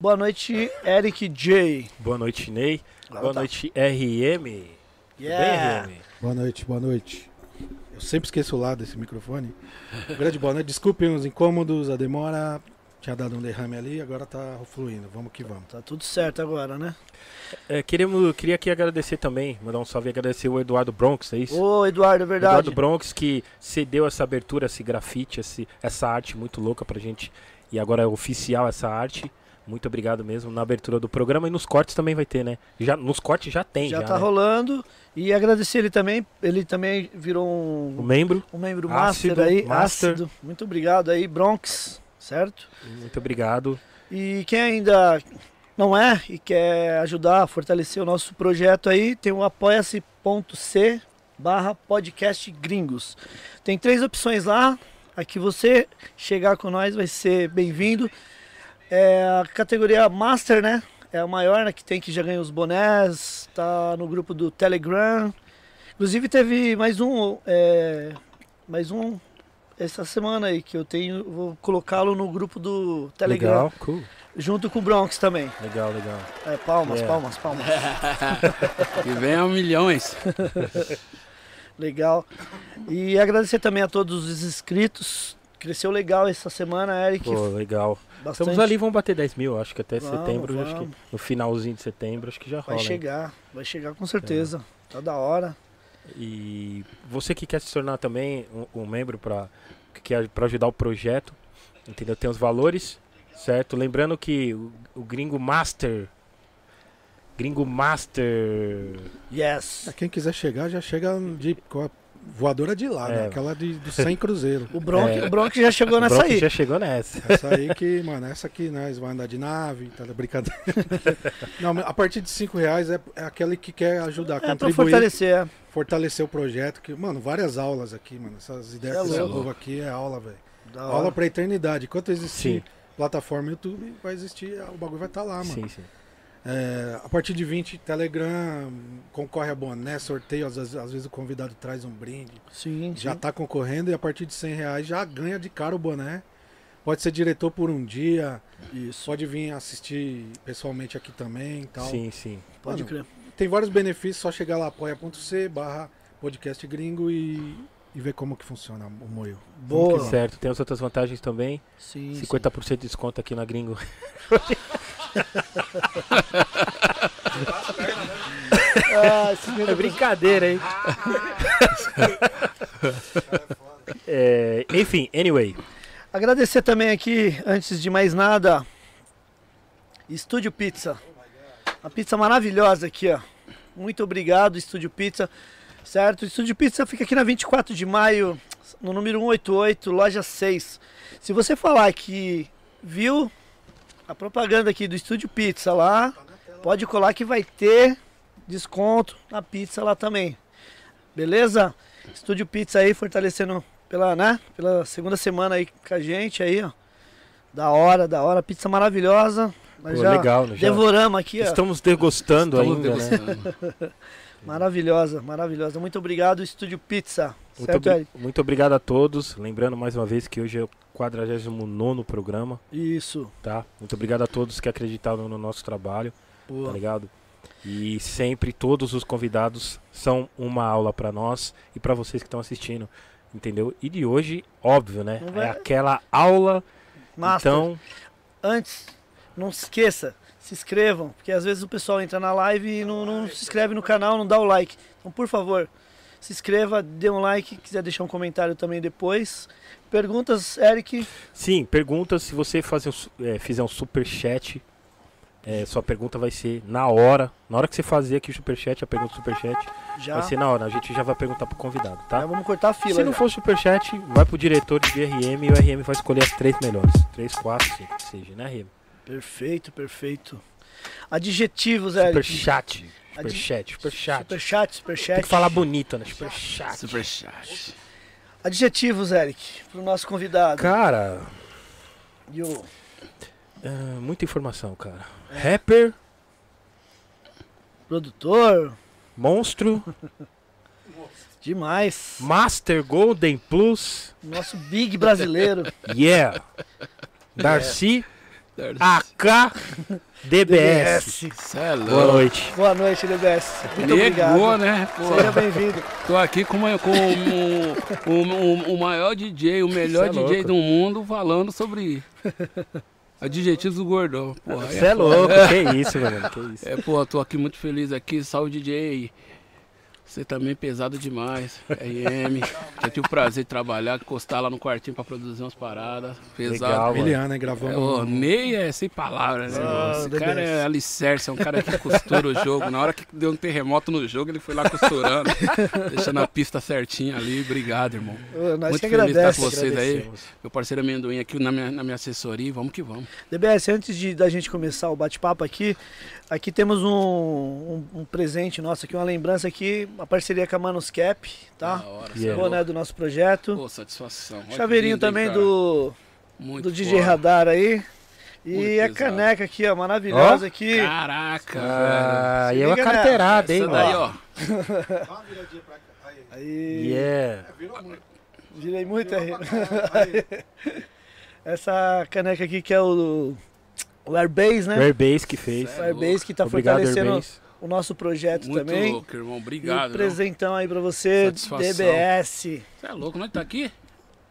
Boa noite, Eric J. Boa noite, Ney. Boa tá. noite, RM. Yeah. Bem, RM? Boa noite, boa noite. Eu sempre esqueço o lado desse microfone. Grande boa noite. Desculpem os incômodos, a demora. Tinha dado um derrame ali, agora tá fluindo. Vamos que vamos. Tá tudo certo agora, né? É, queremos, queria aqui agradecer também, mandar um salve e agradecer o Eduardo Bronx, é isso? Ô, Eduardo, é verdade. Eduardo Bronx que cedeu essa abertura, esse grafite, esse, essa arte muito louca pra gente. E agora é oficial essa arte. Muito obrigado mesmo na abertura do programa e nos cortes também vai ter, né? Já, nos cortes já tem, já, já tá né? rolando. E agradecer ele também. Ele também virou O um, membro, um membro Ácido, master aí. master. Ácido. Muito obrigado aí, Bronx, certo? muito obrigado. E quem ainda não é e quer ajudar a fortalecer o nosso projeto aí, tem o apoia-se.c barra podcast gringos. Tem três opções lá. A que você chegar com nós vai ser bem-vindo. É a categoria Master, né? É a maior, né? Que tem que já ganha os bonés, tá no grupo do Telegram. Inclusive teve mais um, é, mais um essa semana aí que eu tenho, vou colocá-lo no grupo do Telegram, Legal, cool. junto com o Bronx também. Legal, legal. É, palmas, É. palmas, palmas. E venham milhões. Legal. E agradecer também a todos os inscritos. Cresceu legal essa semana, Eric. Pô, legal. bastante. Estamos ali, vamos bater 10 mil, acho que até Vamos, setembro, acho que vamos. no finalzinho de setembro, acho que já Vai rola. hein? chegar, vai chegar com certeza. Tá da hora. E você que quer se tornar também um, um membro para para ajudar o projeto, entendeu? Tem os valores, certo? Lembrando que o, o Gringo Master, Gringo Master, Yes. É, Quem quiser chegar, já chega de, com a voadora de lá, né? É. Aquela de, do 100 cruzeiro. O Bronx, É. o Bronx já chegou o nessa Bronx aí. já chegou nessa. Essa aí que, mano, essa aqui nós vamos andar de nave, tá brincadeira. Não, mas a partir de 5 reais é, é aquele que quer ajudar, É pra contribuir, fortalecer. é. fortalecer o projeto. Que, mano, várias aulas aqui, mano. Essas ideias É que você louco. povo aqui é aula, velho. Da Aula pra eternidade. Enquanto existir Sim, plataforma YouTube, vai existir, o bagulho vai estar lá, mano. sim, sim. É, a partir de 20, Telegram, concorre a boné, sorteio, às vezes, às vezes o convidado traz um brinde. Sim, Já sim. tá concorrendo e a partir de 100 reais já ganha de cara o boné. Pode ser diretor por um dia, Isso. pode vir assistir pessoalmente aqui também e tal. Sim, sim. Pode Mano, crer. Tem vários benefícios, só chegar lá apoia.c barra podcast gringo e, e ver como que funciona o moio. Boa. Certo, tem as outras vantagens também. Sim, sim. 50% de desconto aqui na Gringo. Ah, esse menino- É brincadeira, hein? É, enfim, anyway. Agradecer também aqui, antes de mais nada, Estúdio Pizza. Uma pizza maravilhosa aqui, ó. Muito obrigado, Estúdio Pizza. Certo? Estúdio Pizza fica aqui na 24 de maio, no número 188, loja 6. Se você falar que viu a propaganda aqui do Estúdio Pizza lá, pode colar que vai ter desconto na pizza lá também. Beleza? Estúdio Pizza aí fortalecendo pela, né? Pela segunda semana aí com a gente aí, ó. Da hora, da hora, pizza maravilhosa. Nós Pô, já legal, né? Já devoramos aqui, ó. Estamos degustando Estamos ainda, né? Maravilhosa, maravilhosa. Muito obrigado, Estúdio Pizza. Muito, certo, obri- muito obrigado a todos. Lembrando mais uma vez que hoje é o 49 programa, Isso. tá? Muito obrigado a todos que acreditaram no nosso trabalho, tá Boa. ligado? E sempre todos os convidados são uma aula pra nós e pra vocês que estão assistindo, entendeu? E de hoje, óbvio, né? Não vai- É aquela aula. Master, Então, antes, não se esqueça, se inscrevam, porque às vezes o pessoal entra na live e não, não se inscreve no canal, não dá o like. Então, por favor, se inscreva, dê um like, quiser deixar um comentário também depois. Perguntas, Eric? sim, perguntas. Se você fazer é, fizer um super chat, é, sua pergunta vai ser na hora. Na hora que você fazer aqui o super chat, a pergunta do super chat, Já. vai ser na hora. A gente já vai perguntar pro convidado, tá? Já vamos cortar a fila. Se não já. for superchat, vai pro diretor de RM e o RM vai escolher as três melhores. Três, quatro, cinco, que seja, né, RM? Perfeito, perfeito. Adjetivos, Eric. Superchat. Adi- Superchat, superchat. Superchat, superchat. Tem que falar bonito, né? Superchat. Superchat. Adjetivos, Eric, pro nosso convidado. Cara, Yo. é, muita informação, cara. Rapper, Produtor, monstro, demais. Master Golden Plus, Nosso big brasileiro. yeah. Darcy, AKDBS. É Boa noite. Boa noite, DBS. Muito Negou, obrigado. né? Pô, Seja bem-vindo. tô aqui com, uma- com o, o, o- o maior DJ, o melhor Cê é DJ louco. do mundo falando sobre adjetivos do gordão. Você é louco, que isso, mano, que isso. É, pô, tô aqui muito feliz aqui. Salve, DJ. Você também pesado demais. RM. Já tive o prazer de trabalhar, encostar lá no quartinho pra produzir umas paradas. Pesado. Legal, mano. Miliano, né? É, Gravamos. o Ney é sem palavras, né? Ah, Esse cara é alicerce, é um cara que costura o jogo. Na hora que deu um terremoto no jogo, ele foi lá costurando, deixando a pista certinha ali. Obrigado, irmão. Ô, Nós Muito que feliz de estar com vocês aí. Meu parceiro amendoim aqui na minha, na minha assessoria. Vamos que vamos. DBS, antes de da gente começar o bate-papo aqui, aqui temos um, um, um presente nosso aqui, uma lembrança aqui, uma parceria com a Manuscap, tá? Da hora, Yeah. é louco. do nosso projeto. Pô, satisfação. Olha Chaveirinho lindo, hein, também cara? do, Muito do DJ foda. Radar aí. E Muito a pesado. caneca aqui, ó, maravilhosa aqui. Caraca, Ah, Se e é uma liga nessa. carteirada, velho. hein, Essa daí, mano. ó. Aí, Yeah. girei muito aí. Essa caneca aqui que é o, o Airbase, né? Airbase que fez. O Airbase que tá Obrigado, fortalecendo Airbase. O nosso projeto Muito também. louco, irmão. E Obrigado. um irmão. presentão aí pra você, Satisfação. DBS. Você é louco, nós tá aqui?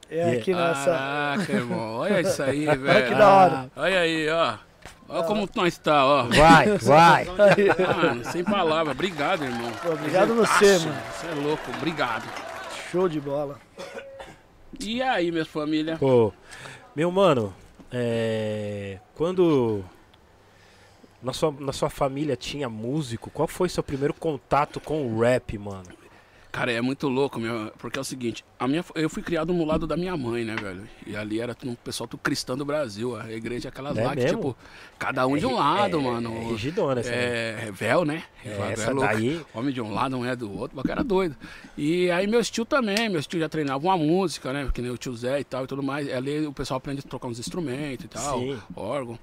É Yeah. aqui nessa. Caraca, irmão. Olha isso aí, velho. Olha que da hora. Olha aí, ó. Olha como nós tá, ó. Vai, vai. Mano, sem palavras. Obrigado, irmão. Pô, obrigado você, mano. Você é louco. Obrigado. Show de bola. E aí, minha família? Pô, meu mano, é, quando na sua, na sua família tinha músico, qual foi seu primeiro contato com o rap, mano? Cara, é muito louco, meu, porque é o seguinte, a minha, eu fui criado no lado da minha mãe, né, velho? E ali era um pessoal tudo cristão do Brasil, a igreja é aquelas É lá que, tipo, cada um de um lado, mano. É rigidona essa. É, véu, né? É, Véu essa daí. Homem de um lado, um é do outro, porque era doido. E aí meus tio também, meus tio já treinavam uma música, né? Que nem o tio Zé e tal e tudo mais. Ali o pessoal aprende a trocar uns instrumentos e tal, Sim. órgão.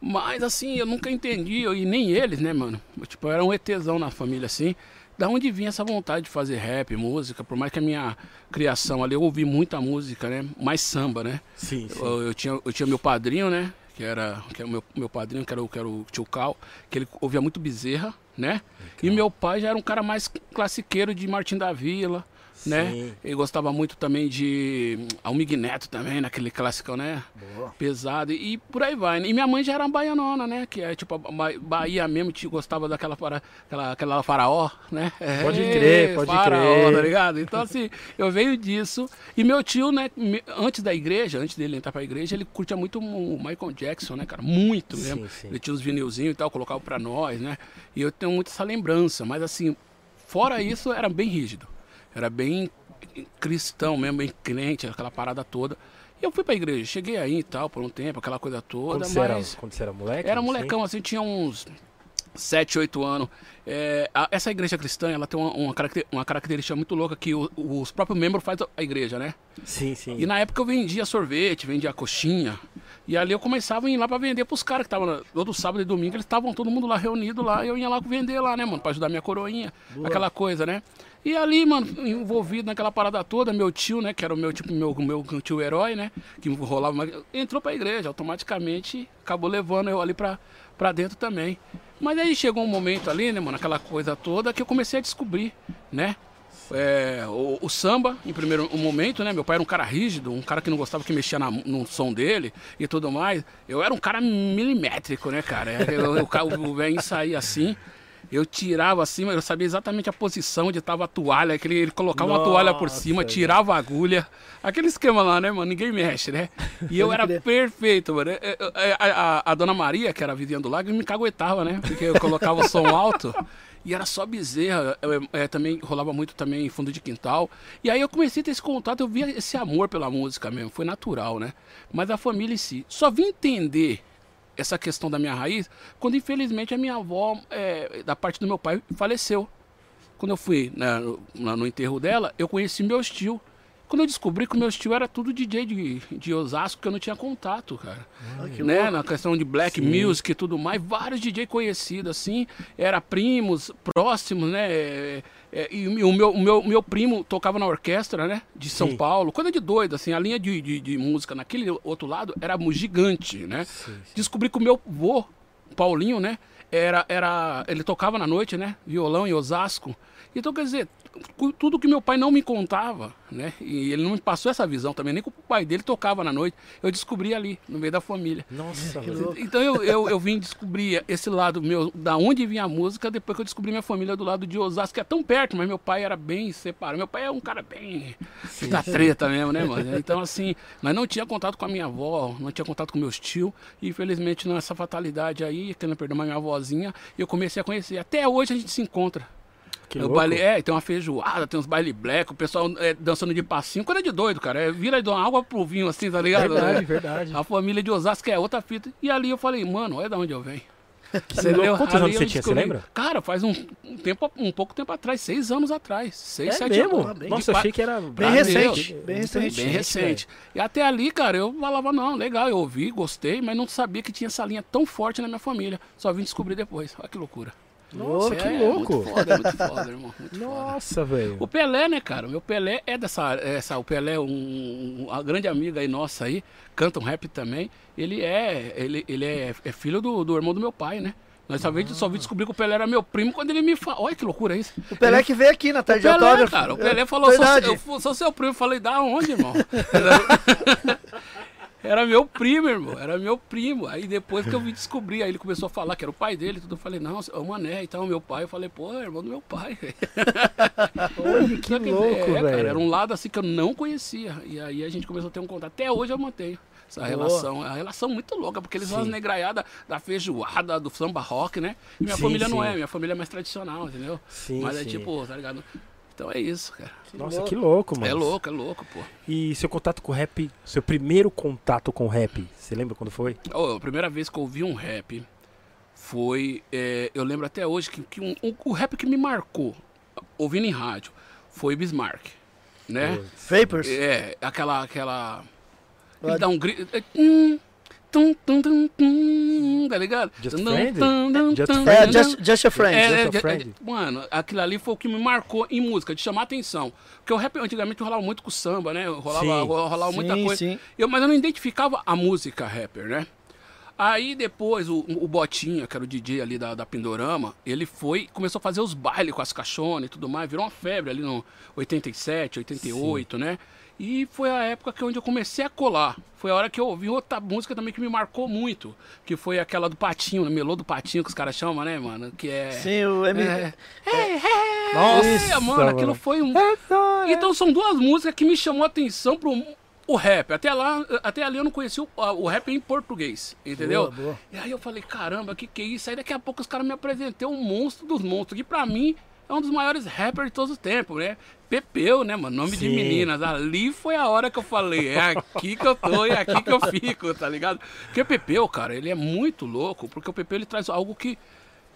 Mas assim, eu nunca entendi, eu- e nem eles, né, mano? Eu, tipo, eu era um ETzão na família, assim. Da onde vinha essa vontade de fazer rap, música, por mais que a minha criação ali, eu ouvi muita música, né? Mais samba, né? Sim, sim. Eu, eu tinha, eu tinha meu padrinho, né? Que era, que era o meu, meu padrinho, que era, o, que era o tio Cal, que ele ouvia muito Bezerra, né? E meu pai já era um cara mais classiqueiro de Martim da Vila, né? Ele gostava muito também de hum, Almig Neto também, naquele clássico, né? Boa. Pesado. E, por aí vai. né? E minha mãe já era uma baianona, né? Que é tipo Ba- Bahia mesmo, te gostava daquela para, aquela, aquela faraó, né? É, Pode crer, pode faraó, crer. tá ligado? Então, assim, eu venho disso. E meu tio, né, antes da igreja, antes dele entrar pra igreja, ele curtia muito o Michael Jackson, né, cara? Muito mesmo. Sim, sim. Ele tinha uns vinilzinhos e tal, colocava pra nós, né? E eu tenho muito essa lembrança, mas assim, fora isso, era bem rígido. Era bem cristão mesmo, bem crente, aquela parada toda. E eu fui pra igreja, cheguei aí e tal, por um tempo, aquela coisa toda, Quando você, era, quando você era moleque? Era assim? molecão, assim, tinha uns 7, 8 anos. É, a- essa igreja cristã, ela tem uma, uma, caracter- uma característica muito louca que o- os próprios membros fazem a igreja, né? Sim, sim. E na época eu vendia sorvete, vendia coxinha. E ali eu começava a ir lá pra vender pros caras que estavam todo sábado e domingo, eles estavam todo mundo lá reunido lá, e eu ia lá vender lá, né, mano, pra ajudar minha coroinha, aquela coisa, né? E ali, mano, envolvido naquela parada toda, meu tio, né, que era o meu tipo meu, meu tio herói, né, que rolava, uma- entrou pra igreja, automaticamente acabou levando eu ali pra, pra dentro também. Mas aí chegou um momento ali, né, mano, aquela coisa toda que eu comecei a descobrir, né? É, o, o samba, em primeiro momento, né? Meu pai era um cara rígido, um cara que não gostava que mexia na- no som dele e tudo mais. Eu era um cara milimétrico, né, cara? Eu, eu, o velho assim. Eu tirava assim, eu sabia exatamente a posição onde estava a toalha, que ele, ele colocava uma toalha por cima, Nossa, tirava a agulha. Aquele esquema lá, né, mano? Ninguém mexe, né? E eu era perfeito, mano. A, a- a dona Maria, que era a vizinha do lago, me caguetava, né? Porque eu colocava o som alto. E era só bezerra, é, é, também rolava muito também em fundo de quintal. E aí eu comecei a ter esse contato, eu via esse amor pela música mesmo, foi natural, né? Mas a família em si. Só vim entender essa questão da minha raiz quando infelizmente a minha avó, é, da parte do meu pai, faleceu. Quando eu fui né, no, no enterro dela, eu conheci meus tios, Quando eu descobri que o meu tio era tudo DJ de, de Osasco, que eu não tinha contato, cara. Ah, né? louco. Na questão de black Sim. music e tudo mais, vários DJ conhecidos, assim, era primos, próximos, né? É, e o meu, o meu, o meu primo tocava na orquestra, né? De São Sim. Paulo. Coisa de doido, assim, a linha de, de, de música naquele outro lado era gigante, né? Sim. Descobri que o meu vô, Paulinho, né? Era, era, ele tocava na noite, né? Violão em Osasco. Então, quer dizer, tudo que meu pai não me contava, né? E ele não me passou essa visão também, nem que o pai dele tocava na noite. Eu descobri ali, no meio da família. Nossa, Que louco. Então eu, eu, eu vim descobrir esse lado meu, da onde vinha a música, depois que eu descobri minha família do lado de Osasco, que é tão perto, mas meu pai era bem separado. Meu pai é um cara bem da treta mesmo, né, mano? Então, assim, nós não tinha contato com a minha avó, não tinha contato com meus tios, e infelizmente nessa fatalidade aí, que não perdeu mais minha avózinha, eu comecei a conhecer. Até hoje a gente se encontra. Que o louco. baile, é, tem uma feijoada, tem uns baile black, o pessoal é, dançando de passinho, coisa de doido, cara. É, vira de uma água pro vinho, assim, tá ligado? Verdade, É. verdade. A família de Osasco é outra fita. E ali eu falei, mano, olha de onde eu venho. louco. Quantos anos você tinha, você lembra? Cara, faz um, um tempo, um pouco tempo atrás, seis anos atrás. Seis, É sete mesmo? anos. Nossa, eu achei que era Bem recente. Bem recente. Bem recente. E até ali, cara, eu falava, não, legal, eu ouvi, gostei, mas não sabia que tinha essa linha tão forte na minha família. Só vim descobrir depois. Olha que loucura. Nossa, É, que é louco. Muito foda, é muito foda, irmão. Muito. Nossa, velho. O Pelé, né, cara? O meu Pelé é dessa. Essa, o Pelé, um, um- uma grande amiga aí nossa aí, canta um rap também. Ele é. Ele, ele é, é filho do, do irmão do meu pai, né? Nós só, vi, só vi descobrir que o Pelé era meu primo quando ele me falou. Olha que loucura isso. O Pelé que veio aqui na tarde de Pelé, autógrafo. cara. O É, Pelé falou, sou, eu sou seu primo. Eu falei, da onde, irmão? Era, meu primo, irmão. Era meu primo. Aí depois que eu vim descobrir, aí ele começou a falar que era o pai dele. Tudo. Eu falei, não, é o Mané e tal, meu pai. Eu falei, pô, é irmão do meu pai. Olha que que, louco, é, velho. era um lado assim que eu não conhecia. E aí a gente começou a ter um contato. Até hoje eu mantenho essa Boa. relação. É uma relação muito louca, porque eles vão as Sim. negraiadas da feijoada, do samba rock, né? E minha Sim, família não sim. é, minha família é mais tradicional, entendeu? Sim, Mas é sim. tipo, tá ligado? Então é isso, cara. Nossa, que louco, mano. É louco, é louco, pô. E seu contato com o rap, seu primeiro contato com o rap, você lembra quando foi? Ô, a primeira vez que eu ouvi um rap foi. é, eu lembro até hoje que, que um- um- o rap que me marcou, ouvindo em rádio, foi Bismarck. Né? Vapors. É, aquela. aquela ele dá um grito. é, hum, tum, tum, tum, tum, tá ligado? Just Tum, Friend? tum, tum, Just tum, Friend? É, just, just a friend. é, Just é, a é, Friend. é, mano, aquilo ali foi o que me marcou em música, de chamar atenção. Porque o rap antigamente rolava muito com samba, né? Rolava, Sim. rolava muita Sim, coisa. sim. Eu, mas eu não identificava a música rapper, né? Aí depois o, o Botinha, que era o DJ ali da, da Pindorama, ele foi, começou a fazer os bailes com as caixonas e tudo mais, virou uma febre ali no 87, 88, né? E foi a época que onde eu comecei a colar. Foi a hora que eu ouvi outra música também que me marcou muito, que foi aquela do Patinho, o melô do Patinho que os caras chamam, né, mano? Que é Sim, o M... é. É, é, Nossa, é, mano, aquilo mano. foi um. Então são duas músicas que me chamou a atenção pro o rap. Até lá, até ali eu não conhecia o, o rap em português, entendeu? Boa, boa. E aí eu falei, caramba, que que é isso? Aí daqui a pouco os caras me apresentaram um monstro dos monstros, que pra mim é um dos maiores rappers de todos os tempos, né? Pepeu, né, mano? Nome de Sim. meninas. Ali foi a hora que eu falei, é aqui que eu tô e é aqui que eu fico, tá ligado? Porque o Pepeu, cara, ele é muito louco, porque o Pepeu ele traz algo que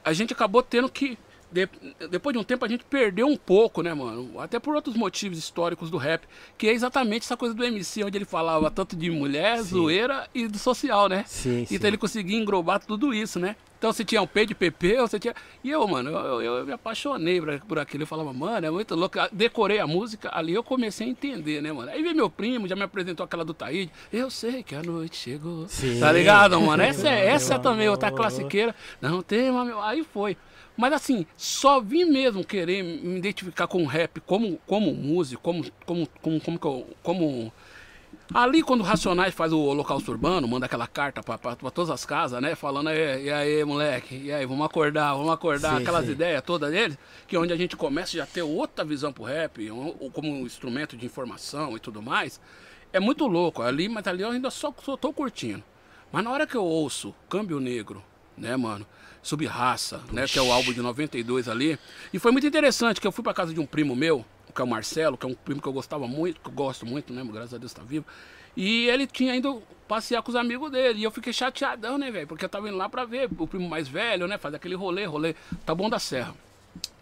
a gente acabou tendo que. De- depois de um tempo a gente perdeu um pouco, né, mano? Até por outros motivos históricos do rap, que é exatamente essa coisa do MC, onde ele falava tanto de mulher, zoeira e do social, né? Sim, sim. Então ele conseguia englobar tudo isso, né? Então você tinha o P de PP, você tinha. E eu, mano, eu, eu, eu me apaixonei por, por aquilo. Eu falava, mano, é muito louco. Eu Decorei a música, ali eu comecei a entender, né, mano? Aí veio meu primo, já me apresentou aquela do Taíde. Eu sei que a noite chegou. Sim. Tá ligado, mano? Essa é, essa é também outra classiqueira. Não tem, meu. Aí foi. Mas assim, só vim mesmo querer me identificar com o rap como, como músico, como, como, como, como, que eu- como Ali, quando o Racionais faz o Holocausto Urbano, manda aquela carta pra todas as casas, né? Falando, e, e aí, moleque, e aí, vamos acordar, vamos acordar, Sim, aquelas sim. ideias todas deles, que é onde a gente começa já a ter outra visão pro rap, um- como um instrumento de informação e tudo mais. É muito louco ali, mas ali eu ainda só, só tô curtindo. Mas na hora que eu ouço Câmbio Negro, né, mano? Subraça, né? Que é o álbum de 92 ali. E foi muito interessante que eu fui pra casa de um primo meu, que é o Marcelo, que é um primo que eu gostava muito, que eu gosto muito, né? Graças a Deus tá vivo. E ele tinha ido passear com os amigos dele. E eu fiquei chateadão, né, velho? Porque eu tava indo lá pra ver o primo mais velho, né? Fazer aquele rolê, rolê. Tá bom da Serra.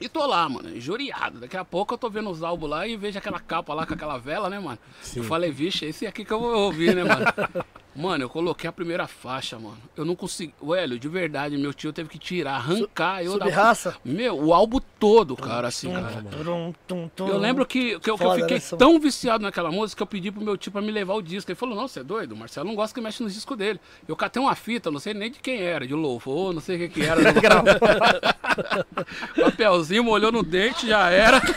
E tô lá, mano, injuriado. Daqui a pouco eu tô vendo os álbuns lá e vejo aquela capa lá com aquela vela, né, mano? Eu falei, vixe, esse aqui que eu vou ouvir, né, mano? Mano, eu coloquei a primeira faixa, mano. Eu não consegui. O Hélio, de verdade, meu tio teve que tirar, arrancar. Eu da- Subraça? Meu, o álbum todo, cara, assim, cara. Tum, tum, tum. Eu lembro que, que, eu, que eu fiquei né, tão viciado naquela música que eu pedi pro meu tio pra me levar o disco. Ele falou, não, você é doido? O Marcelo não gosta que mexe nos discos dele. Eu catei uma fita, não sei nem de quem era, de louvor, não sei o que que era. Papelzinho, molhou no dente, já era.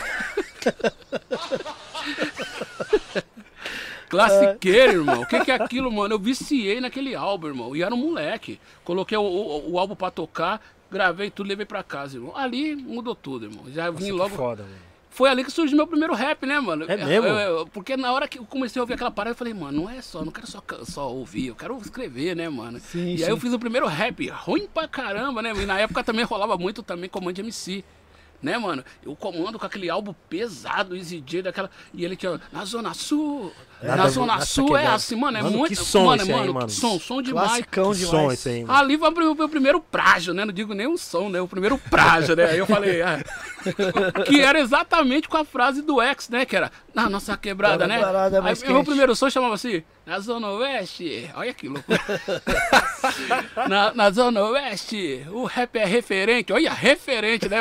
Classiqueiro, irmão. O que, que é aquilo, mano? Eu viciei naquele álbum, irmão. E era um moleque. Coloquei o, o, o álbum pra tocar, gravei tudo, levei pra casa, irmão. Ali mudou tudo, irmão. Já vim Que logo. foda, mano. Foi ali que surgiu meu primeiro rap, né, mano? É mesmo? Eu- eu- porque na hora que eu comecei a ouvir aquela parada, eu falei, mano, não é só, não quero só, só ouvir, eu quero escrever, né, mano? Sim, e sim. aí eu fiz o primeiro rap, ruim pra caramba, né? E na época também rolava muito também comando MC. Né, mano? Eu comando com aquele álbum pesado, J, daquela. E ele tinha. Na Zona Sul. Nada na Zona Sul que é assim, mano. É Mano, muito. que som mano, esse aí, mano, mano. que som, som demais. Classicão Que demais. som esse aí, mano. Ali foi o meu primeiro prágio, né? Não digo nem o som, né? O primeiro prágio, né? Aí eu falei, ah, que era exatamente com a frase do X, né? Que era na nossa quebrada, Toda né? parada é Aí meu primeiro som chamava assim, na Zona Oeste. Olha que louco. na, na Zona Oeste, o rap é referente. Olha, referente, né?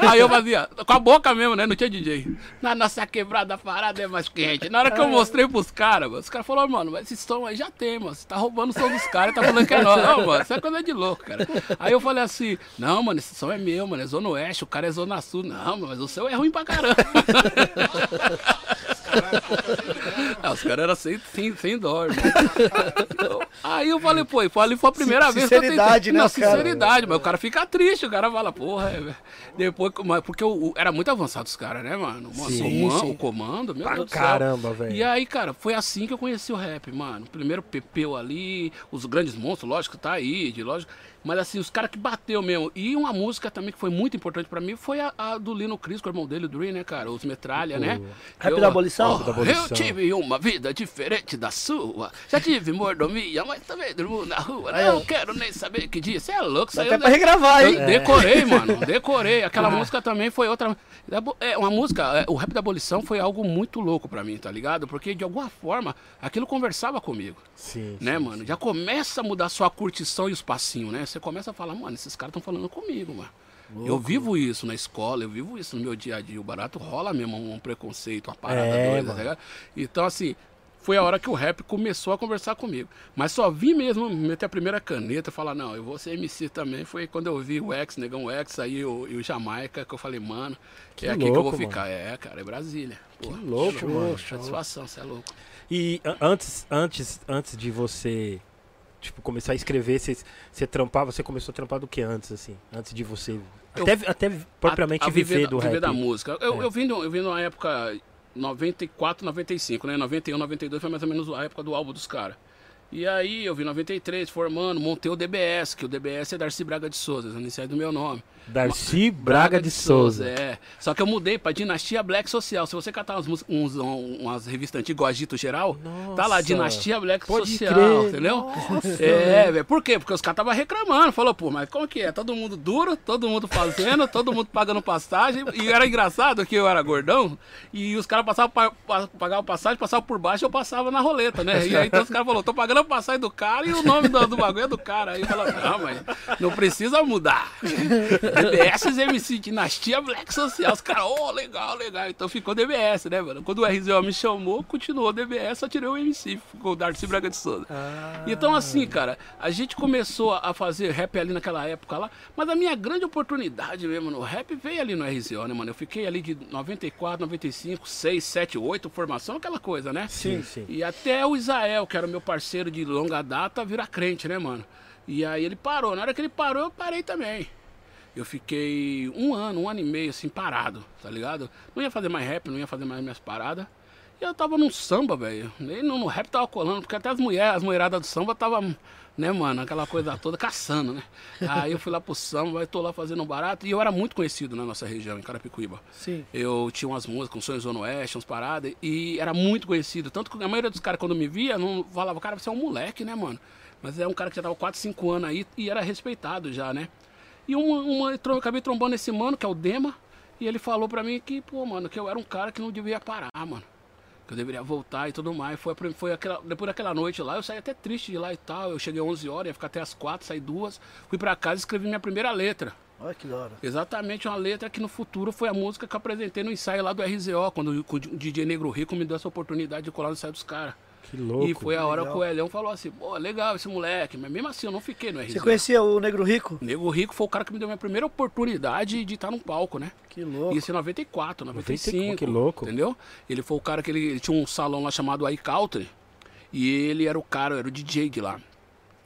Aí eu fazia, com a boca mesmo, né? Não tinha DJ. Na nossa quebrada parada é mais quente. Na hora que eu mostrei pros caras, mano, os caras falaram, mano, mas esse som aí já tem, mano. Você tá roubando o som dos caras e tá falando que é nosso. Não, mano, isso é coisa de louco, cara. Aí eu falei assim, não, mano, esse som é meu, mano, é Zona Oeste, o cara é Zona Sul. Não, mas o seu é ruim pra caramba. Ah, os caras eram sem, sem, sem dó, irmão. Aí eu falei, pô, e foi ali foi a primeira vez que eu sinceridade, tentei. né, Não, sinceridade, mas o cara fica triste, o cara fala, porra, é, velho. Depois, mas porque o, o- era muito avançado os caras, né, mano? Sim, o, man- sim. o comando, meu Pra Deus do céu. caramba, velho. E aí, cara, foi assim que eu conheci o rap, mano. Primeiro Pepeu ali, os grandes monstros, lógico, tá aí, de lógico. Mas assim, os caras que bateu mesmo. E uma música também que foi muito importante pra mim foi a, a do Lino Cris, com o irmão dele, o Dream, né, cara? Os Metralha, né? Rap Eu- da abolição? Da abolição. Eu tive uma vida diferente da sua. Já tive mordomia, mas também durmo na rua. Aí, Não quero nem saber que dia. Você é louco, isso aí até eu- pra regravar, hein? eu decorei, mano. Decorei. Aquela música também foi outra. É uma música. é, O rap da abolição foi algo muito louco pra mim, tá ligado? Porque de alguma forma aquilo conversava comigo. Sim, Né, sim, mano? Já começa a mudar sua curtição e os passinhos, né? Você começa a falar, mano, esses caras estão falando comigo, mano. Eu vivo isso na escola, eu vivo isso no meu dia a dia. O barato rola mesmo um preconceito, uma parada É, doida, tá ligado? Então, assim, foi a hora que o rap começou a conversar comigo. Mas só vi mesmo meter a primeira caneta e falar, não, eu vou ser MC também. Foi quando eu vi o X, Negão X, aí o, e o Jamaica, que eu falei, mano, Que é aqui que eu vou louco, ficar. É, cara, é Brasília. Pô, Que louco, show, mano. Satisfação, você é louco. E antes, antes, antes de você, tipo, começar a escrever, você, você trampava, você começou a trampar do que antes, assim? Antes de você. Eu- Até, até propriamente a, a viver, da- do viver rap. da música. Eu, É. eu, vim, eu vim numa época 94, 95, né? 91, 92 foi mais ou menos a época do álbum dos caras. E aí eu em 93, formando, montei o DBS, que o DBS é Darcy Braga de Souza, a iniciais do meu nome. Darcy Braga de Souza. É. Só que eu mudei pra Dinastia Black Social. Se você catar umas, uns, um- umas revistas antigas, Agito Geral, tá lá, Nossa. Dinastia Black Pode Social, crer. entendeu? É, velho. Por quê? Porque os caras estavam reclamando. Falou, pô, mas como que é? Todo mundo duro, todo mundo fazendo, todo mundo pagando passagem. E era engraçado que eu era gordão e os caras passavam, pa, pa, pagavam passagem, passavam por baixo eu passava na roleta, né? E aí então os caras falaram, tô pagando a passagem do cara e o nome do, do bagulho é do cara. Aí eu falava, não, mas não precisa mudar. DBS MC, Dinastia Black Social. Os caras, ô, legal, legal. Então ficou DBS, né, mano? Quando o RZO me chamou, continuou DBS, só tirei o MC, ficou o Darcy Braga de Souza. Então, assim, cara, a gente começou a fazer rap ali naquela época lá, mas a minha grande oportunidade mesmo no rap veio ali no RZO, né, mano? Eu fiquei ali de 94, 95, 6, 7, 8, formação, aquela coisa, né? Sim, sim. E até o Israel, que era o meu parceiro de longa data, vira crente, né, mano? E aí ele parou. Na hora que ele parou, eu parei também. Eu fiquei um ano, um ano e meio, assim, parado, tá ligado? Não ia fazer mais rap, não ia fazer mais minhas paradas. E eu tava num samba, velho. Nem no, no rap tava colando, porque até as mulheres, as mulheradas do samba tava, né, mano, aquela coisa toda caçando, né? Aí eu fui lá pro samba, aí tô lá fazendo um barato. E eu era muito conhecido na nossa região, em Carapicuíba. Sim. Eu tinha umas músicas, um Sonhos Zona Oeste, umas paradas, e era muito conhecido. Tanto que a maioria dos caras, quando me via, não falava, cara, você é um moleque, né, mano? Mas é um cara que já tava 4, 5 anos aí e era respeitado já, né? E uma, uma, eu acabei trombando esse mano, que é o Dema, e ele falou pra mim que, pô, mano, que eu era um cara que não devia parar, mano. Que eu deveria voltar e tudo mais. Foi, foi aquela, depois daquela noite lá, eu saí até triste de lá e tal. Eu cheguei 11 horas, ia ficar até as 4, saí duas. Fui pra casa e escrevi minha primeira letra. Olha que da hora. Exatamente uma letra que no futuro foi a música que eu apresentei no ensaio lá do RZO, quando o DJ Negro Rico me deu essa oportunidade de colar no ensaio dos caras. Que louco. E foi a hora legal. que o Elhão falou assim, pô, legal esse moleque, mas mesmo assim eu não fiquei no RZO. Você conhecia o Negro Rico? Nego Rico foi o cara que me deu minha primeira oportunidade de estar num palco, né? Que louco. Isso em 94, 95. que louco. Entendeu? Ele foi o cara que ele, ele tinha um salão lá chamado iCountry. E ele era o cara, era o DJ de lá.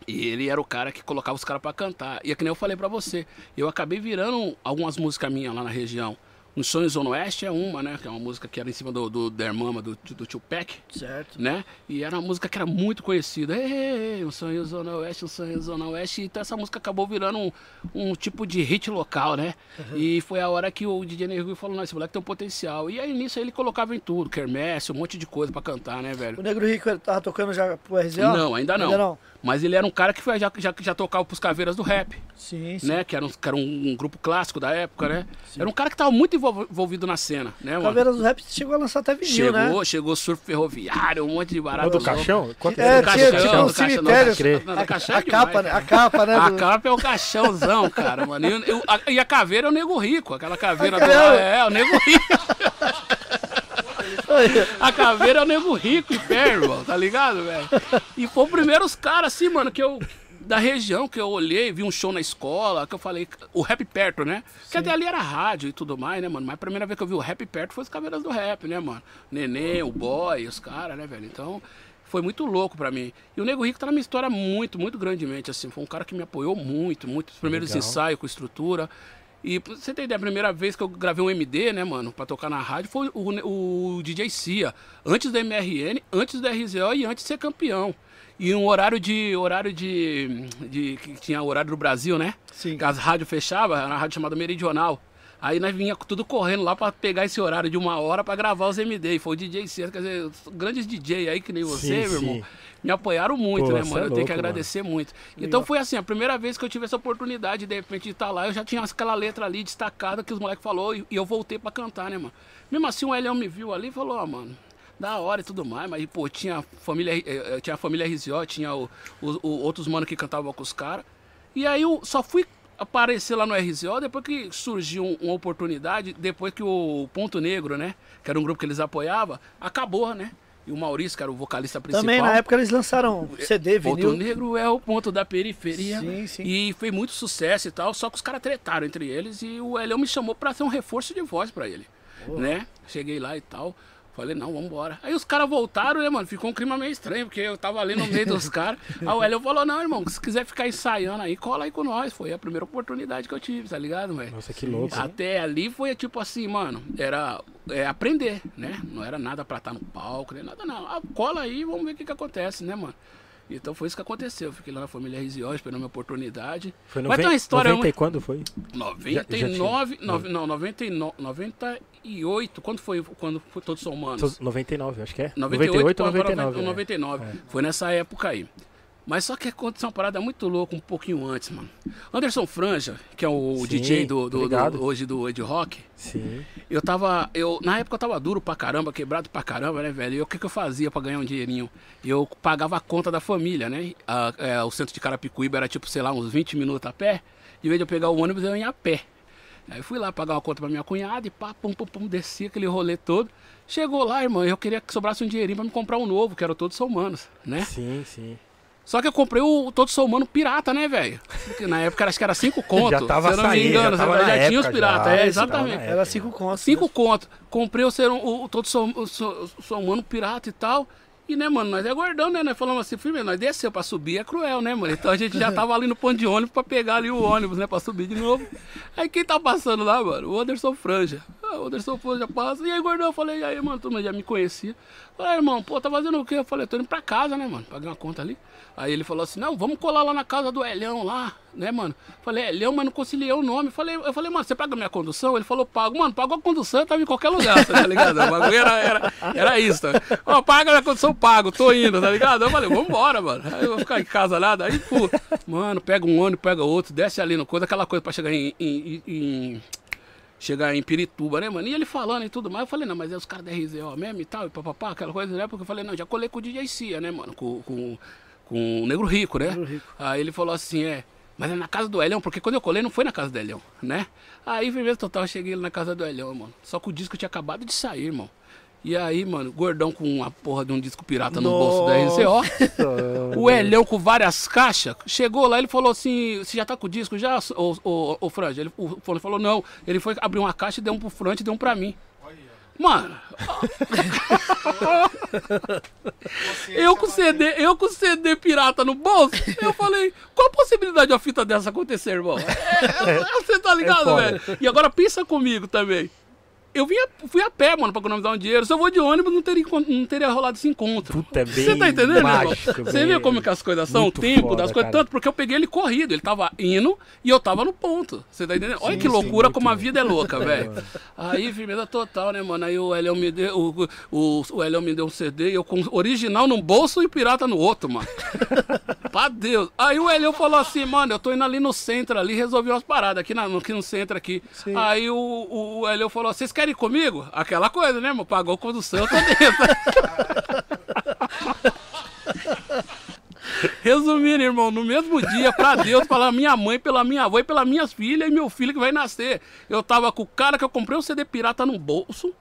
E ele era o cara que colocava os caras pra cantar. E é que nem eu falei pra você. Eu acabei virando algumas músicas minhas lá na região. Um Sonho Zona Oeste é uma, né? Que é uma música que era em cima do, do Der Mama, do, do Tupac Certo. né? E era uma música que era muito conhecida. Ei, um sonho Zona Oeste, um sonho Zona Oeste. Então essa música acabou virando um, um tipo de hit local, né? E foi a hora que o DJ Nervio falou, não, esse moleque tem um potencial. E aí nisso ele colocava em tudo, quermesse, um monte de coisa pra cantar, né, velho? O Negro Rico ele tava tocando já pro RZO? Não, ainda não. Ainda não. Mas ele era um cara que foi, já, já, já tocava pros caveiras do rap, Sim, sim. né? Que era, um, que era um, um grupo clássico da época, né? Era um cara que tava muito envolv- envolvido na cena, né, mano? Caveiras do Rap chegou a lançar até vinil, Chegou, né? chegou surf ferroviário, um monte de barato. O do caixão? Conta É, do tinha, caixão, tinha um cemitério. a, é a demais, capa, né? A capa, né? A capa é o caixãozão, cara, mano. E, e a, e a caveira é o nego rico, aquela caveira A do caveira- É, o nego rico. A caveira é o nego rico em pé, irmão, tá ligado, velho? E foi o primeiro os caras, assim, mano, que eu. Da região que eu olhei, vi um show na escola, que eu falei, o rap perto, né? Que até ali era rádio e tudo mais, né, mano? Mas a primeira vez que eu vi o rap perto foi os caveiras do rap, né, mano? Nenê, o boy, os caras, né, velho? Então, foi muito louco pra mim. E o Nego Rico tá na minha história muito, muito grandemente, assim. Foi um cara que me apoiou muito, muito. Os primeiros Legal. ensaios com estrutura. E pra você ter ideia, a primeira vez que eu gravei um MD, né, mano, pra tocar na rádio, foi o, o DJ Cia. Antes da MRN, antes da RZO e antes de ser campeão. E um horário de. horário de. de que tinha horário do Brasil, né? Sim. Que as rádios fechavam, era uma rádio chamada Meridional. Aí nós vinha tudo correndo lá pra pegar esse horário de uma hora pra gravar os MD. E foi o DJ Cia, quer dizer, grandes DJ aí que nem você, Sim, meu sim. irmão. Me apoiaram muito, Pô, né, mano? é eu tenho que agradecer muito. Então foi assim, a primeira vez que eu tive essa oportunidade, de repente, de estar lá, eu já tinha aquela letra ali destacada que os moleques falou e, e eu voltei pra cantar, né, mano? Mesmo assim, o Elião me viu ali e falou, ó, mano, da hora e tudo mais, mas, pô, tinha a família, eh, eh, tinha a família RZO, tinha o, o- o- outros mano que cantavam com os caras. E aí eu só fui aparecer lá no RZO depois que surgiu um- uma oportunidade, depois que o Ponto Negro, né, que era um grupo que eles apoiavam, acabou, né? E o Maurício, que era o vocalista principal. Também na época eles lançaram CD, Ponto vinil. Negro é o ponto da periferia. Sim, sim. E foi muito sucesso e tal, só que os caras tretaram entre eles e o Elião me chamou pra ser um reforço de voz pra ele. Né? Cheguei lá e tal. Falei, não, vambora. Aí os caras voltaram, né, mano? Ficou um clima meio estranho, porque eu tava ali no meio dos caras. Aí o Elião falou, não, irmão, se quiser ficar ensaiando aí, cola aí com nós. Foi a primeira oportunidade que eu tive, tá ligado, velho? Nossa, que louco. Até ali foi tipo assim, mano, era é, aprender, né? Não era nada pra estar no palco, nem nada não. Ah, cola aí, vamos ver o que que acontece, né, mano? Então foi isso que aconteceu. Fiquei lá na família RZO esperando minha oportunidade. Foi Mas tem uma 90, história 90 e quando foi? 99, já tinha. nove- não, 99, 98, quando foi quando foi todos são humanos? 99, acho que é. 98 98 ou para 99. 99. é. Foi nessa época aí. Mas só que aconteceu uma parada muito louca um pouquinho antes, mano. Anderson Franja, que é o Sim, DJ do, do- do- hoje do Ed Rock, Sim. eu tava. Eu, na época eu tava duro pra caramba, quebrado pra caramba, né, velho? E o que, que eu fazia pra ganhar um dinheirinho? Eu pagava a conta da família, né? A- é, o centro de Carapicuíba era tipo, sei lá, uns 20 minutos a pé. De vez de eu pegar o ônibus, eu ia a pé. Aí eu fui lá pagar uma conta pra minha cunhada e pá, pum, pum, pum, desci aquele rolê todo. Chegou lá, irmão, eu queria que sobrasse um dinheirinho pra me comprar um novo, que era Todos São Humanos, né? Sim, sim. Só que eu comprei o Todos São Humanos pirata, né, velho? Porque na época era- acho que era 5 conto. Já tava se eu não me engano, já tava já, tinha os piratas, é, exatamente. Era cinco contos. Cinco né? conto. Comprei o ser o, o todo som, o, so- São humano pirata e tal. E, né, mano, nós é gordão, né? Nós falamos assim, filho, nós desceu pra subir, é cruel, né, mano? Então a gente já tava ali no ponto de ônibus pra pegar ali o ônibus, né, pra subir de novo. Aí quem tá passando lá, mano? O Anderson Franja. Ah, o Anderson já passa. E aí, gordão, eu falei, e aí, mano, todo mundo já me conhecia. Falei, irmão, pô, tá fazendo o quê? Eu falei, tô indo pra casa, né, mano? Paguei uma conta ali. Aí ele falou assim, não, vamos colar lá na casa do Elhão lá, né, mano? Falei, Elhão, mas não conciliei o nome. Falei, eu falei, mano, você paga minha condução? Ele falou, pago. Mano, pagou a condução, eu tava em qualquer lugar, tá ligado? O bagulho era, era, era isso, tá? Ó, paga minha condução, pago, tô indo, tá ligado? Eu falei, vambora, mano. Aí eu vou ficar em casa lá, daí, pô, mano, pega um ônibus, pega outro, desce ali no coisa, aquela coisa pra chegar em- em- em chegar em Pirituba, né, mano? E ele falando e tudo mais, eu falei, não, mas é os caras da RZO mesmo e tal, e papapá, aquela coisa, né? Porque eu falei, não, já colei com o DJ Cia, né, mano? Com, com, com o Negro Rico, né? Negro Rico. Aí ele falou assim, é, mas é na casa do Elhão, porque quando eu colei não foi na casa do Elhão, né? Aí, firmeza total, eu cheguei na casa do Elhão, mano. Só que o disco tinha acabado de sair, irmão. E aí, mano, gordão com uma porra de um disco pirata no bolso da RZO. O Elhão com várias caixas, chegou lá, ele falou assim, você já tá com o disco já, o, o, o Franja? Ele, o Fone falou, não. Ele foi abrir uma caixa e deu um pro Franja e deu um pra mim. Mano, eu com CD, eu com CD pirata no bolso, eu falei, qual a possibilidade de uma fita dessa acontecer, irmão? É, é, você tá ligado, foda. velho? E agora pensa comigo também. Eu vim a- fui a pé, mano, pra economizar um dinheiro. Se eu vou de ônibus, não teria, não teria rolado esse encontro. Puta, é bem Você tá entendendo, mágico, Você vê como que as coisas são? O tempo foda, das coisas. cara. Tanto porque eu peguei ele corrido. Ele tava indo e eu tava no ponto. Você tá entendendo? Olha Sim, que sim, loucura muito como a vida é louca, velho. Aí, firmeza total, né, mano? Aí o Elião me deu. O, o, o Elião me deu um CD e eu com original num bolso e pirata no outro, mano. pra Deus. Aí o Elião falou assim, mano, eu tô indo ali no centro ali, resolvi umas paradas aqui, na, aqui no centro aqui. Aí o, o, o Elião falou, vocês querem comigo? Aquela coisa, né, mano? Pagou condução, eu tô dentro. Resumindo, irmão, no mesmo dia, pra Deus, pela minha mãe, pela minha avó e pelas minhas filhas e meu filho que vai nascer. Eu tava com o cara que eu comprei um CD pirata no bolso.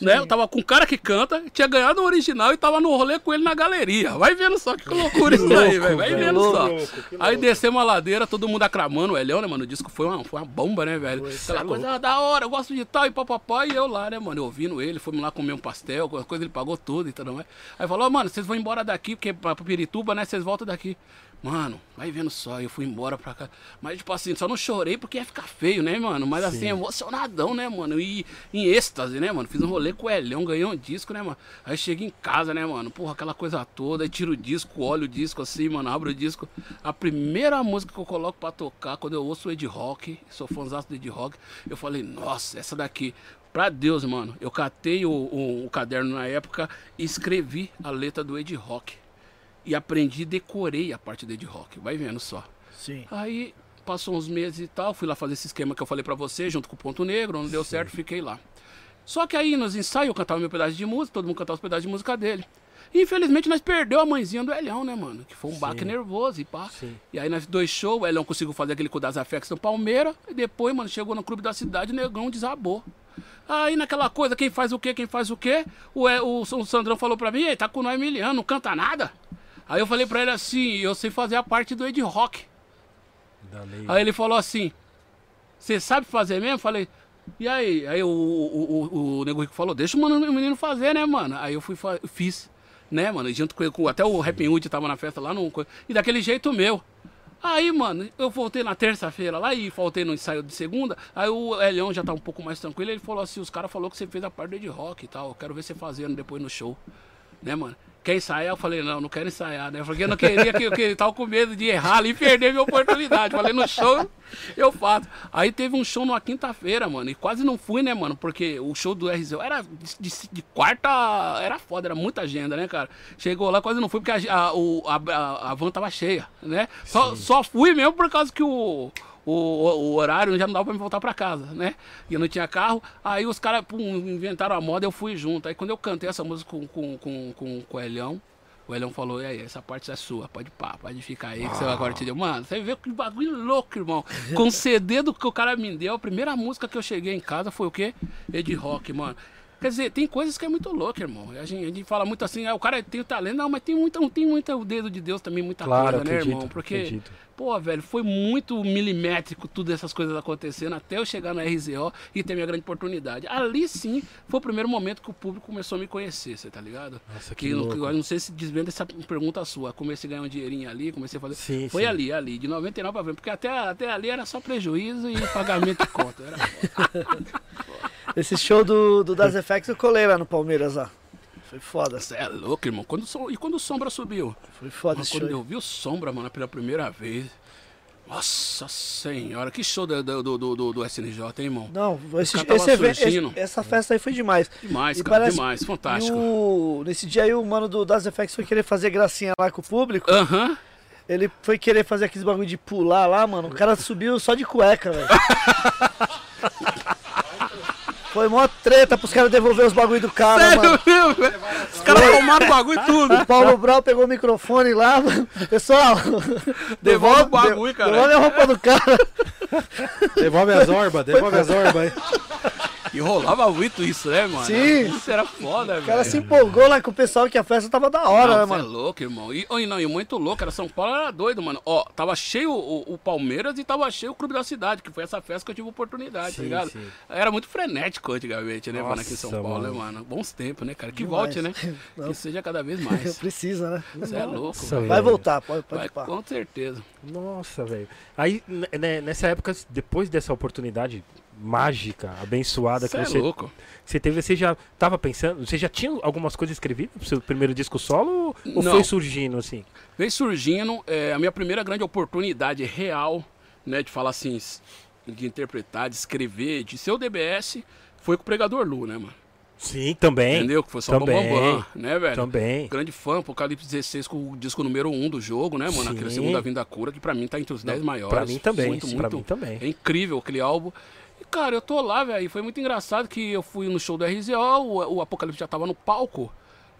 Né? Eu tava com o cara que canta, tinha ganhado o original e tava no rolê com ele na galeria. Vai vendo só que loucura isso aí, velho. Vai vendo só. Louco, Aí descemos a ladeira, todo mundo aclamando o Elhão, né, mano? O disco foi uma, foi uma bomba, né, velho? Aquela é coisa ah, da hora, eu gosto de tal e papapá. E eu lá, né, mano? Eu ouvindo ele, fomos lá comer um pastel, coisa ele pagou tudo e tudo mais. Aí falou, mano, vocês vão embora daqui, porque pra, pra Pirituba, né? Vocês voltam daqui. Mano, vai vendo só, eu fui embora pra cá. Mas, tipo assim, só não chorei porque ia ficar feio, né, mano? Mas assim, emocionadão, né, mano? E em êxtase, né, mano? Fiz um rolê com o Elhão, ganhei um disco, né, mano? Aí cheguei em casa, né, mano? Porra, aquela coisa toda. Aí tiro o disco, olho o disco assim, mano, abro o disco. A primeira música que eu coloco pra tocar, quando eu ouço o Ed Rock, sou fãzaço do Ed Rock, eu falei, nossa, essa daqui. Pra Deus, mano, eu catei o, o- o caderno na época e escrevi a letra do Ed Rock. E aprendi, decorei a parte do Ed Rock. Vai vendo só. Sim. Aí passou uns meses e tal, fui lá fazer esse esquema que eu falei pra você, junto com o Ponto Negro, não deu certo, fiquei lá. Só que aí nos ensaios eu cantava meu pedaço de música, todo mundo cantava os pedaços de música dele. E, infelizmente nós perdeu a mãezinha do Elhão, né, mano? Que foi um baque nervoso e pá. Sim. E aí nós dois shows, o Elhão conseguiu fazer aquele com o das Afex no Palmeiras. E depois, mano, chegou no clube da cidade, o negão desabou. Aí naquela coisa, quem faz o quê, quem faz o quê? O, E- o, o Sandrão falou pra mim, ei, tá com nós Emiliano, não canta nada? Aí eu falei pra ele assim, eu sei fazer a parte do Ed Rock. Da lei. Aí ele falou assim: Você sabe fazer mesmo? Falei, e aí? Aí o, o, o, o Nego Rico falou: Deixa o, mano, o menino fazer, né, mano? Aí eu fui, fiz, né, mano? Junto com, com até o Happy Hood tava na festa lá, no, e daquele jeito meu. Aí, mano, eu voltei na terça-feira lá e faltei no ensaio de segunda. Aí o Elião já tá um pouco mais tranquilo. Ele falou assim: Os caras falaram que você fez a parte do Ed Rock e tal. Eu quero ver você fazendo depois no show, né, mano? Quer ensaiar? Eu falei, não, não quero ensaiar, né? Porque eu não queria que eu que, tava com medo de errar ali e perder minha oportunidade. Falei, no show eu faço. Aí teve um show numa quinta-feira, mano, e quase não fui, né, mano? Porque o show do RZO era de, de- de quarta, era foda, era muita agenda, né, cara? Chegou lá, quase não fui, porque a, a, o- a, a- a van tava cheia, né? Só, só fui mesmo por causa que o, o, o horário já não dava pra me voltar pra casa, né? E eu não tinha carro. Aí os caras inventaram a moda, eu fui junto. Aí quando eu cantei essa música com, com, com, com, o Elhão, o Elhão falou, e aí, essa parte é sua, pode pá, pode ficar aí que você agora te deu. Mano, você vê que bagulho louco, irmão. Com o CD do que o cara me deu, a primeira música que eu cheguei em casa foi o quê? Ed Rock, mano. Quer dizer, tem coisas que é muito louco, irmão. A gente, a gente fala muito assim, ah, o cara tem o talento, não, mas tem muita, tem muita o dedo de Deus também, muita Claro, coisa, né, acredito, irmão? Porque acredito. Pô, velho, foi muito milimétrico tudo essas coisas acontecendo até eu chegar na RZO e ter minha grande oportunidade. Ali sim foi o primeiro momento que o público começou a me conhecer, você tá ligado? Nossa, que que, louco. eu não sei se desvenda essa pergunta sua. Comecei a ganhar um dinheirinho ali, comecei a fazer. Sim, foi sim. ali, ali, de 99 pra frente. Porque até, até ali era só prejuízo e pagamento de conta. Era... Esse show do, do Das Effects eu colei lá no Palmeiras lá. Foi foda. Você é louco, irmão. Quando, E quando o Sombra subiu? Foi foda esse quando show. eu vi o Sombra, mano, pela primeira vez. Nossa senhora, que show do, do, do, do, SNJ, hein, irmão? Não, esse, esse evento, esse- essa festa aí foi demais. Demais, E cara, parece- demais, fantástico. o- nesse dia aí o mano do Das Effects foi querer fazer gracinha lá com o público. Aham. Ele foi querer fazer aqueles bagulho de pular lá, mano. O cara subiu só de cueca, velho. Foi mó treta pros caras devolver os bagulho do cara, mano. Sério velho? Os caras tomaram o bagulho e tudo. O Paulo Brau pegou o microfone lá, mano. Pessoal, Devolve o bagulho, de- cara. Devolve a roupa do cara. Devolve as orbas, devolve as orbas aí. E rolava muito isso, né, mano? Sim. Isso era foda, velho. O cara se empolgou lá com o pessoal que a festa tava da hora, Não, né, é mano? louco, irmão. E, oi, não, e muito louco, era São Paulo, era doido, mano. Ó, tava cheio o, o Palmeiras e tava cheio o Clube da Cidade, que foi essa festa que eu tive oportunidade, tá Sim, ligado? sim. Era muito frenético antigamente, né, mano, aqui em São Nossa, Paulo, mano. né, mano? Bons tempos, né, cara? Que Demais. volte, né? Não. Que seja cada vez mais. Precisa, né? Você é louco, Nossa. Vai voltar, pode, pode Vai, pá. com certeza. Nossa, velho. Aí, n- né, nessa época, depois dessa oportunidade mágica, abençoada Você que é você, louco. você teve, você já tava pensando, você já tinha algumas coisas escrevidas pro seu primeiro disco solo ou- Não. foi surgindo assim? Veio surgindo é, a minha primeira grande oportunidade real, né, de falar assim, de interpretar, de escrever, de ser o DBS, foi com o Pregador Lu, né, mano? Sim, também. Entendeu? Que foi só Também. Bambam, Bam, né, velho? Também. Grande fã, Apocalipse 16 com o disco número 1 do jogo, né, mano? Aquele Sim. Segunda Vinda Cura, que pra mim tá entre os 10 maiores. Pra mim também. Muito, pra muito. mim também. É incrível aquele álbum. E, cara, eu tô lá, velho. Foi muito engraçado que eu fui no show do RZO, o, o Apocalipse já tava no palco.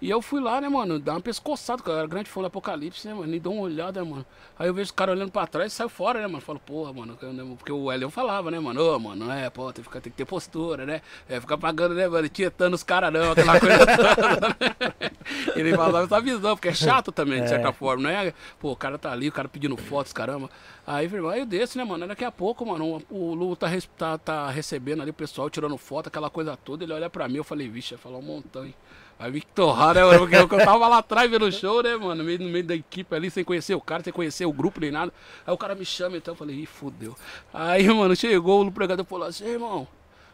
E eu fui lá, né, mano, dar uma pescoçada, porque eu era grande fã do Apocalipse, né, mano? E dou uma olhada, mano. Aí eu vejo os caras olhando pra trás e saiu fora, né, mano? Falo, porra, mano, né, porque o Elion falava, né, mano? Ô, mano, é, pô, tem que, ficar- tem que ter postura, né? É, ficar pagando, né, mano? Tietando os caras não, aquela coisa toda, né? Ele falava essa visão, porque é chato também, de certa forma, né? Pô, o cara tá ali, o cara pedindo fotos, caramba. Aí, aí eu desço, né, mano? Daqui a pouco, mano, o o Lu tá, tá, tá recebendo ali o pessoal, tirando foto, aquela coisa toda. Ele olha pra mim, eu falei, vixe, vai falar um montão, hein? Vai me torrar, né? Porque eu, tava lá atrás vendo o show, né, mano? No meio, no meio da equipe ali, sem conhecer o cara, sem conhecer o grupo nem nada. Aí o cara me chama, então eu falei, ih, fudeu. Aí, mano, chegou o pregador e falou assim, irmão,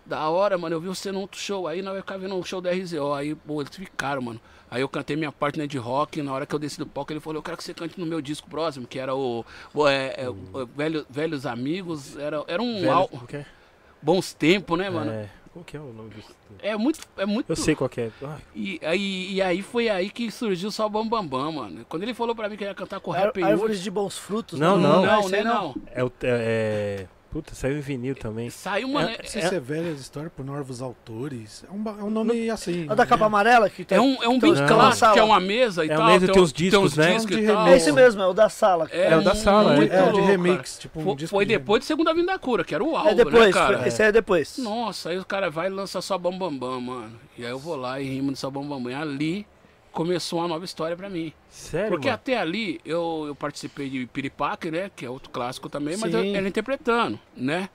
da hora, mano, eu vi você num outro show aí, nós vai ficar vendo o show da RZO. Aí, pô, eles ficaram, mano. Aí eu cantei minha parte né, de rock, na hora que eu desci do palco, ele falou, eu quero que você cante no meu disco próximo, que era o, o, é, é, o Velho- Velhos Amigos, era, era um Velho- é? bons tempos, né, mano? É, Qual que é o nome disso? É muito, é muito... Eu sei qual que é. Ai, E aí, e aí foi aí que surgiu só o Bam Bam Bam, mano. Quando ele falou pra mim que ia cantar com o Ar- Rap Árvores de bons frutos. Não, né? não. não, esse né, aí não. é o. É, é, puta, saiu em vinil também. Saiu, mano. É- É, se é velhas histórias por novos autores. É um, é um nome assim. É o da capa amarela que tem. é um, é um Então, bem clássico, que é uma mesa e É tal. uma mesa, tem um- uns discos, né? discos De e tal. É esse mesmo, é o da sala. que É o da sala, muito É, de louco, remix. cara. Tipo um Foi, disco foi de depois de Segunda Vinda Cura, que era o álbum, É depois, né, cara? foi- esse aí é depois. Nossa, aí o cara vai e lança só Bam Bam Bam, mano. E aí eu vou lá e rimo de só Bam Bam Bam. E ali começou uma nova história pra mim. Sério, Porque mano? até ali eu, eu participei de Piripaque, né? Que é outro clássico também, mas Sim. eu era interpretando, né?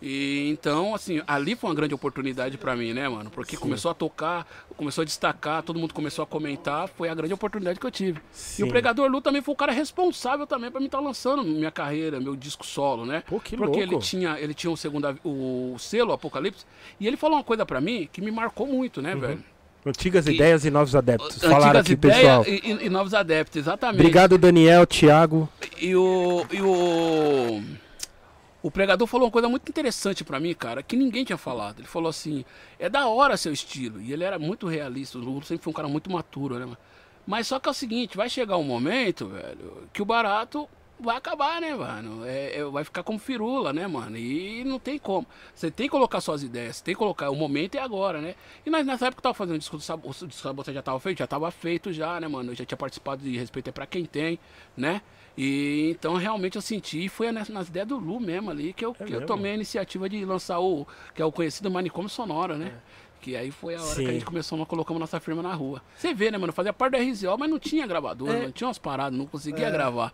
E então, assim, ali foi uma grande oportunidade pra mim, né, mano? Porque começou a tocar, começou a destacar, todo mundo começou a comentar, foi a grande oportunidade que eu tive. E Sim. o Pregador Lu também foi o cara responsável também pra mim estar lançando minha carreira, meu disco solo, né? Pô, que Porque louco. ele tinha, ele tinha o segundo o selo Apocalipse, e ele falou uma coisa pra mim que me marcou muito, né, velho? Antigas que- ideias e novos adeptos. Falaram aqui, pessoal. e, e- e novos adeptos, exatamente. Obrigado, Daniel, Thiago. E o. E o. O pregador falou uma coisa muito interessante pra mim, cara, que ninguém tinha falado. Ele falou assim: é da hora seu estilo. E ele era muito realista. O Lula sempre foi um cara muito maturo, né? Mas só que é o seguinte: vai chegar um momento, velho, que o barato vai acabar, né, mano? É, é- vai ficar como firula, né, mano? E não tem como. Você tem que colocar suas ideias, tem que colocar. O momento é agora, né? E nós, nessa época eu tava fazendo o disco do Sabotagem já tava feito, já tava feito já, né, mano? Eu já tinha participado de Respeito é pra quem tem, né? E então realmente eu senti, e foi nas, nas ideias do Lu mesmo ali que eu, que eu tomei a iniciativa de lançar o que é o conhecido Manicômio Sonora, né? Que aí foi a hora que Sim. a gente começou, nós colocamos nossa firma na rua. Você vê, né, mano? Fazia parte do RZO, mas não tinha gravador, É. não tinha umas paradas, não conseguia gravar.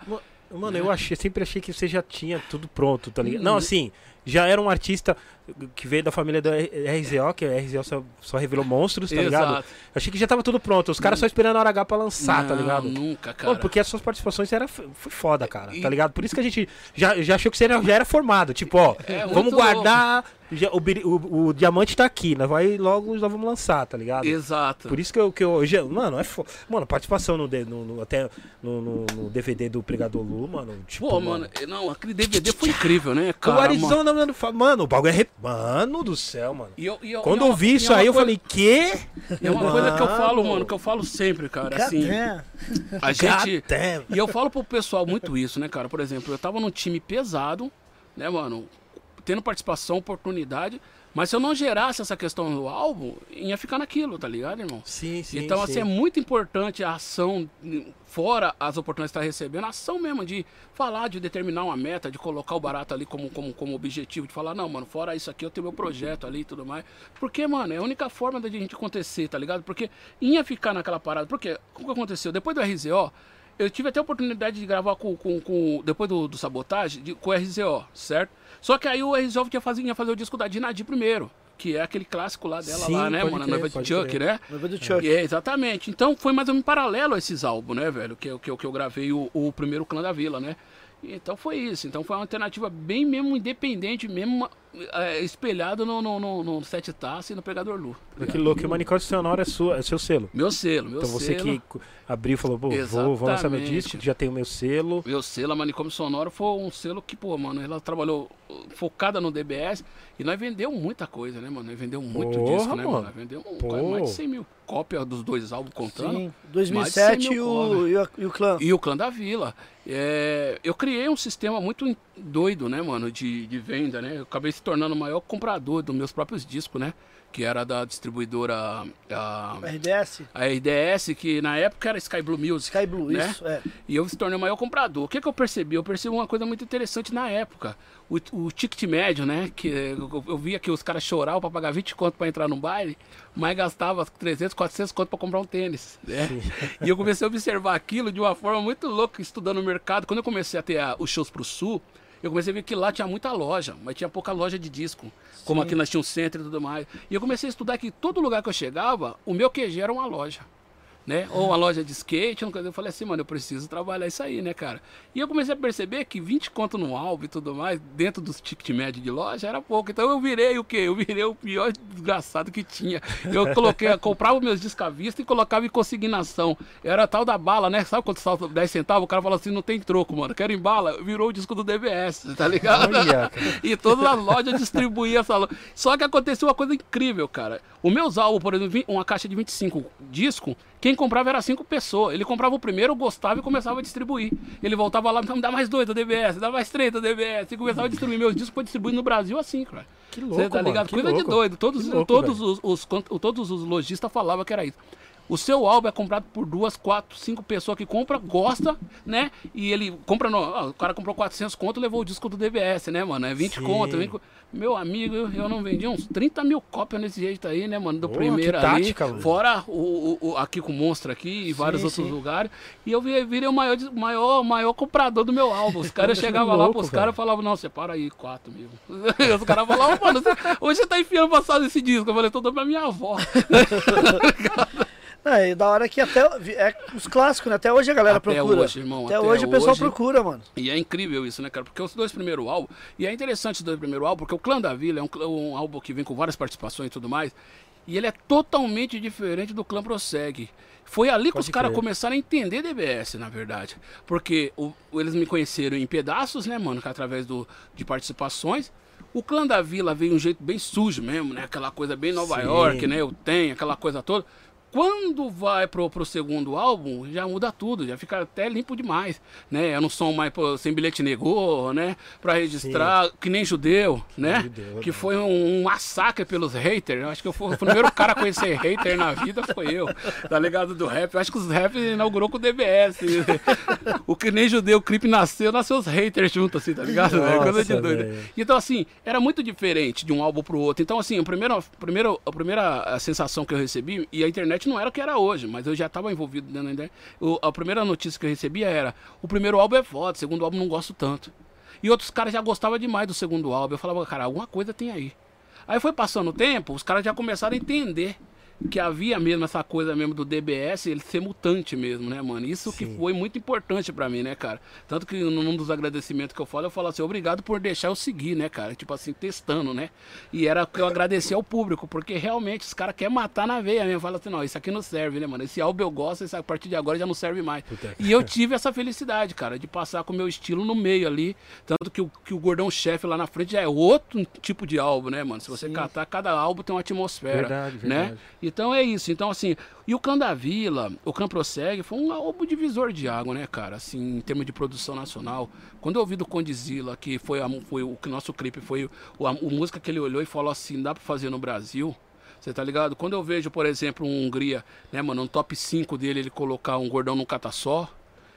Mano, eu achei, sempre achei que você já tinha tudo pronto, tá ligado? Não, Hum. assim, já era um artista. que veio da família do RZO, que a RZO só, só revelou monstros, tá ligado? Exato. Achei que já tava tudo pronto. Os caras só esperando a hora H pra lançar, tá Não, ligado? Nunca, cara. Mano, porque as suas participações era, foi foda, cara, E- tá ligado? Por isso que a gente já, já achou que você era- já era formado. Tipo, ó, É, vamos guardar. já- o, o- o diamante tá aqui, nós vai logo nós vamos lançar, tá ligado? Exato. Por isso que eu, que eu hoje, mano, é. Mano, participação no, no, no- até no, no- DVD do Pregador Lu, mano. Tipo, Pô, mano, não, aquele DVD foi incrível, né, o cara? mano. Arizona, mano, fa- mano, o bagulho é. re- Mano do céu, mano. E eu- e eu- Quando e é eu vi é isso uma aí, eu coisa- falei, quê? É uma coisa que eu falo, Mano. mano, que eu falo sempre, cara. Assim, a gente. E eu falo pro pessoal muito isso, né, cara? Por exemplo, eu tava num time pesado, né, mano? Tendo participação, oportunidade. Mas se eu não gerasse essa questão do álbum, ia ficar naquilo, tá ligado, irmão? Sim, sim. então, sim. assim, é muito importante a ação, fora as oportunidades que está recebendo, a ação mesmo de falar, de determinar uma meta, de colocar o barato ali como, como, como objetivo, de falar, não, mano, fora isso aqui eu tenho meu projeto ali e tudo mais. Porque, mano, é a única forma da gente acontecer, tá ligado? Porque ia ficar naquela parada. Porque, o que aconteceu? Depois do RZO, eu tive até a oportunidade de gravar com, com, com depois do, do sabotagem, de- com o RZO, certo? Só que aí o RZO ia fazer, ia fazer o disco da Dinadi primeiro. Que é aquele clássico lá dela Sim, lá, né, mano? A noiva de pode Chuck, crer. né? Noiva do Chuck. É, exatamente. Então foi mais ou menos paralelo a esses álbuns, né, velho? Que, eu- que, que eu gravei o, o primeiro Clã da Vila, né? Então foi isso. Então foi uma alternativa bem mesmo independente, mesmo é, espelhado no, no, no, no Sete Taça e no Pregador Lu. Que louco, e o Manicômio Sonoro é, sua, é seu selo. Meu selo, meu Então você selo. que abriu e falou, pô, vou, vou lançar meu disco, já tenho meu selo. Meu selo, a Manicômio Sonoro, foi um selo que, pô, mano, ela trabalhou uh, focada no DBS e nós vendeu muita coisa, né, mano? Nós vendeu muito Porra, disco, né, mano? mano. Nós vendeu um, mais de 100 mil cópias dos dois álbuns contando. Sim, mais de 100 2007 mil e o, e, o, e o clã. E o Clã da Vila. É, eu criei um sistema muito doido, né, mano, de, de venda, né? Eu acabei se tornando o maior comprador dos meus próprios discos, né? Que era da distribuidora a, RDS, a RDS, que na época era Sky Blue Music. Sky Blue, né? isso, é. E eu se tornei o maior comprador. O que, que eu percebi? Eu percebi uma coisa muito interessante na época. O, o ticket médio, né? Que eu, eu via que os caras choravam pra pagar 20 conto pra entrar no baile, mas gastava 300, 400 conto pra comprar um tênis. Né? E eu comecei a observar aquilo de uma forma muito louca, estudando o mercado. Quando eu comecei a ter a- os shows pro sul, eu comecei a ver que lá tinha muita loja, mas tinha pouca loja de disco. Como aqui nós tínhamos centro e tudo mais. E eu comecei a estudar que todo lugar que eu chegava, o meu QG era uma loja né? Ou uma loja de skate, eu falei assim, mano, eu preciso trabalhar isso aí, né, cara? E eu comecei a perceber que 20 conto no álbum e tudo mais, dentro dos ticket médio de loja, era pouco. Então eu virei o quê? Eu virei o pior desgraçado que tinha. Eu coloquei, eu comprava meus discos à vista e colocava em consignação. Era a tal da bala, né? Sabe quando salta 10 centavos? O cara fala assim, não tem troco, mano. Quero em bala. Virou o disco do DBS, tá ligado? Olha, e todas as lojas distribuíam essa loja. Só que aconteceu uma coisa incrível, cara. O meus álbuns, por exemplo, uma caixa de 25 discos, quem comprava era cinco pessoas. Ele comprava o primeiro, gostava e começava a distribuir. Ele voltava lá, me dá mais dois do DBS, dá mais três do DBS. E começava a distribuir meus discos para distribuir no Brasil assim, cara. Que louco, Você tá ligado? Coisa de louco. doido. Todos, louco, todos, os, os, todos os lojistas falavam que era isso. O seu álbum é comprado por duas, quatro, cinco pessoas que compra, gosta, né? E ele compra no. o cara comprou 400 conto levou o disco do DBS, né, mano? É 20 Sim. conto, 20 conto. Meu amigo, eu, não vendi uns 30 mil cópias nesse jeito aí, né, mano? Do primeiro que ali. tática, mano. Fora o, o- o- aqui com o Monstro aqui e vários Sim, outros sim. lugares. E eu vi- virei o maior, maior, maior comprador do meu álbum. Os caras chegavam lá pros caras e falavam, não, separa aí 4 mil. Os caras falavam, mano, você- hoje você tá enfiando passado esse disco. Eu falei, tô dando pra minha avó. É da hora que até é os clássicos, né? Até hoje a galera Até procura. hoje, irmão, Até, até hoje o pessoal hoje. procura, mano. E é incrível isso, né, cara? Porque os dois primeiros álbuns. E é interessante os dois primeiros álbuns, porque o Clã da Vila é um, um álbum que vem com várias participações e tudo mais. E ele é totalmente diferente do Clã Prossegue. Foi ali que Pode os caras começaram a entender DBS, na verdade. Porque o- eles me conheceram em pedaços, né, mano? que Através do, de participações. O Clã da Vila veio de um jeito bem sujo mesmo, né? Aquela coisa bem Nova Sim. York, né? Eu tenho, aquela coisa toda. Quando vai pro, pro segundo álbum, já muda tudo, já fica até limpo demais, né? É um som mais pô, sem bilhete negou, né? Pra registrar, que nem judeu, né? Judeu, que foi um, um massacre pelos haters. Eu acho que eu fui o primeiro cara a conhecer hater na vida foi eu, tá ligado? Do rap. Eu acho que os rap inaugurou com o DBS. o que nem judeu, o clipe nasceu, nasceu os haters juntos, assim, tá ligado? É coisa de Nossa, velho. Então, assim, era muito diferente de um álbum pro outro. Então, assim, a primeira, a primeira, a primeira sensação que eu recebi, e a internet não era o que era hoje, mas eu já estava envolvido dentro da a primeira notícia que eu recebia era: o primeiro álbum é foda, o segundo álbum não gosto tanto. E outros caras já gostavam demais do segundo álbum. Eu falava, cara, alguma coisa tem aí. Aí foi passando o tempo, os caras já começaram a entender que havia mesmo essa coisa mesmo do DBS, ele ser mutante mesmo, né, mano? Isso Sim. que foi muito importante pra mim, né, cara? Tanto que num dos agradecimentos que eu falo, eu falo assim, obrigado por deixar eu seguir, né, cara? Tipo assim, testando, né? E era que eu agradecer ao público, porque realmente os caras querem matar na veia mesmo. Fala assim, não, isso aqui não serve, né, mano? Esse álbum eu gosto, esse a partir de agora já não serve mais. Puta. E eu tive essa felicidade, cara, de passar com o meu estilo no meio ali. Tanto que o, que o Gordão Chefe lá na frente já é outro tipo de álbum, né, mano? Se você Sim. catar, cada álbum tem uma atmosfera. Verdade, né? verdade. Então é isso. Então, assim, e o Cão da Vila, o Cão Prossegue, foi um álbum divisor de água, né, cara? Assim, em termos de produção nacional. Quando eu ouvi do Condizila, que foi, a, foi o que nosso clipe foi o, a, o música que ele olhou e falou assim: dá pra fazer no Brasil. Você tá ligado? Quando eu vejo, por exemplo, um Hungria, né, mano, no top 5 dele, ele colocar um gordão num cata só.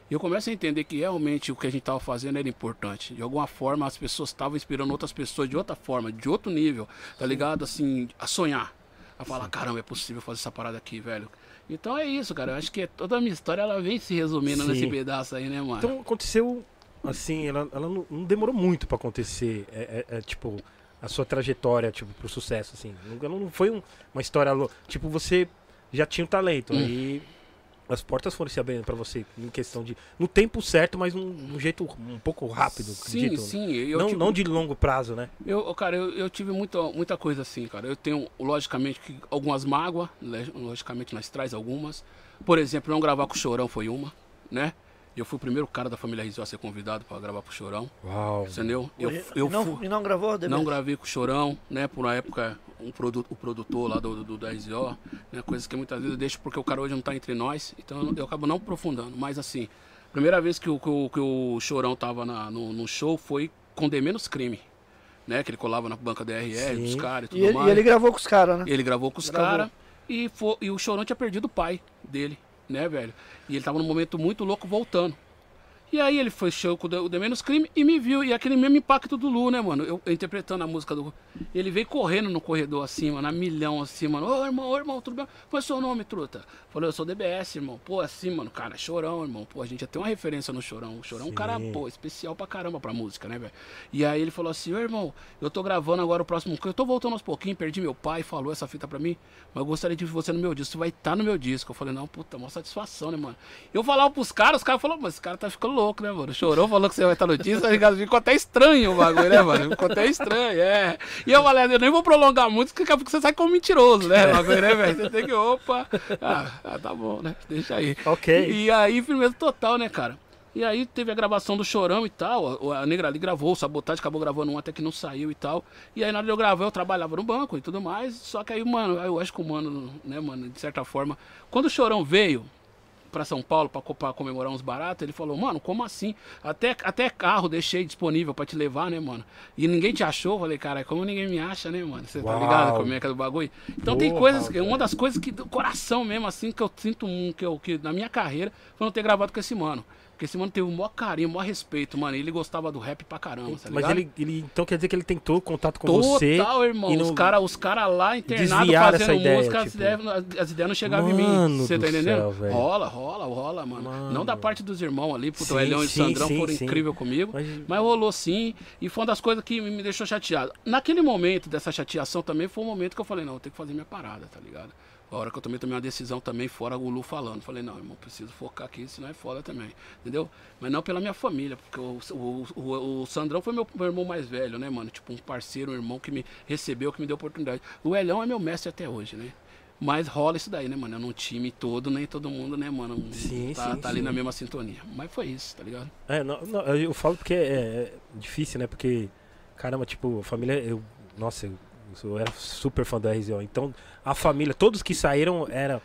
Eu começo a entender que realmente o que a gente tava fazendo era importante. De alguma forma, as pessoas estavam inspirando outras pessoas de outra forma, de outro nível, tá ligado? Assim, a sonhar. A falar, caramba, é possível fazer essa parada aqui, velho. Então é isso, cara. Eu acho que toda a minha história ela vem se resumindo Sim. nesse pedaço aí, né, mano? Então aconteceu assim, ela, ela não, não demorou muito pra acontecer. É, é- é, tipo, a sua trajetória, tipo, pro sucesso, assim. Não, não foi um- uma história. lou- Tipo, você já tinha o talento. Hum. Aí as portas foram se abrindo pra você em questão de. No tempo certo, mas num, num jeito um pouco rápido, sim, acredito. sim. Eu, não, tipo, não de longo prazo, né? Eu, cara, eu, eu tive muita, muita coisa assim, cara. Eu tenho, logicamente, algumas mágoas, logicamente nós traz algumas. Por exemplo, não gravar com o Chorão foi uma, né? Eu fui o primeiro cara da família Rizzo a ser convidado para gravar com o Chorão, Uau. entendeu? Eu, E- eu não, fui, e não gravou? não gravei com o Chorão, né? Por uma época, um produto, o produtor lá do, do, da RZO, né? Coisas que muitas vezes eu deixo porque o cara hoje não tá entre nós, então eu, eu acabo não aprofundando. Mas assim, primeira vez que o, que o, que o Chorão tava na- no, no show foi com The Menos Crime, né? Que ele colava na banca DRR, dos caras e tudo E ele, mais. e ele gravou com os caras, né? Ele gravou com os caras e, fo- e o Chorão tinha perdido o pai dele, né, velho? E ele tava num momento muito louco voltando. E aí ele foi show com o The- Menos Crime e me viu. E aquele mesmo impacto do Lu, né, mano? Eu, eu interpretando a música do. Ele veio correndo no corredor assim, mano, a milhão assim, mano. Ô, irmão, ô, irmão, tudo bem? Qual é o seu nome, truta? Falei, eu sou DBS, irmão. Pô, assim, mano, cara, chorão, irmão. Pô, a gente já tem uma referência no chorão. O chorão é um cara, pô, especial pra caramba pra música, né, velho? E aí ele falou assim, ô irmão, eu tô gravando agora o próximo. Eu tô voltando aos pouquinhos, perdi meu pai, falou essa fita pra mim, mas eu gostaria de ver você no meu disco. Você vai estar no meu disco. Eu falei, não, puta, mó satisfação, né, mano? Eu falava pros caras, os caras falaram, mas esse cara tá ficando louco, né, mano? Chorou, falou que você vai estar no disco, tá ligado? Ficou até estranho o bagulho, né, mano? Ficou até estranho, é. E eu falei, eu nem vou prolongar muito, porque daqui a pouco você sai como mentiroso, né? bagulho, né, velho? Você tem que, opa. Ah, ah, tá bom, né? Deixa aí. Ok. E aí, firmeza total, né, cara? E aí teve a gravação do Chorão e tal. A, Negra ali gravou, o Sabotagem acabou gravando um até que não saiu e tal. E aí na hora de eu gravar, eu trabalhava no banco e tudo mais. Só que aí, mano, eu acho que o mano, né, mano, de certa forma. Quando o Chorão veio pra São Paulo pra comemorar uns baratos, ele falou, mano, como assim? Até, até carro deixei disponível pra te levar, né, mano? E ninguém te achou? Falei, cara, como ninguém me acha, né, mano? Você tá ligado como é que é do bagulho? Então tem coisas, velho. uma das coisas que do coração mesmo, assim, que eu sinto um, que, eu, que na minha carreira foi não ter gravado com esse mano. Porque esse mano teve um maior carinho, um maior respeito, mano. Ele gostava do rap pra caramba, tá Mas ligado? ele, ele. Então quer dizer que ele tentou contato com Total, você. irmão. e Os não- caras os cara lá internados desviaram fazendo ideia, música, as, tipo- ideias, as- as ideias não chegavam em mim. Você tá do entendendo? céu, rola, rola, rola, mano. Mano. Não da parte dos irmãos ali, puto, Sim, o Elhão e o Sandrão sim, foram sim. incríveis comigo. Mas- Mas rolou sim, e foi uma das coisas que me deixou chateado. Naquele momento dessa chateação também foi um momento que eu falei, não, eu tenho que fazer minha parada, tá ligado? A hora que eu também tomei uma decisão também, fora o Lu falando. Falei, não, irmão, preciso focar aqui, senão é foda também. Entendeu? Mas não pela minha família, porque o, o, o, o Sandrão foi meu, meu irmão mais velho, né, mano? Tipo, um parceiro, um irmão que me recebeu, que me deu oportunidade. O Elhão é meu mestre até hoje, né? Mas rola isso daí, né, mano? É num time todo, nem todo mundo, né, mano? Sim, tá, sim, tá ali sim. na mesma sintonia. Mas foi isso, tá ligado? É, não, não, eu falo porque é, é difícil, né? Porque, caramba, tipo, a família. Eu, nossa, eu, eu era super fã da RZO. Então, a família, todos que saíram era,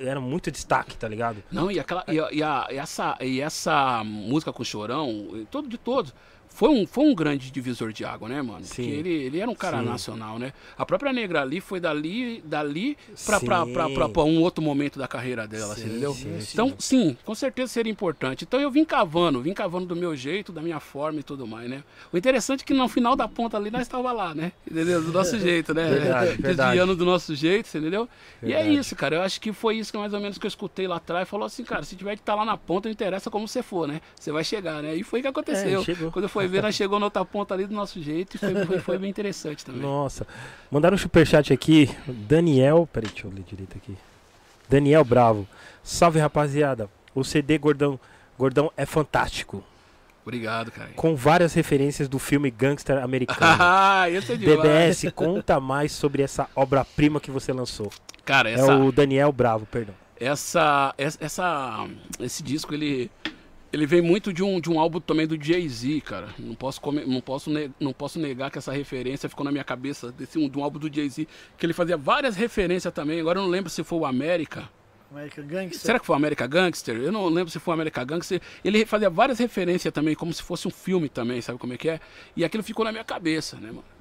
era muito destaque, tá ligado? Não, e, aquela, e, e a- e essa, e essa música com o Chorão, todo de todos, foi um, foi um grande divisor de água, né, mano? Porque Sim. ele, ele era um cara Sim. nacional, né? A própria Negra ali foi dali, dali pra, pra, pra, Sim. pra- pra um outro momento da carreira dela, Sim, você entendeu? sim, sim. Então, sim, com certeza seria importante. Então eu vim cavando, vim cavando do meu jeito, da minha forma e tudo mais, né? O interessante é que no final da ponta ali nós estava lá, né? Entendeu? Do nosso jeito, né? Verdade, verdade. Desviando do nosso jeito, entendeu? E é Verdade. isso, cara. Eu acho que foi isso que mais ou menos que eu escutei lá atrás. Falou assim, cara, se tiver que estar lá na ponta, não interessa como você for, né? Você vai chegar, né? E foi o que aconteceu. É. Quando foi foi ver, nós chegou na outra ponta ali do nosso jeito e foi, foi, foi bem interessante também. Nossa. Mandaram um superchat aqui. Daniel. Peraí, deixa eu ler direito aqui. Daniel Bravo. Salve, rapaziada. O CD Gordão, Gordão é fantástico. Obrigado, cara. Com várias referências do filme Gangster Americano. Ah, esse é demais. BBS, conta mais sobre essa obra-prima que você lançou. Cara, É essa, o Daniel Bravo, perdão. essa, essa, essa- esse disco ele ele vem muito de um, de um álbum também do Jay-Z, cara. Não posso não posso não posso negar que essa referência ficou na minha cabeça desse um, de um álbum do Jay-Z que ele fazia várias referências também. Agora eu não lembro se foi o América. Gangster. Será que foi o America Gangster? Eu não lembro se foi o America Gangster. Ele fazia várias referências também, como se fosse um filme também, sabe como é que é? E aquilo ficou na minha cabeça, né, mano?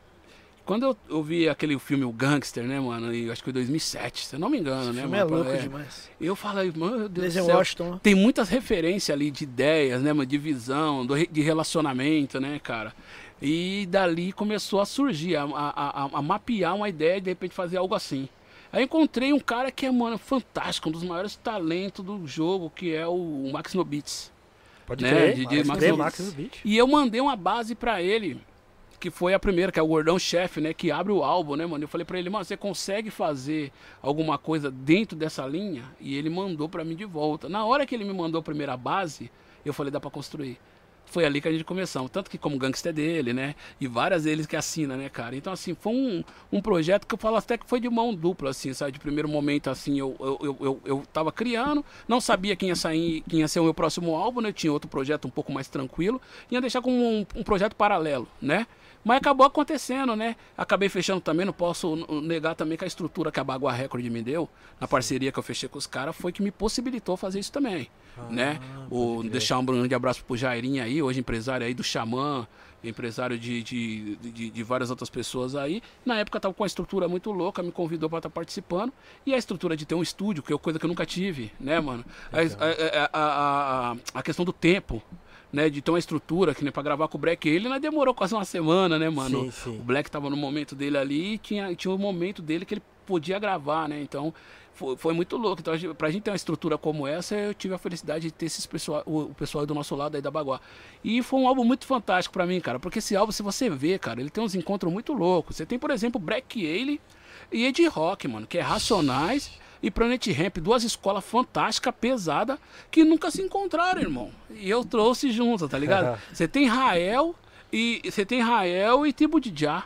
Quando eu, eu vi aquele filme O Gangster, né, mano? E acho que foi 2007, se eu não me engano, Esse né, filme é mano? louco É. demais. Eu falei, mano, meu Deus do céu. Washington. né? Tem muitas referências ali de ideias, né, mano? De visão, do de relacionamento, né, cara? E dali começou a surgir, a, a, a- a mapear uma ideia e de repente fazer algo assim. Aí encontrei um cara que é, mano, fantástico, um dos maiores talentos do jogo, que é o Max Nobits. Pode Né, crer. de- de Max Max. E eu mandei uma base pra ele, que foi a primeira, que é o Gordão Chefe, né? Que abre o álbum, né, mano? Eu falei pra ele, mano, você consegue fazer alguma coisa dentro dessa linha? E ele mandou pra mim de volta. Na hora que ele me mandou a primeira base, eu falei, dá pra construir. Foi ali que a gente começou. Tanto que como gangster dele, né? E várias deles que assina, né, cara? Então, assim, foi um, um projeto que eu falo até que foi de mão dupla, assim, sabe? De primeiro momento, assim, eu, eu, eu, eu, eu tava criando, não sabia quem ia sair, quem ia ser o meu próximo álbum, né? Eu tinha outro projeto um pouco mais tranquilo. Ia deixar como um, um projeto paralelo, né? Mas acabou acontecendo, né? Acabei fechando também, não posso negar também que a estrutura que a Bagua Record me deu, na parceria que eu fechei com os caras, foi que me possibilitou fazer isso também, né? O, deixar um grande abraço pro Jairinho aí, hoje empresário aí do Xamã, empresário de, de, de, de várias outras pessoas aí. Na época tava com uma estrutura muito louca, me convidou para estar participando. E a estrutura de ter um estúdio, que é coisa que eu nunca tive, né, mano? A, a, a, a, a questão do tempo, né? De ter uma estrutura, que nem pra gravar com o Black, ele né, demorou quase uma semana, né, mano? Sim, sim. O Black tava no momento dele ali e tinha, tinha um momento dele que ele podia gravar, né? Então foi, foi muito louco. Então, a gente- pra gente ter uma estrutura como essa, eu tive a felicidade de ter esses pessoal, o, o pessoal do nosso lado aí da Baguá. E foi um álbum muito fantástico pra mim, cara, porque esse álbum, se você vê, cara, ele tem uns encontros muito loucos. Você tem, por exemplo, Black Alien e Ed Rock, mano, que é Racionais e Planet Ramp, duas escolas fantásticas, pesadas, que nunca se encontraram, irmão. E eu trouxe junto, tá ligado? Você tem Rael e você tem Rael e Tribo de Já.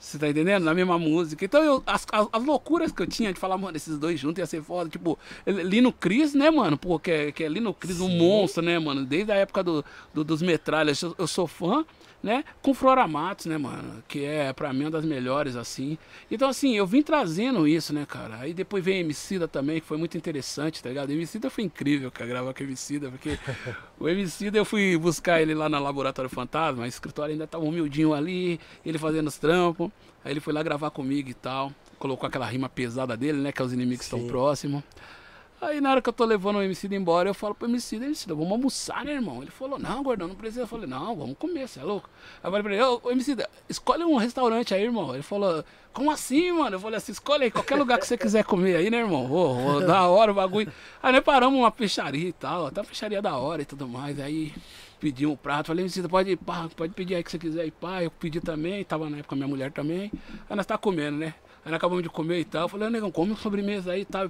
Você tá entendendo? Na mesma música. Então, eu, as, as, as loucuras que eu tinha de falar, mano, esses dois juntos ia ser foda. Tipo, Lino Cris, né, mano? Pô, que é, que é Lino Cris, um monstro, né, mano? Desde a época do, do- dos metralhas, eu, eu sou fã, né? Com Flora Matos, né, mano? Que é, pra mim, uma das melhores, assim. Então, assim, eu vim trazendo isso, né, cara? Aí depois veio Emicida também, que foi muito interessante, tá ligado? Emicida foi incrível, cara, gravar com Emicida, porque o Emicida eu fui buscar ele lá na Laboratório Fantasma, o escritório ainda tava humildinho ali, ele fazendo os trampos. Aí ele foi lá gravar comigo e tal. Colocou aquela rima pesada dele, né? Que os inimigos estão Sim. próximos. Aí na hora que eu tô levando o MC embora, eu falo pro MC, MC, vamos almoçar, né, irmão? Ele falou, não, gordão, não precisa. Eu falei, não, vamos comer, você é louco? Aí eu falei pra ele, ô, MC, escolhe um restaurante aí, irmão. Ele falou, como assim, mano? Eu falei assim, escolhe aí, qualquer lugar que você quiser comer aí, né, irmão? Ô, ô, da hora o bagulho. Aí nós paramos uma peixaria e tal, até uma peixaria da hora e tudo mais. Aí pedi um prato, falei, MC, pode, pá, pode pedir aí que você quiser e pá. Eu pedi também, tava na época minha mulher também. Aí nós tá comendo, né? Aí nós acabamos de comer e tal. Eu falei, "Ô, negão, come sobremesa aí e tal.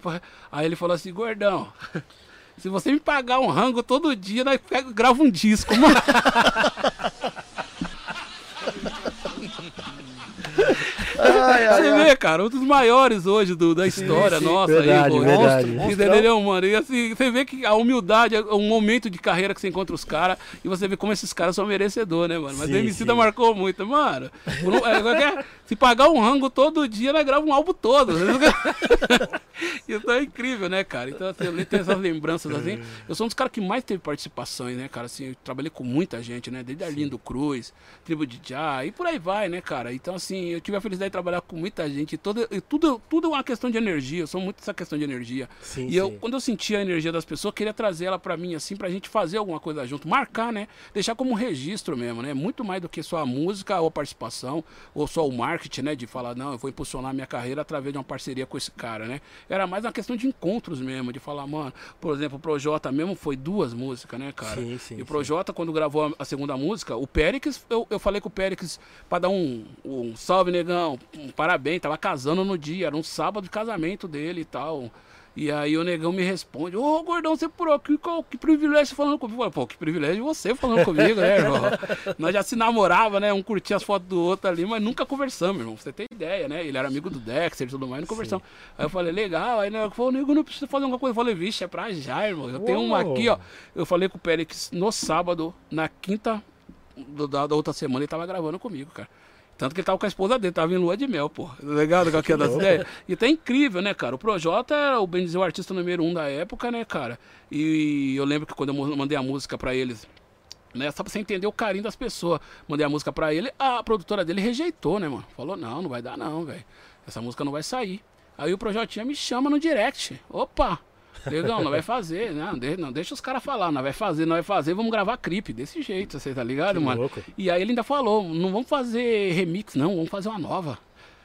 Aí ele falou assim, gordão, se você me pagar um rango todo dia, nós pega, grava um disco, mano. Ai, Você ai. vê, cara, um dos maiores hoje do, da história sim. nossa Verdade, aí, verdade. Entendeu, mano? E assim, você vê que a humildade é um momento de carreira que você encontra os caras e você vê como esses caras são merecedores, né, mano? Mas Sim, o MC da sim. marcou muito, mano. é, qualquer- se pagar um rango todo dia, nós grava um álbum todo. Isso é incrível, né, cara? Então, assim, eu tenho essas lembranças assim. Eu sou um dos caras que mais teve participações, né, cara? Assim, eu trabalhei com muita gente, né? Desde Arlindo Cruz, Tribo de Já e por aí vai, né, cara? Então, assim, eu tive a felicidade de trabalhar com muita gente. E, toda, e tudo, tudo é uma questão de energia. Eu sou muito essa questão de energia. Sim, e eu, sim. quando eu sentia a energia das pessoas, eu queria trazer ela pra mim, assim, pra gente fazer alguma coisa junto. Marcar, né? Deixar como um registro mesmo, né? Muito mais do que só a música ou a participação, ou só o marketing, né? De falar, não, eu vou impulsionar minha carreira através de uma parceria com esse cara, né? Era mais uma questão de encontros mesmo, de falar, mano, por exemplo, o Projota mesmo foi duas músicas, né, cara? Sim, sim, E o sim. Projota, quando gravou a, a segunda música, o Périx, eu, eu falei com o Périx pra dar um, um salve, negão, um parabéns, tava casando no dia, era um sábado de casamento dele e tal. E aí o negão me responde, ô gordão, você por aqui, qual- que privilégio você falando comigo? Falei, Pô, que privilégio você falando comigo, né, irmão? Nós já se namorava, né? Um curtia as fotos do outro ali, mas nunca conversamos, irmão. Você tem ideia, né? Ele era amigo do Dexter e tudo mais, não conversamos. Aí eu falei, legal, aí ele falou, nego, não precisa fazer alguma coisa. Eu falei, vixe, é pra já, irmão. Eu tenho uma Uou. aqui, ó. Eu falei com o Périx no sábado, na quinta da, da outra semana, ele tava gravando comigo, cara. Tanto que ele tava com a esposa dele, tava em lua de mel, pô. Tá Ligado com aquela das ideias? E tá incrível, né, cara? O Projota era o bem dizer o artista número um da época, né, cara? E eu lembro que quando eu mandei a música pra eles, né, só pra você entender o carinho das pessoas, mandei a música pra ele, a produtora dele rejeitou, né, mano? Falou, não, não vai dar não, velho. Essa música não vai sair. Aí o Projotinha me chama no direct. Opa! Legal, não vai fazer, não, de- não deixa os caras falar, não vai fazer, não vai fazer, vamos gravar clipe desse jeito, você tá ligado, Que mano? louco. E aí ele ainda falou, não vamos fazer remix, não, vamos fazer uma nova.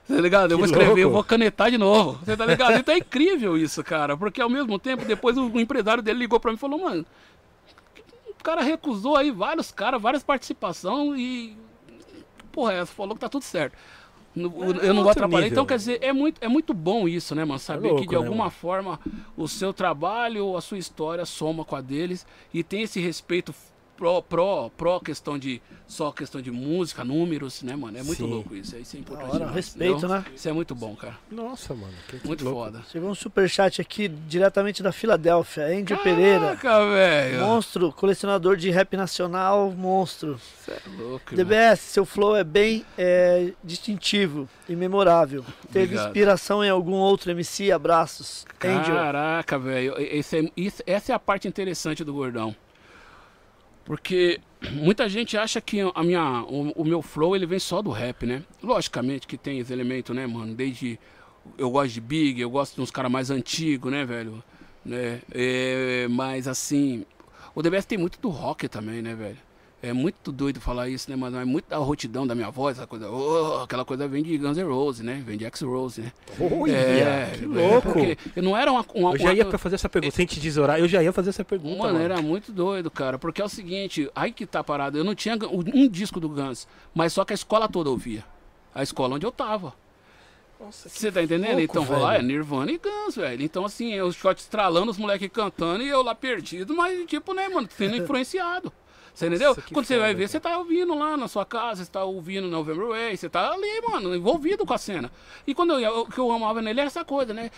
Tá ligado? Eu Que vou escrever, louco. eu vou canetar de novo. Você tá ligado? Então é incrível isso, cara. Porque ao mesmo tempo, depois o, o empresário dele ligou pra mim e falou, mano, o cara recusou aí vários caras, várias participações e. Porra, essa falou que tá tudo certo. É eu não vou atrapalhar. nível. Então, quer dizer, é muito, é muito bom isso, né, mano? Saber louco, que de né, alguma mano? forma o seu trabalho, a sua história soma com a deles e tem esse respeito pró, pró, pró questão de só questão de música, números, né, mano? É muito Sim. louco isso. Isso é importante. hora, demais, respeito, entendeu? né? Isso é muito bom, cara. Nossa, mano. Que, que Muito louco. foda. Chegou um superchat aqui diretamente da Filadélfia. Angel Pereira. Caraca, velho. Monstro, colecionador de rap nacional, monstro. Você é louco. DBS, seu flow é bem é, distintivo e memorável. Teve Obrigado. inspiração em algum outro MC? Abraços. Caraca, velho. É- isso- essa é a parte interessante do gordão. Porque muita gente acha que a minha, o, o meu flow ele vem só do rap, né? Logicamente que tem esse elemento, né, mano? Desde. Eu gosto de Big, eu gosto de uns caras mais antigos, né, velho? Né? É, mas assim. O DBS tem muito do rock também, né, velho? É muito doido falar isso, né, mano? É muito da rotidão da minha voz, essa coisa. "Oh", aquela coisa vem de Guns N' Roses, né? Vem de X-Rose, né? Olha, que é, louco. Porque eu não era uma. uma Eu já ia pra fazer essa pergunta. Sem te desourar, eu já ia fazer essa pergunta. Mano, Mano, era muito doido, cara. Porque é o seguinte, aí que tá parado. Eu não tinha um disco do Guns, mas só que a escola toda ouvia. A escola onde eu tava. Você tá entendendo? louco, então, vou lá, é. Nirvana e Guns, velho. Então, assim, os shot estralando, os moleques cantando e eu lá perdido, mas, tipo, né, mano, sendo influenciado. Você entendeu? Que Quando você vai ver, você tá ouvindo lá na sua casa, você tá ouvindo November Way, você tá ali, mano, envolvido com a cena. E quando eu ia, o que eu amava nele era essa coisa, né?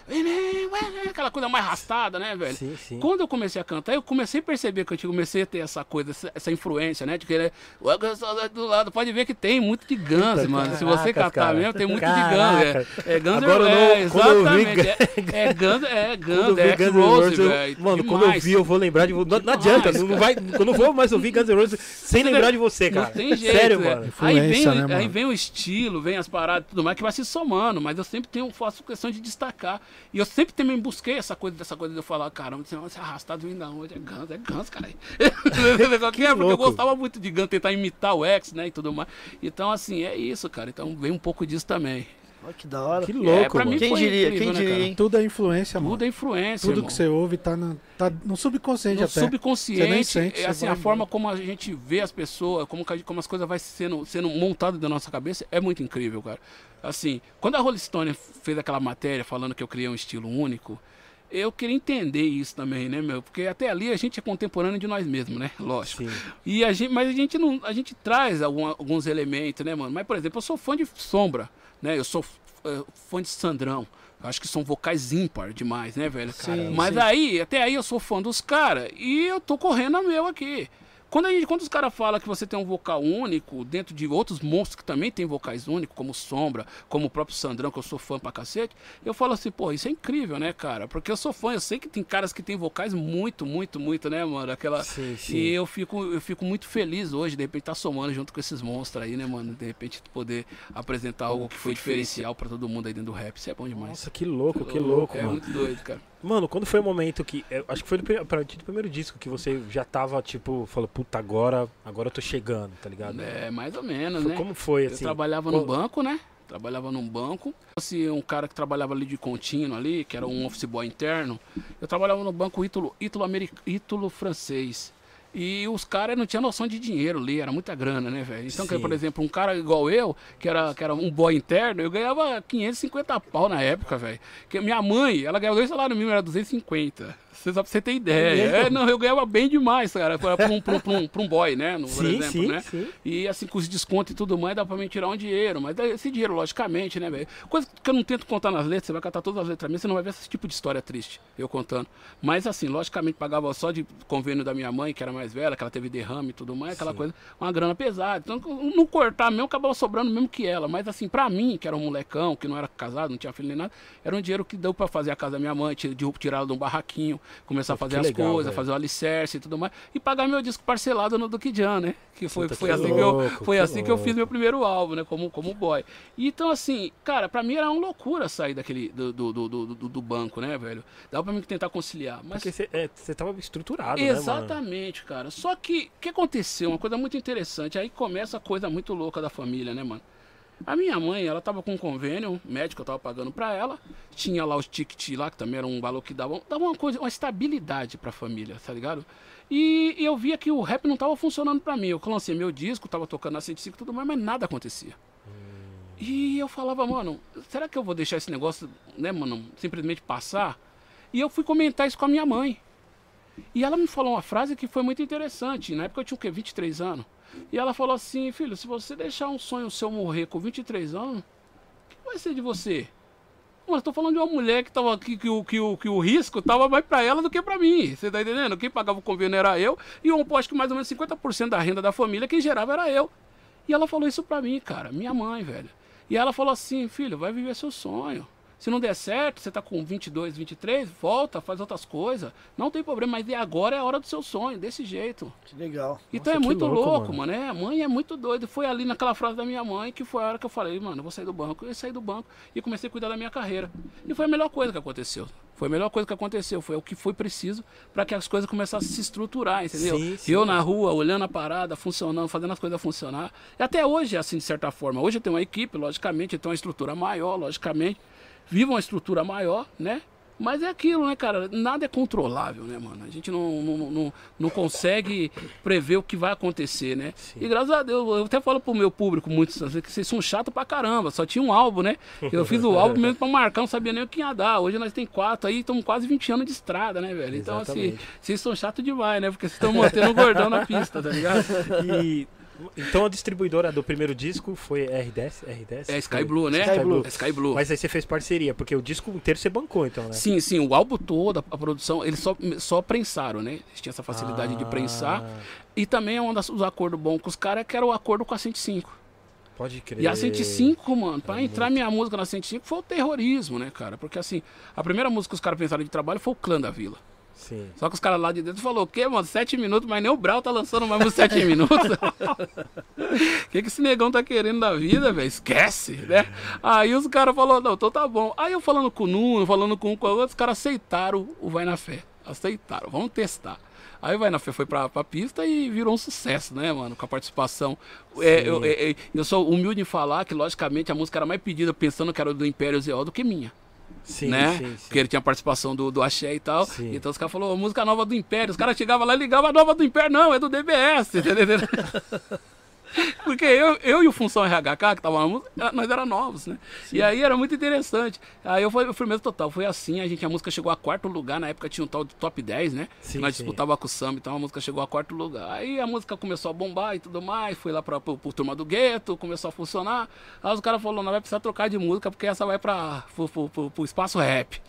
Aquela coisa mais arrastada, né, velho? Sim, sim. Quando eu comecei a cantar, eu comecei a perceber que eu comecei a ter essa coisa, essa, influência, né? De querer. "Ué, saudade do lado. Pode ver que tem muito de Guns, mano. Se você catar cara. mesmo, tem muito Caraca. de Guns. É, é Guns Agora é, não- eu vi exatamente. É, é Guns, é Guns, é Guns eu- velho. Mano, quando eu demais. vi, eu vou lembrar de. Não, não adianta, não vai. Quando eu vou mais ouvir Guns N' Roses sem lembrar de você, cara. Não tem jeito, Sério, velho. mano. Aí vem, né, aí mano? vem o estilo, vem as paradas e tudo mais que vai se somando, mas eu sempre tenho, faço questão de destacar. E eu sempre também busquei essa coisa, dessa coisa de eu falar, caramba, negócio é arrastado vindo da onde? É Guns, é Guns, cara. que é, porque eu gostava muito de Guns, tentar imitar o X, né, e tudo mais. Então, assim, é isso, cara. Então vem um pouco disso também. Olha que da hora. Que É, louco, pra mano. mim Quem diria, incrível, quem né, diria? Tudo é influência, mano. Tudo é influência, Tudo irmão. que você ouve tá, na- tá no subconsciente no até. Você nem subconsciente, sente, é você assim, a forma como a gente vê as pessoas, como, como as coisas vai sendo, sendo montadas da nossa cabeça, é muito incrível, cara. Assim, quando a Rolling Stone fez aquela matéria falando que eu criei um estilo único, eu queria entender isso também, né, meu? Porque até ali a gente é contemporâneo de nós mesmos, né? Lógico. Sim. E a gente, mas a gente não, a gente traz alguma- alguns elementos, né, mano? Mas por exemplo, eu sou fã de Sombra, né? Eu sou eh, fã de Sandrão. Acho que são vocais ímpar demais, né, velho? Sim, mas sim. aí, até aí eu sou fã dos caras e eu tô correndo a meu aqui. Quando, a gente, quando os caras falam que você tem um vocal único, dentro de outros monstros que também tem vocais únicos, como Sombra, como o próprio Sandrão, que eu sou fã pra cacete, eu falo assim, pô, isso é incrível, né, cara? Porque eu sou fã, eu sei que tem caras que tem vocais muito, muito, muito, né, mano? Aquela. Sim, sim. E eu fico, eu fico muito feliz hoje, de repente, estar somando junto com esses monstros aí, né, mano? De repente poder apresentar algo que foi diferencial pra todo mundo aí dentro do rap. Isso é bom demais. Nossa, que louco, que louco, é mano. muito doido, cara. Mano, quando foi o momento que. eu acho que foi a partir do primeiro disco que você já tava, tipo, falou, puta, agora, agora eu tô chegando, tá ligado? É, mais ou menos, Foi- né? Como foi, Eu assim? trabalhava qual- no banco, né? Trabalhava num banco. Se um cara que trabalhava ali de contínuo ali, que era um office boy interno, eu trabalhava no banco Ítalo, Ítalo, Americ... Ítalo francês. E os caras não tinham noção de dinheiro ali, era muita grana, né, velho? Então, que, por exemplo, um cara igual eu, que era, que era um boy interno, eu ganhava 550 pau na época, velho. Que minha mãe, ela ganhava dois salários mínimos, era 250. Você só pra você ter ideia. mesmo? É, não, eu ganhava bem demais, cara, pra, pra, um, pra, um, pra um- boy, né? no- Por Sim, exemplo, sim, né? sim. E assim, com os descontos e tudo mais, dá pra me tirar um dinheiro. Mas daí esse dinheiro, logicamente, né, velho? Coisa que eu não tento contar nas letras, você vai catar todas as letras minhas, você não vai ver esse tipo de história triste, eu contando. Mas assim, logicamente, pagava só de convênio da minha mãe, que era mais velha, que ela teve derrame e tudo mais, aquela coisa, uma grana pesada. Então, não cortar mesmo, acabava sobrando mesmo que ela. Mas assim, pra mim, que era um molecão, que não era casado, não tinha filho nem nada, era um dinheiro que deu pra fazer a casa da minha mãe, ti- de tirar ela de um barraquinho, começar a fazer as legal, coisas, velho. fazer o alicerce e tudo mais, e pagar meu disco parcelado no Duque Jan, né? Que foi, Puta, foi que assim que eu, louco, foi que assim que eu louco. fiz meu primeiro álbum, né? Como, como boy. Então, assim, cara, pra mim era uma loucura sair daquele do, do, do, do, do- banco, né, velho? Dava pra mim tentar conciliar. Mas Porque você é, você tava estruturado, né, mano? Exatamente, cara. Só que o que aconteceu? Uma coisa muito interessante. Aí começa a coisa muito louca da família, né, mano? A minha mãe, ela tava com um convênio médico, eu tava pagando pra ela. Tinha lá os tickets lá, que também era um valor que dava, dava uma coisa, uma estabilidade pra família, tá ligado? E eu via que o rap não tava funcionando pra mim. Eu lancei meu disco, tava tocando na 105 e tudo mais, mas nada acontecia. E eu falava, mano, será que eu vou deixar esse negócio, né, mano, simplesmente passar? E eu fui comentar isso com a minha mãe. E ela me falou uma frase que foi muito interessante. Na época eu tinha o quê? 23 anos. E ela falou assim, filho, se você deixar um sonho seu morrer com 23 anos, o que vai ser de você? Mas tô falando de uma mulher que tava aqui, que o, que o, que o risco tava mais pra ela do que pra mim. Você tá entendendo? Quem pagava o convênio era eu, e eu acho que mais ou menos 50% da renda da família, quem gerava era eu. E ela falou isso pra mim, cara, minha mãe, velho. E ela falou assim, filho, vai viver seu sonho. Se não der certo, você tá com 22, 23, volta, faz outras coisas. Não tem problema, mas e agora é a hora do seu sonho, desse jeito. Que legal. Então Nossa, é muito louco, louco, mano. mano. É, a mãe é muito doida. Foi ali naquela frase da minha mãe que foi a hora que eu falei, mano, eu vou sair do banco. Eu saí do banco e comecei a cuidar da minha carreira. E foi a melhor coisa que aconteceu. Foi a melhor coisa que aconteceu. Foi o que foi preciso para que as coisas começassem a se estruturar, entendeu? Sim, sim. Eu na rua, olhando a parada, funcionando, fazendo as coisas funcionar. E até hoje é assim, de certa forma. Hoje eu tenho uma equipe, logicamente, eu tenho uma estrutura maior, logicamente. Vivo uma estrutura maior, né? Mas é aquilo, né, cara? Nada é controlável, né, mano? A gente não, não, não, não consegue prever o que vai acontecer, né? E graças a Deus, eu até falo pro meu público muitas vezes que vocês são chatos pra caramba. Só tinha um álbum, né? Eu fiz o álbum mesmo pra marcar, não sabia nem o que ia dar. Hoje nós tem quatro aí, estamos quase 20 anos de estrada, né, velho? Então, assim, Exatamente. vocês são chatos demais, né? Porque vocês estão mantendo o gordão na pista, tá ligado? E então a distribuidora do primeiro disco foi R10, R10? É Sky Blue, né? Sky Blue. É Sky Blue. Mas aí você fez parceria, porque o disco inteiro você bancou, então, né? Sim, sim, o álbum todo, a produção, eles só, só prensaram, né? Eles tinham essa facilidade de Ah, prensar. E também é um dos acordos bons com os caras, que era o acordo com a 105. Pode crer. E a 105, mano, pra É entrar minha música na 105 foi o terrorismo, né, cara? Porque assim, a primeira música que os caras pensaram de trabalho foi o Clã da Vila. Sim. Só que os caras lá de dentro falaram, o quê, mano? Sete minutos, mas nem o Brau tá lançando mais uns sete minutos. O que, que esse negão tá querendo da vida, velho? Esquece, né? Aí os caras falaram, não, então tá bom. Aí eu falando com o Nuno, falando com um com o outro, os caras aceitaram o Vai na Fé. Aceitaram, vamos testar. Aí o Vai na Fé foi pra, pra pista e virou um sucesso, né, mano? Com a participação. É, eu, é, é, eu sou humilde em falar que, logicamente, a música era mais pedida pensando que era do Império Zé do que minha Sim, né? sim, sim. Porque ele tinha participação do, do Axé e tal. Sim. Então os caras falaram, música nova do Império. Os caras chegavam lá e ligavam a nova do Império. Não, é do DBS, entendeu? Porque eu, eu e o Função RHK, que música, nós era novos, né? E aí era muito interessante. Aí eu fui, eu fui mesmo total, foi assim, a gente, a música chegou a quarto lugar, na época tinha um tal de top 10, né? Sim, nós sim. disputava com o Samba, então a música chegou a quarto lugar. Aí a música começou a bombar e tudo mais, foi lá pra, pro, pro Turma do Gueto, começou a funcionar. Aí os caras falaram, não vai precisar trocar de música, porque essa vai pra, pro, pro, pro- pro espaço rap.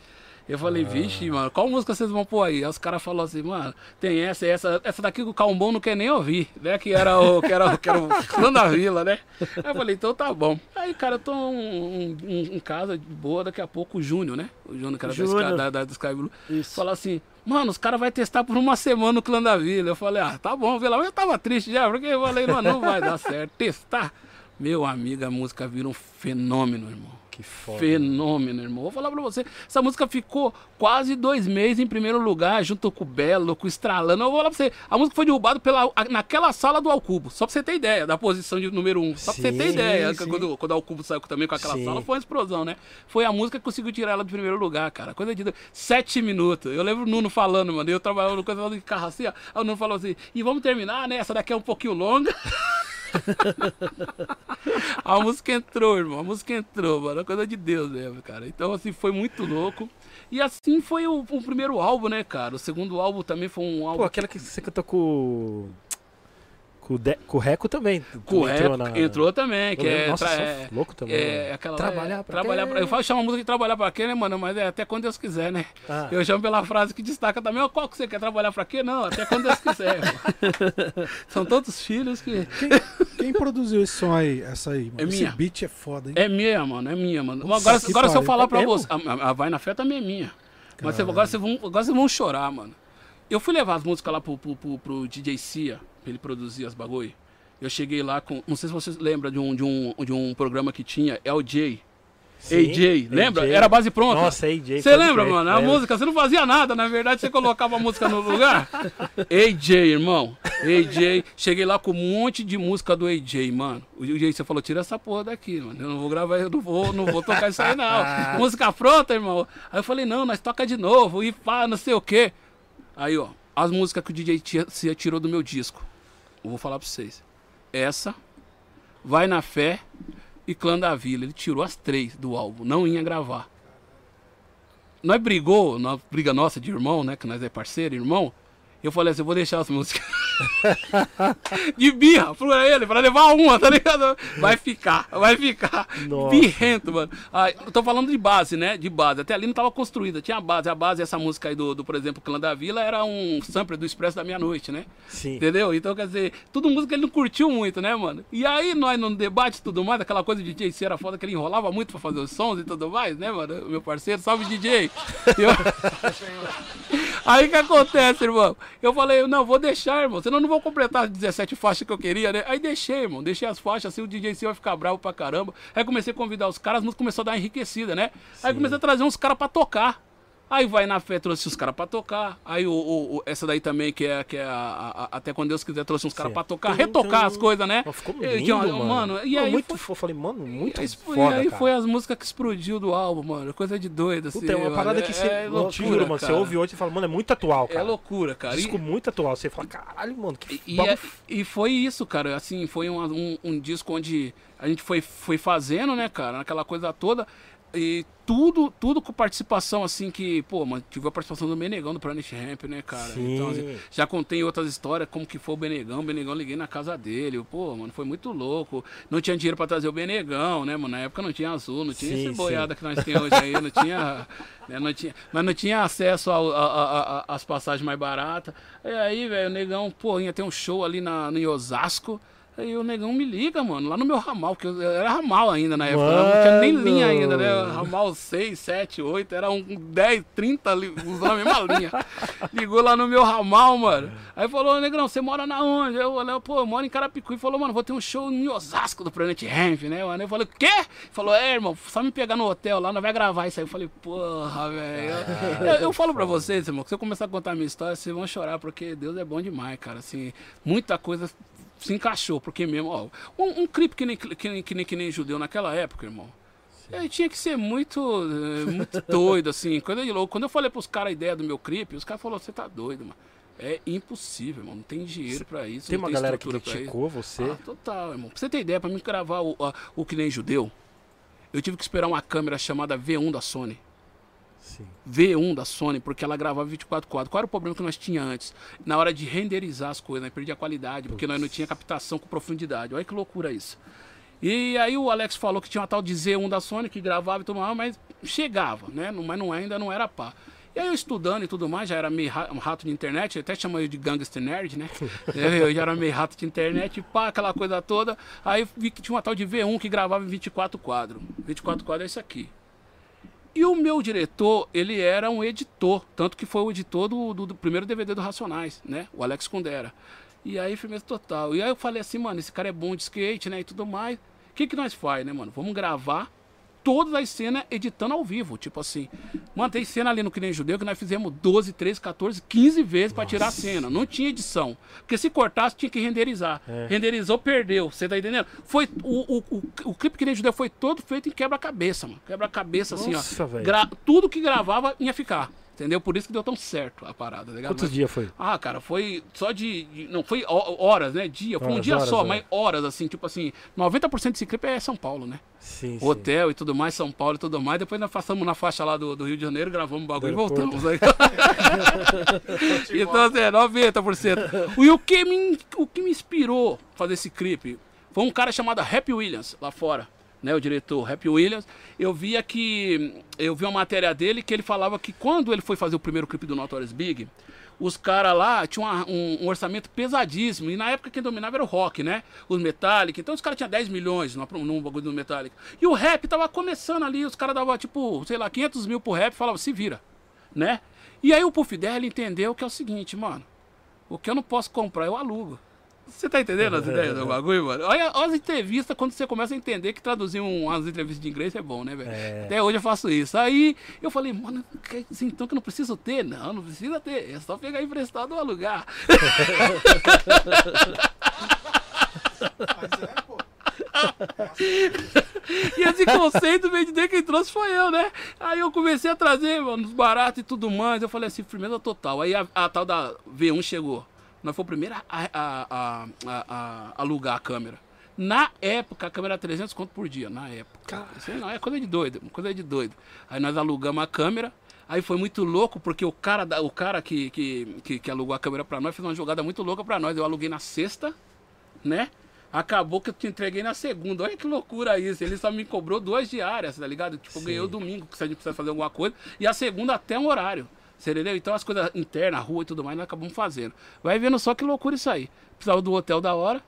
Eu falei, Ah. vixe, mano, qual música vocês vão pôr aí? Aí os caras falaram assim, mano, tem essa, essa, essa daqui que o Calmbom não quer nem ouvir, né? Que era o, que era, o- que era o clã da vila, né? Aí eu falei, então tá bom. Aí, cara, eu tô um, um- em casa de boa, daqui a pouco o Júnior, né? O Júnior, que era da Júnior. da, da, do Sky Blue, Isso. falou assim, mano, os caras vão testar por uma semana o clã da vila. Eu falei, ah, tá bom, vê lá. Eu tava triste já, porque eu falei, mano, não vai dar certo. Testar. Meu amigo, a música vira um fenômeno, irmão. Que foda. Fenômeno, irmão. Vou falar pra você. Essa música ficou quase dois meses em primeiro lugar, junto com o Belo, com o Estralando. Eu vou falar pra você. A música foi derrubada pela, naquela sala do Alcubo. Só pra você ter ideia da posição de número um. Só pra você Sim, ter ideia. sim. Quando, quando o Alcubo saiu também com aquela Sim. sala, foi uma explosão, né? Foi a música que conseguiu tirar ela do primeiro lugar, cara. Coisa de sete minutos. Eu lembro o Nuno falando, mano. Eu trabalhava no coisa de carro assim, ó. Aí o Nuno falou assim: e vamos terminar, né? Essa daqui é um pouquinho longa. A música entrou, irmão. A música entrou, mano. É coisa de Deus mesmo, cara. Então, assim, foi muito louco. E assim foi o, o primeiro álbum, né, cara? O segundo álbum também foi um álbum. Pô, aquela que você cantou com. Com o, De... com o Reco também. entrou Reco, entrou, também, que é, Nossa, é, louco também. é aquela Trabalhar é, pra trabalhar quê? pra, Eu falo, chama a música de trabalhar pra quê, né, mano? Mas é até quando Deus quiser, né? Ah. Eu chamo pela frase que destaca também. Ó, Qual que você quer trabalhar pra quê? Não, até quando Deus quiser. São tantos filhos que. Quem produziu esse som aí, essa aí, mano? É minha. Esse beat é foda, hein? É minha, mano, é minha, mano. Nossa, agora agora se eu falar É pra você. A, a- Vai na Fé também é minha. Mas agora, vocês vão, agora vocês vão chorar, mano. Eu fui levar as músicas lá pro, pro, pro, pro DJ Cia, pra ele produzir as bagulho. Eu cheguei lá com. Não sei se vocês lembram de um, de um, de um programa que tinha, LJ. Sim, AJ, lembra? AJ. Era base pronta. Nossa, AJ. Você lembra, crer. mano? A Lembro. música, você não fazia nada, na verdade, você colocava a música no lugar. AJ, irmão. AJ. Cheguei lá com um monte de música do AJ, mano. O AJ, você falou, tira essa porra daqui, mano. Eu não vou gravar, eu não vou, não vou tocar isso aí, não. música pronta, irmão. Aí eu falei, não, nós toca de novo, e pá, não sei o quê. Aí, ó, as músicas que o DJ Tia- Cia tirou do meu disco. Eu vou falar pra vocês. Essa, Vai na Fé e Clã da Vila. Ele tirou as três do álbum, não ia gravar. Nós brigou, nós, briga nossa de irmão, né? Que nós é parceiro, irmão. Eu falei assim, eu vou deixar as músicas. de birra pra ele, pra levar uma, tá ligado? Vai ficar, vai ficar. Nossa. Birrento, mano. Ah, eu tô falando de base, né? De base. Até ali não tava construída, tinha a base. A base, essa música aí do, do por exemplo, Clã da Vila, era um sampler do Expresso da Meia-Noite, né? Sim. Entendeu? Então, quer dizer, tudo música que ele não curtiu muito, né, mano? E aí, nós no debate e tudo mais, aquela coisa de DJ era foda que ele enrolava muito pra fazer os sons e tudo mais, né, mano? Meu parceiro, salve DJ. Eu... aí o que acontece, irmão? Eu falei, não, vou deixar, irmão, senão eu não vou completar as 17 faixas que eu queria, né? Aí deixei, irmão, deixei as faixas, assim, o DJ vai ficar bravo pra caramba. Aí comecei a convidar os caras, as músicas começou a dar enriquecida, né? Aí comecei a trazer uns caras pra tocar. Aí vai na fé, trouxe os caras pra tocar. Aí o, o- o- essa daí também, que é, que é a, a- Até quando Deus quiser, trouxe uns caras pra tocar, retocar as coisas, né? Ficou E, lindo, que, ó, mano. E aí, muito foi, fofo. Eu falei, mano, muito foi- foda, e aí cara. foi as músicas que explodiu do álbum, mano. Coisa de doido, assim. Puta, é uma mano. parada que você. É, eu loucura, mano. Você cara. ouve hoje e fala, mano, é muito atual, cara. É loucura, cara. E- Disco muito atual. Você fala, caralho, mano, que E, é- e foi isso, cara. Assim, foi um, um, um disco onde a gente foi, foi fazendo, né, cara? Naquela coisa toda. E tudo, tudo com participação, assim, que, pô, mano, tive a participação do Benegão, do Planet Ramp, né, cara? Sim. Então, assim, já contei outras histórias, como que foi o Benegão. O Benegão liguei na casa dele. Pô, mano, foi muito louco. Não tinha dinheiro pra trazer o Benegão, né, mano? Na época não tinha azul, não tinha Sim, esse boiada que nós temos hoje aí, não tinha. né, não tinha mas não tinha acesso às passagens mais baratas. E aí, velho, o negão, pô, ia ter um show ali na, no Osasco. Aí o negão me liga, mano, lá no meu ramal, porque eu era ramal ainda na época, né? não tinha nem linha ainda, né? Ramal 6, 7, 8, era um 10, 30 li- usando a mesma linha. Ligou lá no meu ramal, mano. Aí falou, negrão, você mora na onde? Eu falei, pô, eu moro em Carapicu. E falou, mano, vou ter um show em Osasco do Planet Ramp, né, mano? Eu falei, o quê? Falou, é, irmão, só me pegar no hotel lá, nós vai gravar isso aí. Eu falei, porra, velho. Eu, eu- eu falo pra vocês, irmão, que se eu começar a contar a minha história, vocês vão chorar, porque Deus é bom demais, cara. Assim, muita coisa se encaixou, porque mesmo, ó, um, um clipe que nem, que, nem, que, nem, que nem judeu naquela época, irmão. Ele tinha que ser muito, eh, muito doido, assim, coisa de louco. Quando eu falei pros caras a ideia do meu clipe, os caras falaram, você tá doido, mano. É impossível, irmão. Não tem dinheiro pra isso. Tem uma galera que criticou você. Ah, total, irmão. Pra você ter ideia, pra mim gravar o, a- o Que Nem Judeu, eu tive que esperar uma câmera chamada V1 da Sony. Sim. V1 da Sony, porque ela gravava 24 quadros. Qual era o problema que nós tinha antes? Na hora de renderizar as coisas, né? perdia a qualidade, porque nós não tinha captação com profundidade. Olha que loucura isso. E aí o Alex falou que tinha uma tal de Z1 da Sony que gravava e tudo mais, mas chegava, né? Mas não, ainda não era pá. E aí eu estudando e tudo mais, já era meio ra- um rato de internet, até chamam eu de gangster nerd, né? eu já era meio rato de internet, pá, aquela coisa toda. Aí vi que tinha uma tal de V1 que gravava em 24 quadros. 24 quadros é isso aqui. E o meu diretor, ele era um editor, tanto que foi o editor do, do- do primeiro DVD do Racionais, né? O Alex Kundera. E aí, firmeza total. E aí eu falei assim, mano, esse cara é bom de skate, né? E tudo mais. O que que nós faz, né, mano? Vamos gravar todas as cenas editando ao vivo. Tipo assim, mano, tem cena ali no Que Nem Judeu que nós fizemos 12, 13, 14, 15 vezes pra tirar a cena. Não tinha edição. Porque se cortasse, tinha que renderizar. É. Renderizou, perdeu. Você tá entendendo? Foi, o, o, o, o clipe Que Nem Judeu foi todo feito em quebra-cabeça, mano. Quebra-cabeça, assim, ó. Gra- Tudo que gravava ia ficar. Entendeu? Por isso que deu tão certo a parada, tá ligado? Quantos Mas- dias foi? ah, cara, foi só de. de- não, foi ho- horas, né? Dia. Foi um Horas, dia horas, só, horas. mas horas, assim, tipo assim. 90% desse clipe é São Paulo, né? Sim, sim. Hotel e tudo mais, São Paulo e tudo mais. Depois nós passamos na faixa lá do, do Rio de Janeiro, gravamos o bagulho e voltamos. Então, assim, é 90%. E o que, me, o que me inspirou a fazer esse clipe foi um cara chamado Happy Williams, lá fora. Né, o diretor Happy Williams, eu via que eu vi uma matéria dele que ele falava que quando ele foi fazer o primeiro clipe do Notorious Big, os caras lá tinham um, um orçamento pesadíssimo. E na época quem dominava era o rock, né? Os Metallica. Então os caras tinham 10 milhões numa- num bagulho do Metallica. E o rap tava começando ali. Os caras davam, tipo, sei lá, 500 mil pro rap e falavam, se vira, né? E aí o Puff Daddy entendeu que é o seguinte, mano. O que eu não posso comprar, eu alugo. Você tá entendendo as ideias do bagulho, mano? Olha, olha as entrevistas quando você começa a entender que traduzir um- umas entrevistas de inglês é bom, né, velho? É. Até hoje eu faço isso. Aí eu falei, mano, quer dizer então que eu não preciso ter? Não, não precisa ter. É só pegar emprestado ou alugar. Mas é, pô. E esse conceito veio de dentro quem trouxe foi eu, né? Aí eu comecei a trazer, mano, os baratos e tudo mais. Eu falei assim, firmeza total. Aí a, a tal da V1 chegou. Nós fomos o primeiro a, a, a, a- alugar a câmera. Na época, a câmera era 300 conto por dia. Na época. Isso não, é coisa de doido. Coisa de doido. Aí nós alugamos a câmera. Aí foi muito louco, porque o cara, da- o cara que, que, que, que alugou a câmera pra nós fez uma jogada muito louca pra nós. Eu aluguei na sexta, né? Acabou que eu te entreguei na segunda. Olha que loucura isso. Ele só me cobrou duas diárias, tá ligado? Tipo, eu ganhei o domingo, que se a gente precisa fazer alguma coisa. E a segunda até um horário. Você entendeu? Então as coisas internas, rua e tudo mais, nós acabamos fazendo. Vai vendo só que loucura isso aí. Precisava do hotel da hora.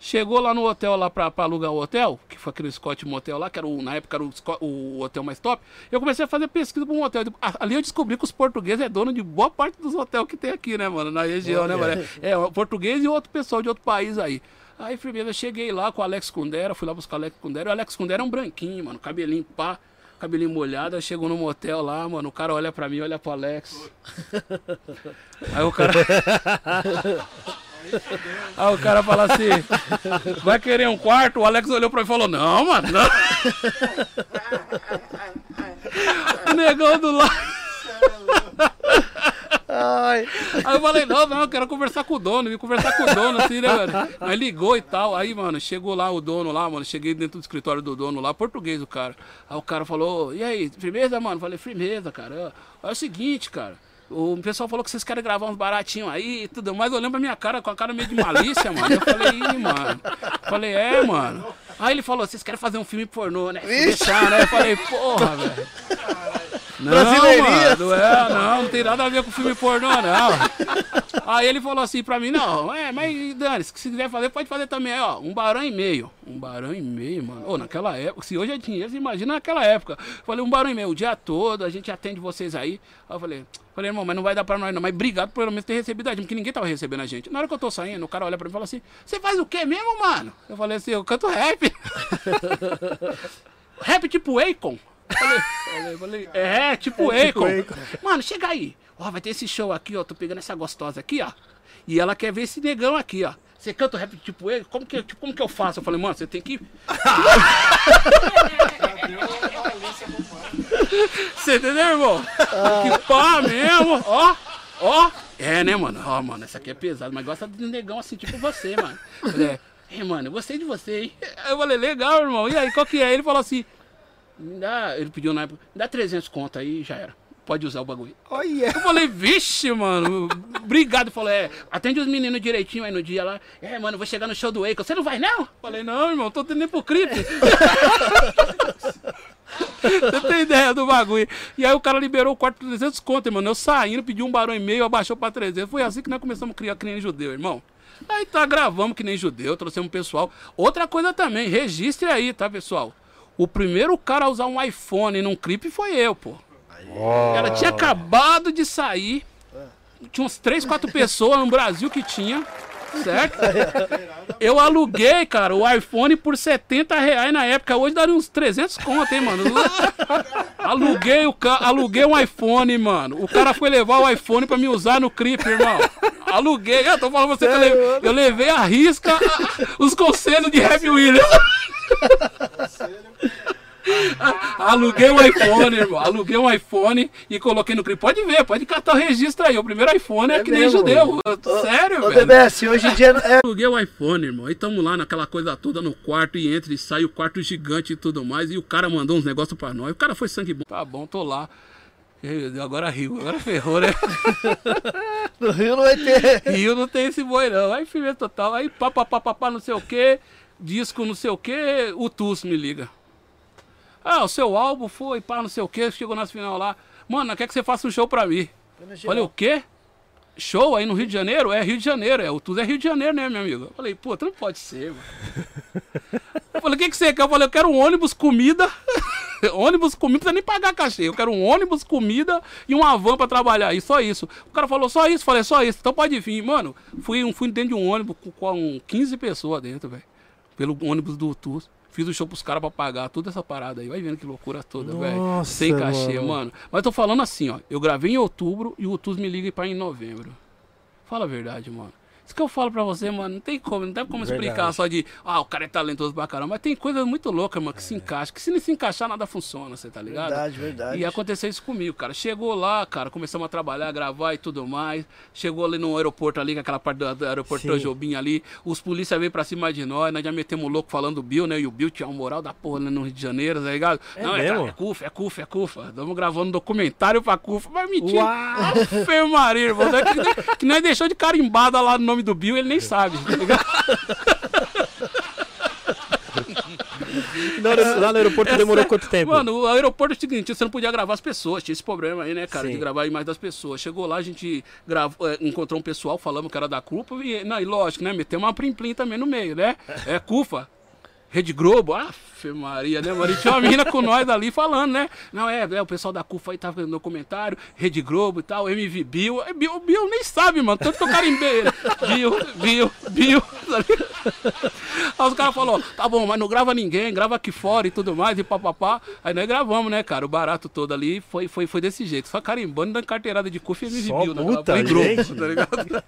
Chegou lá no hotel lá pra, pra alugar o hotel, que foi aquele Scott Motel lá, que era o, na época era o, o hotel mais top. Eu comecei a fazer pesquisa pra um hotel. Ali eu descobri que os portugueses é dono de boa parte dos hotéis que tem aqui, né, mano? Na região, né, mano? É, o português e outro pessoal de outro país aí. Aí, eu cheguei lá com o Alex Kundera, fui lá buscar o Alex Kundera. O Alex Kundera é um branquinho, mano, cabelinho pá, cabelinho molhado. Aí chegou no motel lá, mano, o cara olha pra mim, olha pro Alex. Aí o cara. Aí o cara fala assim, vai querer um quarto? O Alex olhou pra mim e falou, não, mano, não. O negão do lado. Ai, Aí eu falei, não, não, eu quero conversar com o dono, vim conversar com o dono, assim, né, mano? Aí ligou e tal, aí, mano, chegou lá o dono lá, mano, cheguei dentro do escritório do dono lá, português o cara. Aí o cara falou, e aí, firmeza, mano? Falei, firmeza, cara. É o seguinte, cara. O pessoal falou que vocês querem gravar uns baratinhos aí e tudo mais. Eu lembro a minha cara com a cara meio de malícia, mano. Eu falei, Ih, mano. Falei, é, mano. Aí ele falou, vocês querem fazer um filme pornô, né? Deixar, né? Eu falei, porra, velho. Não, mano, é, não, não tem nada a ver com filme pornô, não. Aí ele falou assim pra mim, não, é, mas Dani, se quiser fazer, pode fazer também, ó, um barão e meio. Um barão e meio, mano. Ô, naquela época, se hoje é dinheiro, você imagina naquela época. Falei, um barão e meio, o dia todo, a gente atende vocês aí. Aí eu falei, falei, irmão, mas não vai dar pra nós não, mas obrigado por pelo menos ter recebido a gente, porque ninguém tava recebendo a gente. Na hora que eu tô saindo, o cara olha pra mim e fala assim, você faz o quê mesmo, mano? Eu falei assim, eu canto rap. rap tipo Akon. Falei, falei, falei, é, tipo Akon. Mano, chega aí. Ó, vai ter esse show aqui, ó. Tô pegando essa gostosa aqui, ó. E ela quer ver esse negão aqui, ó. Você canta o rap tipo ele? Como que, tipo, como que eu faço? Eu falei, mano, você tem que. Você entendeu, irmão? Que pá mesmo, ó, ó. É, né, mano? Ó, mano, essa aqui é pesada, mas gosta de um negão assim, tipo você, mano. Eu falei, é, mano, eu gostei de você, hein? Eu falei, legal, irmão. E aí, qual que é? Ele falou assim, me dá, ele pediu na época, me dá 300 conto aí, já era. Pode usar o bagulho. olha. Eu falei, vixe, mano, obrigado. Falou, é, atende os meninos direitinho aí no dia lá. É, mano, vou chegar no show do Akon. Você não vai, não? Falei, não, irmão, tô tendo nem pro clipe. Você tem ideia do bagulho. E aí o cara liberou o quarto por 300 conto, mano. Eu saindo, pedi um barão e meio, abaixou pra 300. Foi assim que nós começamos a criar que nem judeu, irmão. Aí tá, gravamos que nem judeu, trouxemos pessoal. Outra coisa também, registre aí, tá, pessoal? O primeiro cara a usar um iPhone num clipe foi eu, pô. Ela tinha acabado de sair. Tinha uns 3, 4 pessoas no Brasil que tinha. Certo? Eu aluguei, cara, o iPhone por 70 reais na época. Hoje daria uns 300 conto, hein, mano? aluguei, o ca... aluguei um iPhone, mano. O cara foi levar o iPhone pra me usar no Creep, irmão. Aluguei. Eu tô falando pra você que eu levei, eu levei a risca a- os conselhos de Happy Williams. Aluguei um iPhone, irmão. Aluguei um iPhone e coloquei no Creep. Pode ver, pode catar o registro aí. O primeiro iPhone é, É que nem mesmo? judeu. Sério, Ô, velho. DBS, hoje em dia é Aluguei o iPhone, irmão. Aí tamo lá naquela coisa toda no quarto e entra e sai o quarto gigante e tudo mais. E o cara mandou uns negócios pra nós. O cara foi sangue bom. Tá bom, tô lá. E Agora riu, agora ferrou, né? no Rio não vai ter. Rio não tem esse boi, não. Aí firmeza total. Aí pá, pá, pá, pá, pá, não sei o que. Disco não sei o que. O Tus me liga. Ah, o seu álbum foi, pá, não sei o que. Chegou nas final lá. Mano, quer que você faça um show pra mim? Falei, o quê? Show aí no Rio de Janeiro? É Rio de Janeiro, é. O Tuz é Rio de Janeiro, né, meu amigo? Eu falei, puta, não pode ser, mano. Eu falei, o que, que você quer? Eu falei, eu quero um ônibus, comida. ônibus, comida, não precisa nem pagar cachê. Eu quero um ônibus, comida e uma van pra trabalhar. E só isso. O cara falou, só isso? Eu falei, só isso. Então pode vir. Mano, fui, fui dentro de um ônibus com, com 15 pessoas dentro, velho. Pelo ônibus do Tuz. Fiz o show pros caras pra pagar toda essa parada aí. Vai vendo que loucura toda, velho. Sem cachê, mano. mano. Mas tô falando assim, ó. Eu gravei em outubro e o Tuz me liga pra ir em novembro. Fala a verdade, mano. Isso que eu falo pra você, mano, não tem como, não tem como Verdade. explicar só de, ah, o cara é talentoso pra caramba. Mas tem coisas muito loucas, mano, que se encaixa. Que se não se encaixar, nada funciona, você tá ligado? Verdade, verdade. E aconteceu isso comigo, cara. Chegou lá, cara, começamos a trabalhar, gravar e tudo mais. Chegou ali no aeroporto ali, com aquela parte do, do aeroporto Sim. Tojobim ali. Os polícia veio pra cima de nós, nós já metemos louco falando do Bill, né? E o Bill tinha uma moral da porra né, no Rio de Janeiro, tá ligado? É Não, mesmo? é, é CUFA, é CUFA, é CUFA. Estamos gravando um documentário pra CUFA. Mas mentira. Uau! Maria, irmão. Que, que nós deixou de carimbada lá no nome do Bill, ele nem sabe, tá ligado? Lá no, lá no aeroporto demorou quanto tempo? Mano, o aeroporto é o seguinte, você não podia gravar as pessoas, tinha esse problema aí, né, cara, Sim. de gravar a imagem das pessoas. Chegou lá, a gente gravou, é, encontrou um pessoal, falamos que era da culpa, e, não, e lógico, né, metemos uma plim-plim também no meio, né? É CUFA. Rede Globo, aff, Maria, né, Maria? Tinha uma menina com nós ali falando, né? Não, é, é o pessoal da CUFA aí tava no comentário, Rede Globo e tal, MV Bill. É, Bill, Bill nem sabe, mano, tanto que eu carimbei ele. Bill, Bill, Bill. Aí os caras falaram, tá bom, mas não grava ninguém, grava aqui fora e tudo mais, e papapá. Aí nós gravamos, né, cara? O barato todo ali foi, foi, foi desse jeito, só carimbando dando carteirada de CUFA e MV Só Bill. puta, Globo, gente. tá ligado?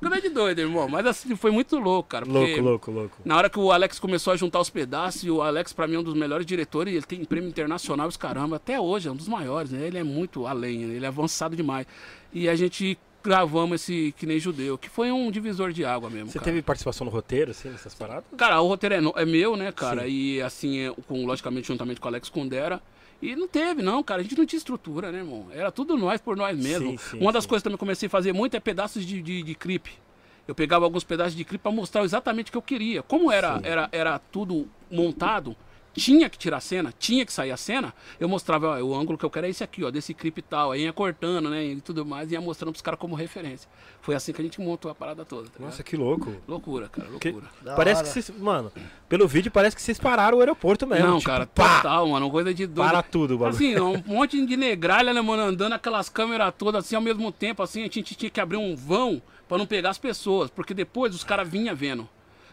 Coisa de doido, irmão. Mas assim, foi muito louco, cara. Louco, louco, louco. na hora que o Alex começou a juntar os pedaços, e o Alex, pra mim, é um dos melhores diretores, ele tem prêmio internacional, os caramba, até hoje, é um dos maiores, né? Ele é muito além, né? ele é avançado demais. E a gente gravamos esse Que Nem Judeu, que foi um divisor de água mesmo. Você cara. teve participação no roteiro, assim, nessas paradas? Cara, o roteiro é, no- é meu, né, cara? Sim. E assim, é, com, logicamente, juntamente com o Alex Kundera. E não teve, não, cara. A gente não tinha estrutura, né, irmão? Era tudo nós por nós mesmo. Sim, sim, Uma das coisas que eu também comecei a fazer muito é pedaços de, de, de clipe. Eu pegava alguns pedaços de clipe pra mostrar exatamente o que eu queria. Como era, era, era tudo montado, tinha que tirar a cena, tinha que sair a cena, eu mostrava, ó, o ângulo que eu quero é esse aqui, ó, desse clipe e tal. Aí ia cortando, né, e tudo mais, e ia mostrando pros caras como referência. Foi assim que a gente montou a parada toda, tá ligado? Nossa, que louco. Loucura, cara, Que- loucura. Da parece hora. que vocês. Mano, pelo vídeo parece que vocês pararam o aeroporto mesmo. Não, tipo, cara, pá, total, mano, uma coisa de doido. Para tudo o bagulho. Assim, um monte de negralha, né, mano, andando aquelas câmeras todas assim ao mesmo tempo, assim, a gente tinha que abrir um vão pra não pegar as pessoas, porque depois os caras vinham vendo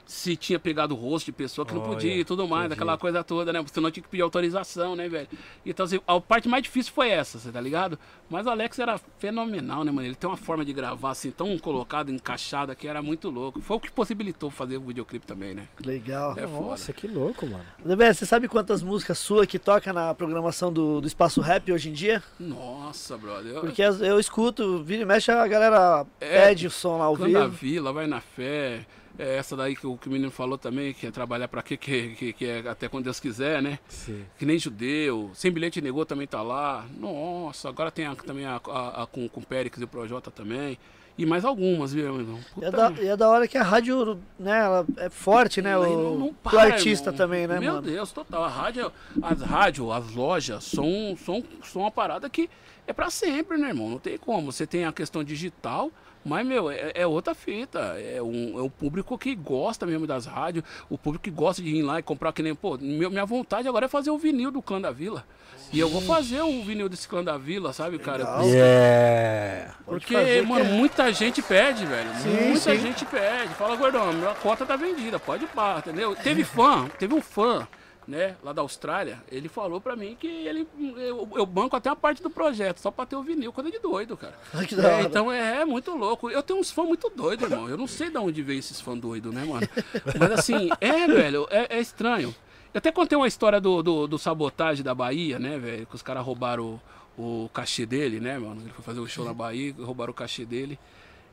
se tinha pegado o rosto de pessoa que não Olha, podia e tudo mais, entendi. aquela coisa toda, né? Você não tinha que pedir autorização, né, velho? Então, assim, a parte mais difícil foi essa, você tá ligado? Mas o Alex era fenomenal, né, mano? Ele tem uma forma de gravar assim, tão colocado, encaixado que era muito louco. Foi o que possibilitou fazer o videoclipe também, né? Legal. É foda. Nossa, que louco, mano. DBS, você sabe quantas músicas suas que toca na programação do, do Espaço Rap hoje em dia? Nossa, brother. Eu- Porque eu escuto, vira e mexe, a galera É, pede o som lá ao Clã da vivo. Vila, vai na fé. É essa daí que o, que o menino falou também, que é trabalhar pra quê? Que, que, que é até quando Deus quiser, né? Sim. Que nem judeu. Sem bilhete negou também tá lá. Nossa, agora tem a- também a, a- a com, com o Périx e o Projota também. E mais algumas, viu, meu irmão? E é, da, e é da hora que a rádio, né, ela é forte, né? Não- O, não o para, artista irmão. também, né, Meu mano? Deus, total. A rádio, as rádios, as lojas são, são, são uma parada que é pra sempre, né, irmão? Não tem como. Você tem a questão digital, Mas, meu, é, é outra fita. É um, é público que gosta mesmo das rádios, o público que gosta de ir lá e comprar que nem. Pô, meu- minha vontade agora é fazer o vinil do Clã da Vila. E eu vou fazer o vinil desse Clã da Vila, sabe, cara? Legal. Yeah! Porque, fazer que mano, é- muita gente pede, velho. Sim, muita sim. gente pede. Fala, gordão, minha cota tá vendida, pode ir pá, entendeu? Teve fã, teve um fã, né, lá da Austrália, ele falou pra mim que ele, eu, eu banco até a parte do projeto, só pra ter o vinil, coisa de doido, cara. Ai, que da É, então é, é muito louco. Eu tenho uns fãs muito doidos, irmão. Eu não sei de onde veio esses fãs doidos, né, mano? Mas assim, é, velho, é, é estranho. Eu até contei uma história do, do, do sabotagem da Bahia, né, velho? Que os caras roubaram o, o cachê dele, né, mano? Ele foi fazer um show na Bahia, roubaram o cachê dele.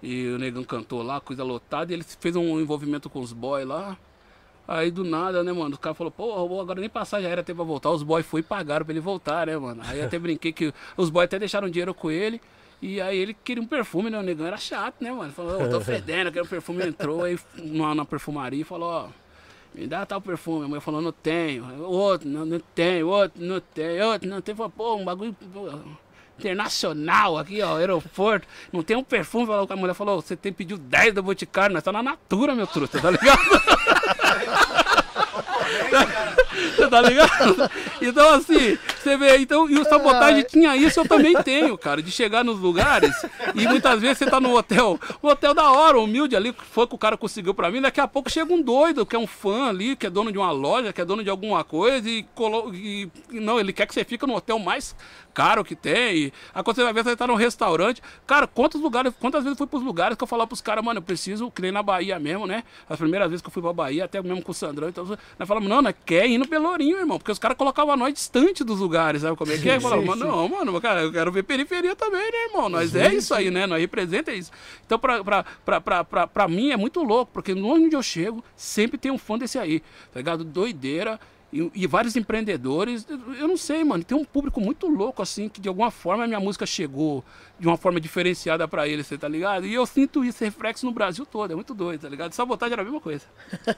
E o negão cantou lá, coisa lotada, e ele fez um envolvimento com os boys lá. Aí do nada, né, mano? O cara falou, pô, roubou, agora nem passagem aérea teve pra voltar. Os boys foi e pagaram pra ele voltar, né, mano? Aí até brinquei que os boys até deixaram dinheiro com ele. E aí ele queria um perfume, né? O negão era chato, né, mano? Falou, eu tô fedendo, quero um perfume. Entrou aí na, na perfumaria e falou, ó, me dá tal perfume. A mulher falou, não tenho. Outro, não, não tenho. Outro, não tenho. Outro, não tenho. Falou, pô, um bagulho pô, internacional aqui, ó, aeroporto. Não tem um perfume. Falou, a mulher falou, você tem pedido 10 da Boticário, nós tá na Natura, meu truta, tá ligado? Você tá ligado? Então, assim, você vê, então, e o sabotagem tinha isso, eu também tenho, cara, de chegar nos lugares e muitas vezes você tá no hotel, um hotel da hora, humilde ali, foi que o cara conseguiu pra mim, daqui a pouco chega um doido, que é um fã ali, que é dono de uma loja, que é dono de alguma coisa e, colo... e não, ele quer que você fique no hotel mais caro que tem. E aí quando você vai ver, você tá num restaurante. Cara, quantos lugares, quantas vezes eu fui pros lugares que eu falava pros caras, mano, eu preciso, que nem na Bahia mesmo, né? As primeiras vezes que eu fui pra Bahia, até mesmo com o Sandrão, então nós falamos, não, nós quer ir no Pelourinho, irmão, porque os caras colocavam nós distante dos lugares, sabe como é que é? Falava, sim, mano, não, mano, cara, eu quero ver periferia também, né, irmão? Nós é isso aí, né? Nós representa isso. Então, pra, pra, pra, pra, pra, pra mim é muito louco, porque onde eu chego, sempre tem um fã desse aí, tá ligado? Doideira. E, e vários empreendedores, eu não sei, mano, tem um público muito louco, assim, que de alguma forma a minha música chegou de uma forma diferenciada pra eles, você tá ligado? E eu sinto isso, reflexo no Brasil todo, é muito doido, tá ligado? Sabotagem era a mesma coisa.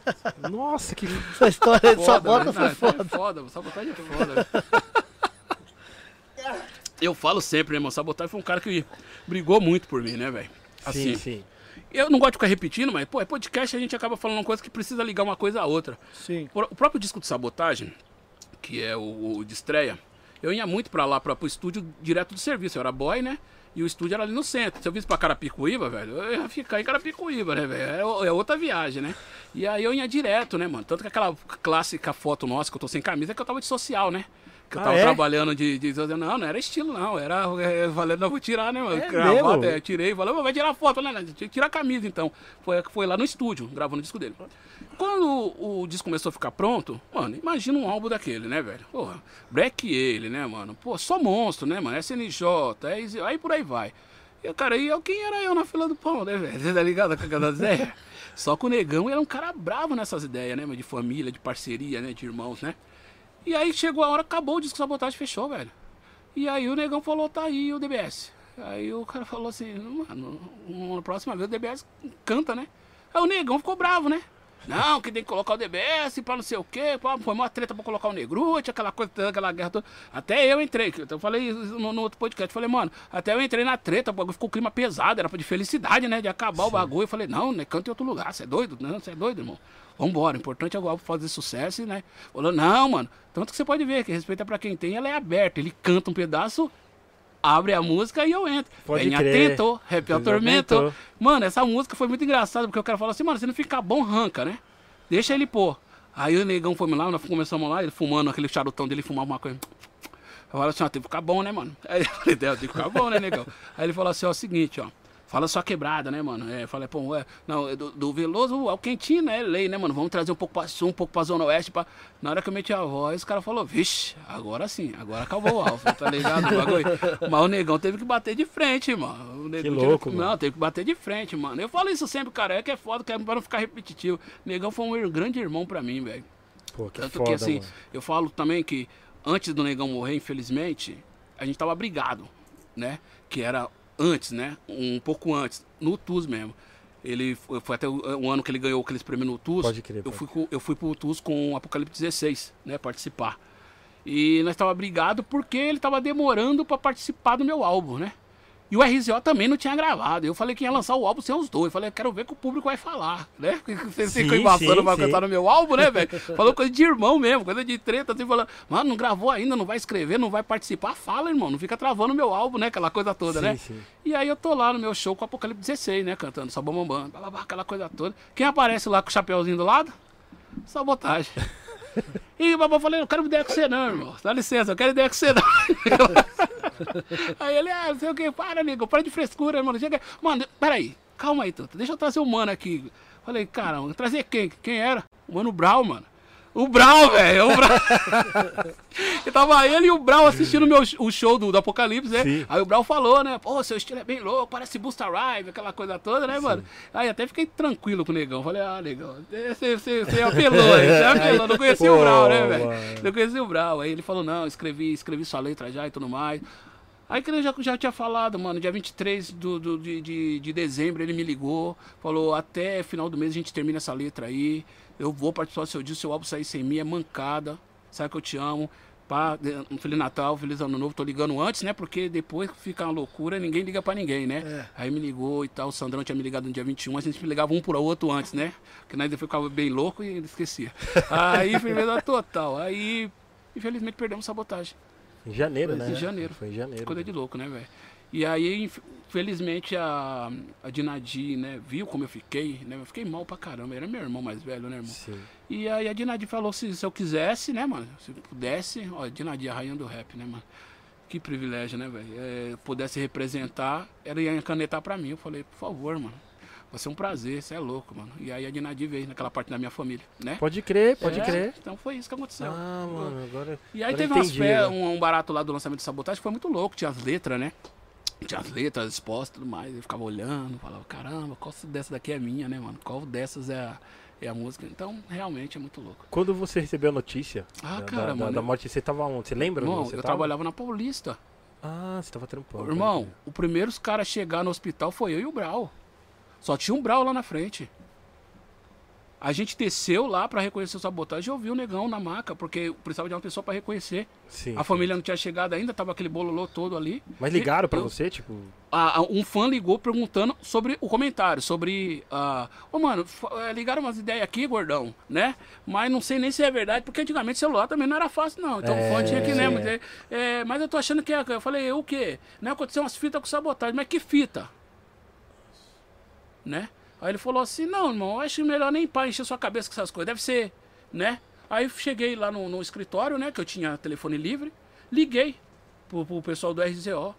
Nossa, que. Essa história de Foda, sabota né? foi foda. É foda, sabotagem é foda. Eu falo sempre, né, irmão? Sabotagem foi um cara que brigou muito por mim, né, velho? Assim, Sim, sim. Eu não gosto de ficar repetindo, mas, pô, é podcast a gente acaba falando uma coisa que precisa ligar uma coisa à outra. Sim. O próprio disco de sabotagem, que é o, o de estreia, eu ia muito pra lá, pra, pro estúdio direto do serviço. Eu era boy, né? E o estúdio era ali no centro. Se eu visse pra Carapicuíba, velho, eu ia ficar em Carapicuíba, né, velho? É, o- é outra viagem, né? E aí eu ia direto, né, mano? Tanto que aquela clássica foto nossa que eu tô sem camisa é que eu tava de social, né? Que eu Ah, tava é? trabalhando de, de. Não, não era estilo, não. Era. É, valendo, não, vou tirar, né, mano? É Gravata, é, tirei, falei, vai tirar foto, né? Tinha que tirar a camisa, então. Foi, foi lá no estúdio, gravando o disco dele. Quando o, o disco começou a ficar pronto, mano, imagina um álbum daquele, né, velho? Porra, Black ele, né, mano? Pô, só monstro, né, mano? SNJ, é aí por aí vai. E, cara, e eu, quem era eu na fila do pão, né, velho? Você tá ligado com aquelas ideias? Só que o Negão era um cara bravo nessas ideias, né, mano? De família, de parceria, né, de irmãos, né? E aí chegou a hora, acabou o disco sabotagem, fechou, velho. E aí o negão falou, tá aí o DBS. Aí o cara falou assim, mano, na próxima vez o DBS canta, né? Aí o negão ficou bravo, né? Não, que tem que colocar o DBS pra não sei o quê, pá, foi uma treta pra colocar o Negrute, aquela coisa, aquela guerra toda. Até eu entrei, eu falei isso no, no outro podcast, falei, mano, até eu entrei na treta, o bagulho ficou o clima pesado, era de felicidade, né, de acabar o bagulho. Eu falei, não, né, canta em outro lugar, você é doido? Não, você é doido, irmão. Vambora, o importante é o álbum fazer sucesso, né? Falou, não, mano, tanto que você pode ver que respeita pra quem tem, ela é aberta, ele canta um pedaço, abre a música e eu entro. Pode Venha crer. atento, rap tormento. Mano, essa música foi muito engraçada, porque o cara falou assim, mano, se não ficar bom, arranca, né? Deixa ele pôr. Aí o negão foi lá, nós começamos lá, ele fumando aquele charutão dele, fumava uma coisa. Eu falei assim, ó, tem que ficar bom, né, mano? Aí eu falei, "É, tem que ficar bom, né, negão? Aí ele falou assim, ó, o seguinte, ó. Fala só quebrada, né, mano? É, falei, pô, é, não, é do, do Veloso ao Quentinho, né? Lei, né, mano? Vamos trazer um pouco pra sul, um pouco pra Zona Oeste. Pra... Na hora que eu meti a voz, o cara falou, vixe, agora sim, agora acabou o alfa, tá ligado? Mas o negão teve que bater de frente, mano. Teve louco, que... mano. Não, teve que bater de frente, mano. Eu falo isso sempre, cara, é que é foda, que é pra não ficar repetitivo. O negão foi um grande irmão pra mim, velho. Pô, que Tanto foda, que assim, mano. eu falo também que antes do negão morrer, infelizmente, a gente tava brigado, né? Que era antes, né? Um pouco antes, no TUS mesmo. Ele foi até o, o ano que ele ganhou aqueles prêmios no TUS. Pode crer, eu fui com- eu fui pro TUS com o Apocalipse 16, né, participar. E nós tava brigado porque ele tava demorando pra participar do meu álbum, né? E o RZO também não tinha gravado. Eu falei que ia lançar o álbum sem os dois. Eu falei, eu quero ver o que o público vai falar, né? Vocês ficam embaçando pra sim. cantar no meu álbum, né, velho? Falou coisa de irmão mesmo, coisa de treta, assim, falando, mano, não gravou ainda, não vai escrever, não vai participar. Fala, irmão, não fica travando o meu álbum, né? Aquela coisa toda, Sim, né? sim. E aí eu tô lá no meu show com o Apocalipse 16, né? Cantando blá, blá, aquela coisa toda. Quem aparece lá com o chapeuzinho do lado? Sabotagem. E o babá falou, eu quero ideia com você não, irmão. Dá licença, eu quero ideia com você não. aí ele, ah, não sei o que, para, nego, para de frescura, mano. Chega. Mano, peraí, calma aí, Tuta. Deixa eu trazer o mano aqui. Falei, caramba, trazer quem? Quem era? O mano Brau, mano. O Brau, velho. O Brau. E tava ele e o Brau assistindo o meu, o show do, do Apocalipse, né? Sim. Aí o Brau falou, né? Pô, seu estilo é bem louco, parece Busta Rhyme, aquela coisa toda, né, mano? Aí até fiquei tranquilo com o negão. Falei, ah, negão, você, você, você apelou, hein? Você apelou. Não conhecia o Brau, né, velho? Não conhecia o Brau. Aí ele falou, não, escrevi, escrevi sua letra já e tudo mais. Aí que ele já, já tinha falado, mano, dia 23 do, do, de, de, de dezembro ele me ligou, falou, até final do mês a gente termina essa letra aí, eu vou participar do seu disco, seu álbum sair sem mim, é mancada, sabe que eu te amo, pá, um Feliz Natal, Feliz Ano Novo, tô ligando antes, né, porque depois fica uma loucura, ninguém liga pra ninguém, né. É. Aí me ligou e tal, o Sandrão tinha me ligado no dia 21, a gente ligava um por outro antes, né, porque nós ficava bem louco e ele esquecia. Aí, firmeza total, aí, infelizmente perdemos sabotagem. Em janeiro, Foi né? em janeiro. Foi em janeiro. Coisa de louco, né, velho? E aí, inf- felizmente, a, a Dinadi, né, viu como eu fiquei, né? Eu fiquei mal pra caramba. Era meu irmão mais velho, né, irmão? Sim. E aí a Dinadi falou se, se eu quisesse, né, mano? Se pudesse, ó, Dinadi, a rainha do rap, né, mano? Que privilégio, né, velho? É, pudesse representar, ela ia canetar pra mim. Eu falei, por favor, mano. Vai ser um prazer, você é louco, mano. E aí a Dinadi veio naquela parte da minha família, né? Pode crer, pode É, crer. Então foi isso que aconteceu. Ah, mano, agora. E aí agora teve umas entendi, fé, né? um, um barato lá do lançamento de sabotagem que foi muito louco, tinha as letras, né? Tinha as letras expostas e tudo mais. Eu ficava olhando, falava, caramba, qual dessas daqui é minha, né, mano? Qual dessas é a, é a música? Então, realmente é muito louco. Quando você recebeu a notícia Ah, da, cara, da, mano. da morte, você tava onde? Você lembra? Irmão, você eu tava? trabalhava na Paulista. Ah, você tava trampando. Irmão, o primeiro os caras chegar no hospital foi eu e o Brau. Só tinha um Brau lá na frente. A gente desceu lá pra reconhecer o sabotagem e eu vi o negão na maca, porque precisava de uma pessoa pra reconhecer. Sim. A família não tinha chegado ainda, tava aquele bololô todo ali. Mas ligaram pra Eu- você, tipo. a- a- um fã ligou perguntando sobre o comentário, sobre. ah, Ô, mano, fa- eh, ligaram umas ideias aqui, gordão, né? Mas não sei nem se é verdade, porque antigamente celular também não era fácil, não. Então É, o fã tinha que, né? é. Mas, é, é, mas eu tô achando que é. Eu falei, o quê? Né? Aconteceu umas fitas com sabotagem, mas que fita? Né? Aí ele falou assim: não, irmão, eu acho melhor nem para encher sua cabeça com essas coisas, deve ser, né? Aí cheguei lá no, no escritório, né? Que eu tinha telefone livre, liguei pro, pro pessoal do RZO.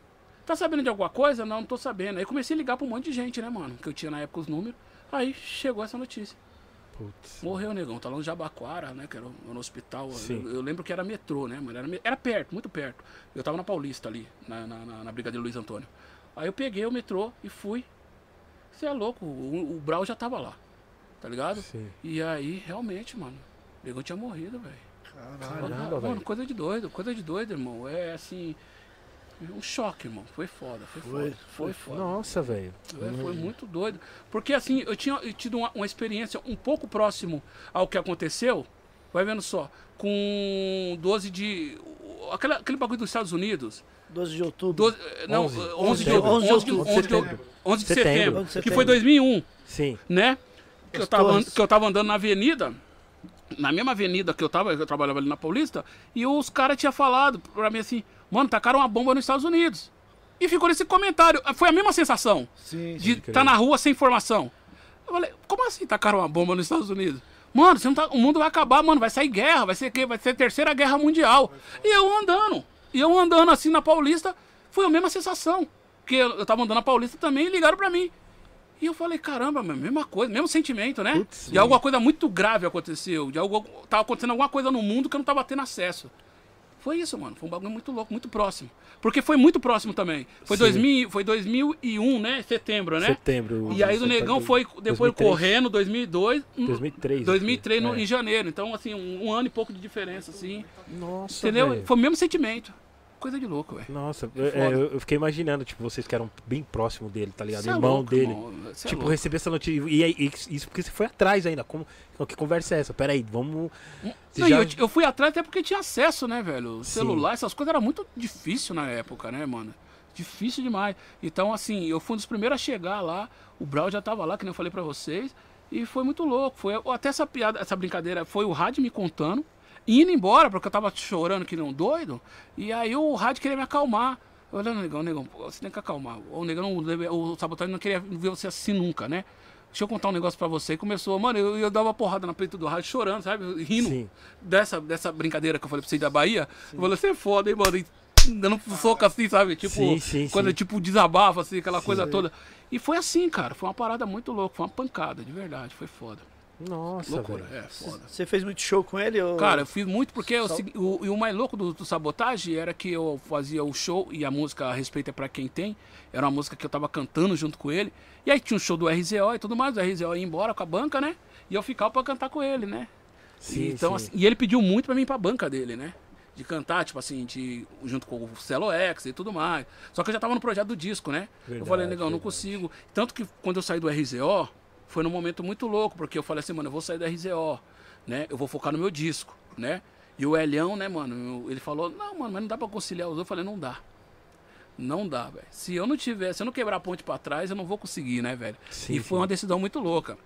Tá sabendo de alguma coisa? Não, não tô sabendo. Aí comecei a ligar pra um monte de gente, né, mano? Que eu tinha na época os números. Aí chegou essa notícia. Putz. Morreu, negão. Tá lá no Jabaquara, né? Que era no hospital. Eu, eu lembro que era metrô, né, mano? Era, era perto, muito perto. Eu tava na Paulista ali, na, na, na, na Brigadeiro Luiz Antônio. Aí eu peguei o metrô e fui. Você é louco, o, o Brau já tava lá. Tá ligado? Sim. E aí, realmente, mano, o negão tinha morrido, velho. Caramba, Mano, velho. coisa de doido, coisa de doido, irmão. É assim. Um choque, irmão. Foi foda, foi, Foi, foda. Foi foda. Nossa, velho. É, foi muito doido. Porque assim, eu tinha tido uma, uma experiência um pouco próximo ao que aconteceu. Vai vendo só. Com 12 de. Aquele, aquele bagulho dos Estados Unidos. 12 de outubro. 12, eh, não, 11. 11, 11 de, 11 11 de, 11 de, outubro. 11 de, 11 de Setembro. setembro. 11 de Que foi setembro. 2001 Sim. né? Que eu, tava, que eu tava andando na avenida, na mesma avenida que eu tava, que eu trabalhava ali na Paulista, e os caras tinham falado pra mim assim, mano, tacaram uma bomba nos Estados Unidos. E ficou nesse comentário. Foi a mesma sensação Sim, de estar na rua sem informação. Eu falei, como assim tacaram uma bomba nos Estados Unidos? Mano, você não tá, o mundo vai acabar, mano, vai sair guerra, vai ser que vai ser a terceira guerra mundial. E eu andando, e eu andando assim na Paulista, foi a mesma sensação. Porque eu, tava andando na Paulista também e ligaram pra mim. E eu falei, caramba, meu, mesma coisa, mesmo sentimento, né? Putz, de alguma coisa muito grave aconteceu, de algo tava acontecendo alguma coisa no mundo que eu não tava tendo acesso. Foi isso, mano. Foi um bagulho muito louco, muito próximo. Porque foi muito próximo também. Foi, Sim. 2000, foi 2001, né? Setembro, né? Setembro. E aí o Negão foi depois 2003. correndo, 2002. hum, 2003. 2003 no, é. em janeiro. Então, assim, um, um ano e pouco de diferença, assim. Nossa, Entendeu? velho. Foi o mesmo sentimento. Coisa de louco, velho. Nossa, Foi é, foda. eu, fiquei imaginando, tipo, vocês que eram bem próximo dele, tá ligado? Cê é Irmão louco, dele. irmão. É tipo, louco. receber essa notícia. E, aí, e isso porque você foi atrás ainda. Como, que conversa é essa? Pera aí, vamos. Não, e já- eu, eu fui atrás até porque tinha acesso, né, velho? Celular, essas coisas era muito difícil na época, né, mano? Difícil demais. Então, assim, eu fui um dos primeiros a chegar lá. O Brau já tava lá, que nem eu falei pra vocês. E foi muito louco. Foi até essa piada, essa brincadeira, foi o rádio me contando, indo embora, porque eu tava chorando que um doido. E aí o rádio queria me acalmar. Eu olhando, negão, negão, você tem que acalmar. O negão, o sabotagem não queria ver você assim nunca, né? Deixa eu contar um negócio pra você. E começou, mano, eu, eu dava uma porrada na peito do rádio, chorando, sabe? Rindo Sim. dessa, dessa brincadeira que eu falei pra vocês da Bahia. Eu falei, você é foda, hein, mano? E dando soco assim, sabe? Tipo, Sim, sim, quando sim. tipo desabafa, assim, aquela coisa toda. E foi assim, cara. Foi uma parada muito louca, foi uma pancada, de verdade. Foi foda. Nossa, Loucura, velho. é, foda. Você fez muito show com ele? Ou... Cara, eu fiz muito porque o Só- segui- o, e o mais louco do, do Sabotagem era que eu fazia o show e a música a respeito é pra quem tem. Era uma música que eu tava cantando junto com ele. E aí tinha um show do RZO e tudo mais. O RZO ia embora com a banca, né? E eu ficava pra cantar com ele, né? Sim, então, sim. assim, e ele pediu muito pra mim ir pra banca dele, né? De cantar, tipo assim, de, junto com o Celo X e tudo mais. Só que eu já tava no projeto do disco, né? eu Verdade, falei, negão, não consigo. Tanto que quando eu saí do RZO, foi num momento muito louco, porque eu falei assim, mano, eu vou sair do RZO, né? Eu vou focar no meu disco, né? E o Elião, né, mano, ele falou, não, mano, mas não dá pra conciliar os dois. Eu falei, não dá. Não dá, velho. Se eu não tiver, se eu não quebrar a ponte pra trás, eu não vou conseguir, né, velho? Sim, e foi sim. uma decisão muito louca.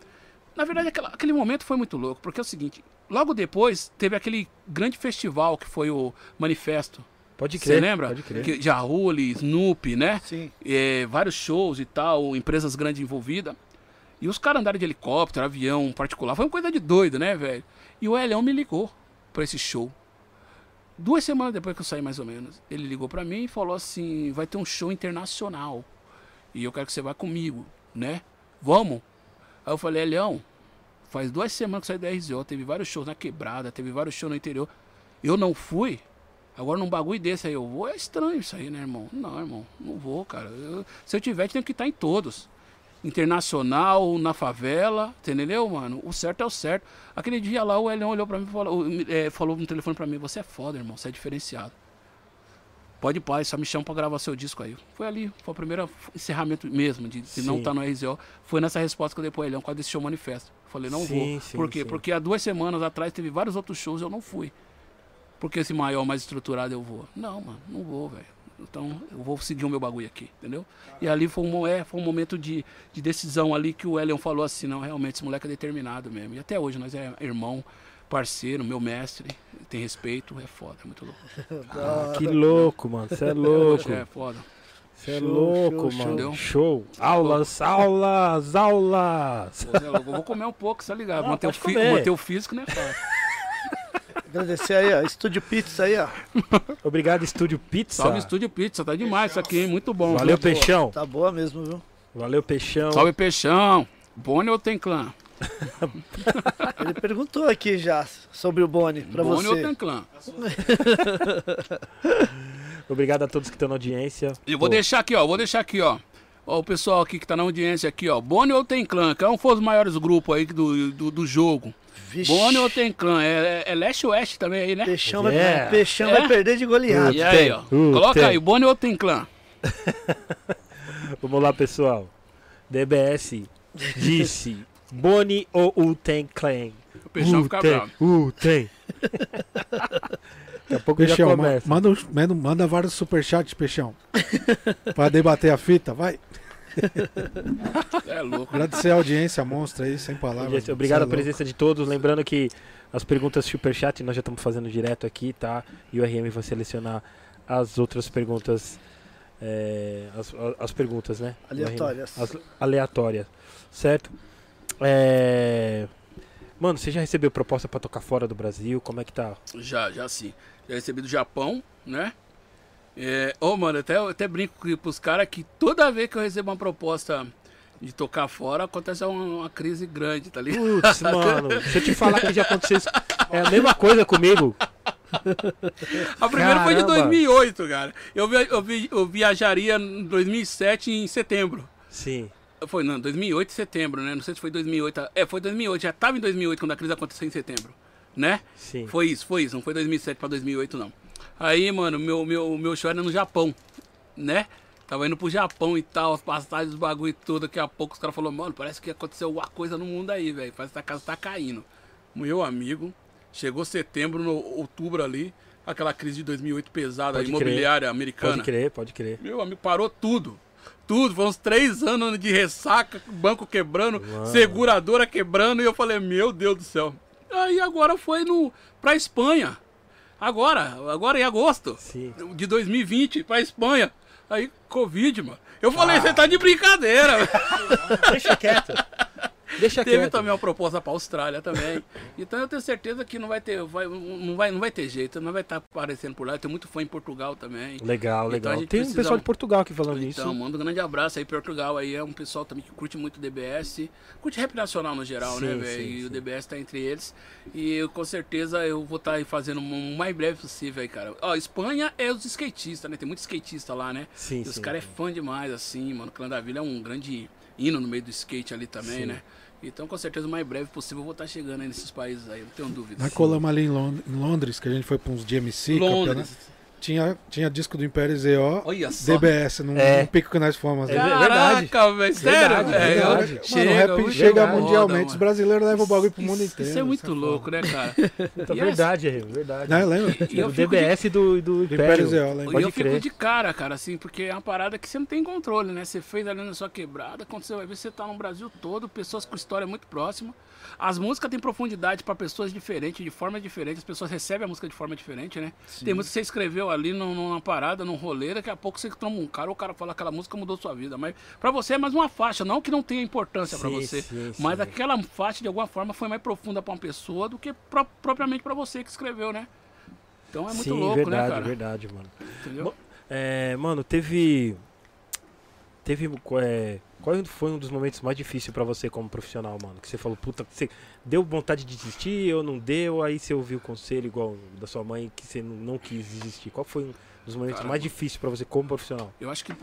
Na verdade, aquela- aquele momento foi muito louco, porque é o seguinte, logo depois teve aquele grande festival que foi o Manifesto. Pode crer. Você lembra? Pode crer. Que Jaruli, Snoopy, né? Sim. É, vários shows e tal, empresas grandes envolvidas. E os caras andaram de helicóptero, avião particular. Foi uma coisa de doido, né, velho? E o Elião me ligou pra esse show. Duas semanas depois que eu saí, mais ou menos, ele ligou pra mim e falou assim: vai ter um show internacional. E eu quero que você vá comigo, né? Vamos? Aí eu falei, Elião, faz duas semanas que eu saí da RZO, teve vários shows na quebrada, teve vários shows no interior. Eu não fui. Agora num bagulho desse aí eu vou, é estranho isso aí, né, irmão? Não, irmão, não vou, cara. Eu- se eu tiver, tenho que estar em todos. Internacional, na favela, entendeu, mano? O certo é o certo. Aquele dia lá, o Elião olhou pra mim e falou, é, falou no telefone pra mim, você é foda, irmão, você é diferenciado. Pode ir, pai, só me chama pra gravar seu disco aí. Foi ali, foi o primeiro encerramento mesmo, de, de não estar no RZO. Foi nessa resposta que eu dei pro Elião, quando desse show manifesto. Falei, não Sim, vou. sim, Por quê? sim. Porque há duas semanas atrás teve vários outros shows e eu não fui. Porque esse maior, mais estruturado eu vou. Não, mano, não vou, velho. Então eu vou seguir o meu bagulho aqui, entendeu? E ali foi um, é, foi um momento de, de decisão ali que o Elion falou assim, não, realmente, esse moleque é determinado mesmo. E até hoje nós é irmão, parceiro, meu mestre, tem respeito, é foda, é muito louco. Ah, que louco, mano. Você é louco. É foda. Você é louco, show, mano. show. Show. Aulas, aulas, aulas. Pô, louco, eu vou comer um pouco, tá ligado? Não, manter, o manter o físico não é fácil. Agradecer aí, ó. Estúdio Pizza aí, ó. Obrigado, Estúdio Pizza. Salve Estúdio Pizza, tá demais isso aqui, hein? Muito bom. Valeu, viu? Peixão. Tá boa mesmo, viu? Valeu, Peixão. Salve Peixão. Boni ou tem clã? Ele perguntou aqui já sobre o Boni pra Boni ou você. tem clã? Obrigado a todos que estão na audiência. Eu vou Pô, deixar aqui, ó. Vou deixar aqui, ó. Ó, o pessoal aqui que tá na audiência aqui, ó. Boni ou tem clã? Qual foi os maiores grupos aí do, do, do jogo? Vixe, Boni ou tem clã? É, é, é leste ou oeste também aí, né? Peixão, Yeah. vai, Peixão É? vai perder de goleada. E aí, ó. Uh, Coloca tem. aí, Boni ou tem clã? Vamos lá, pessoal. DBS disse: Boni ou Uten Clan? O Peixão fica bravo. Uten. Daqui a pouco já Peixão, ma- começa. manda, manda, manda vários superchats, Peixão. pra debater a fita, vai. É louco. Agradecer a audiência monstra aí, sem palavras. Obrigado Cê é a presença de todos. Lembrando que as perguntas superchat nós já estamos fazendo direto aqui, tá? E o RM vai selecionar as outras perguntas. é, as, as perguntas, né? Aleatórias. As aleatórias, certo? É, Mano, você já recebeu proposta pra tocar fora do Brasil? Como é que tá? Já, já sim. Já recebi do Japão, né? É, ô, mano, até, eu até brinco que- pros caras que toda vez que eu recebo uma proposta de tocar fora, acontece uma, uma crise grande, tá ligado? Putz, mano, se eu te falar que já aconteceu isso, é a mesma coisa comigo. A primeira foi de Caramba. 2008, cara. Eu, via- eu, vi- eu viajaria em 2007 em setembro. Sim. Foi, não, 2008 em setembro, né? Não sei se foi 2008. É, foi 2008. Já tava em 2008 quando a crise aconteceu em setembro, né? Sim. Foi isso, foi isso. Não foi 2007 pra 2008, não. Aí, mano, meu, meu, meu show era no Japão, né? Tava indo pro Japão e tal, as passagens, os bagulho e tudo. Daqui a pouco os caras falaram, mano, parece que aconteceu alguma coisa no mundo aí, velho. Parece que a casa tá caindo. Meu amigo, chegou setembro, no, outubro ali, Aquela crise de 2008 pesada, Pode imobiliária Pode americana. crer, pode crer. Meu amigo, parou tudo. Tudo. Foi uns três anos de ressaca, banco quebrando, seguradora quebrando. E eu falei, meu Deus do céu. Aí agora foi no, pra Espanha. Agora, agora em agosto Sim. de 2020, pra Espanha. Aí, Covid, mano. Eu falei, você tá de brincadeira. Deixa quieto. Deixa Teve quieto. também uma proposta pra Austrália também. Então eu tenho certeza que não vai ter, vai, não, vai, não vai ter jeito, não vai estar aparecendo por lá. Tenho muito fã em Portugal também. Legal, Então a legal. gente Tem um pessoal de Portugal aqui falando isso. Então, manda um grande abraço aí, Portugal aí é um pessoal também que curte muito DBS, curte rap nacional no geral, né, Sim, velho? sim, E o sim. DBS tá entre eles. E eu, com certeza eu vou estar aí fazendo o mais breve possível aí, cara. Ó, Espanha é os skatistas, né? Tem muito skatista lá, né? Sim, E os caras é fã demais, assim, mano. O Clã da Vila é um grande hino no meio do skate ali também, Sim. né? Então, com certeza, o mais breve possível eu vou estar chegando aí nesses países aí, não tenho dúvida. Na colamos ali em Lond- em Londres, que a gente foi pra uns GMC, campeonato, Londres. Tinha, tinha disco do Império ZO, Olha só. DBS, num, É. num pico que nós fomos. É né? ver- verdade. Caraca, velho, sério, Verdade, velho. Verdade. Mano, Chega, o rap muito chega mundialmente, os mano. brasileiros levam o bagulho pro mundo inteiro. Isso é muito foda. louco, né, cara? Então, E é verdade, é verdade. Né, lembra? E eu do fico DBS e do, do Do Império. Império ZO, lembra? E eu fico crer. de cara, cara, assim, porque é uma parada que você não tem controle, né? Você fez ali na sua quebrada, quando você vai ver, você tá no Brasil todo, pessoas com história muito próxima. As músicas têm profundidade pra pessoas diferentes, de forma diferente, as pessoas recebem a música de forma diferente, né? Tem música que você escreveu ali num- numa parada, num rolê, daqui a pouco você toma um cara, o cara fala aquela música mudou sua vida. Mas pra você é mais uma faixa, não que não tenha importância Sim, você, sim, mas sim. aquela faixa de alguma forma foi mais profunda pra uma pessoa do que pro- propriamente pra você que escreveu, né? Então é muito Sim, louco, verdade, né, cara? verdade, mano. Entendeu? Mo- É, mano, teve. Teve. É, qual foi um dos momentos mais difíceis pra você como profissional, mano? Que você falou, puta, você deu vontade de desistir ou não deu? Aí você ouviu o conselho igual da sua mãe que você não, não quis desistir. Qual foi um dos momentos Cara, mais difíceis pra você como profissional? Eu acho que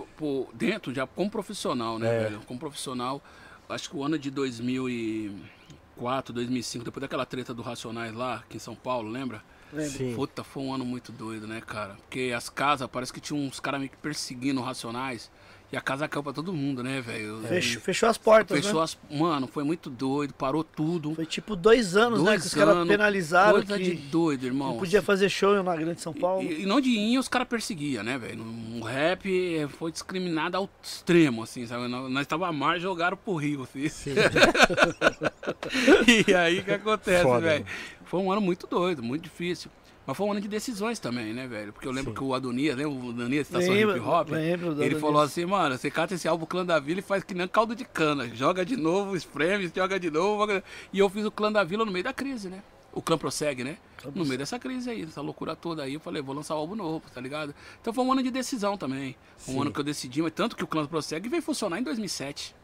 dentro, já como profissional, né, É. velho? Como profissional, acho que o ano de 2004, 2005, depois daquela treta do Racionais lá, aqui em São Paulo, lembra? Sim. Puta, foi um ano muito doido, né, cara? Porque as casas, parece que tinha uns caras meio que perseguindo Racionais. E a casa caiu pra todo mundo, né, velho? Fechou, fechou as portas, Fechou né? as. Mano, foi muito doido, parou tudo. Foi tipo dois anos, né? Dois Que os caras penalizaram Coisa que de doido, irmão. não podia fazer show na Grande São Paulo. E, e não de inha, os caras perseguiam, né, velho? No rap eh, foi discriminado ao extremo, assim, sabe? Nós, tava a mar, jogaram pro rio, assim. Sim. e aí o que acontece, velho? mano. Foi um ano muito doido, muito difícil. Mas foi um ano de decisões também, né, velho? Porque eu lembro Sim. que o Adonias, lembra o Adonias, Estação Lembro, Hip Hop? lembro Ele Adonias. falou assim, mano, você cata esse álbum Clã da Vila e faz que nem caldo de cana. Joga de novo, espreme, joga de novo. joga- E eu fiz o Clã da Vila no meio da crise, né? O clã prossegue, né? No meio dessa crise aí, dessa loucura toda aí, eu falei, vou lançar um álbum novo, tá ligado? Então foi um ano de decisão também. Um Sim. ano que eu decidi, mas tanto que o clã prossegue veio funcionar em 2007.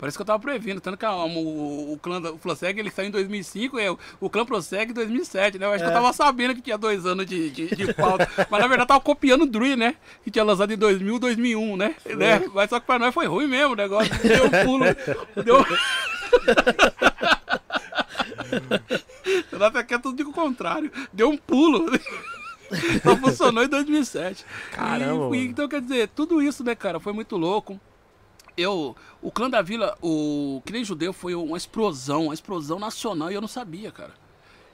Parece que eu tava previndo, tanto que a- o, o clã o Prossegue ele saiu em 2005 e o, o clã Prossegue em 2007, né? Eu acho que eu É. tava sabendo que tinha dois anos de, de, de pauta, mas na verdade eu tava copiando o Drui, né? Que tinha lançado em 2000, 2001, né? né? Mas só que pra nós foi ruim mesmo o negócio, deu um pulo, deu... Aqui é tudo o contrário, deu um pulo. Só funcionou em 2007. Caramba, E- então, quer dizer, tudo isso, né, cara, foi muito louco. Eu, o clã da vila, o que nem judeu foi uma explosão, uma explosão nacional e eu não sabia, cara.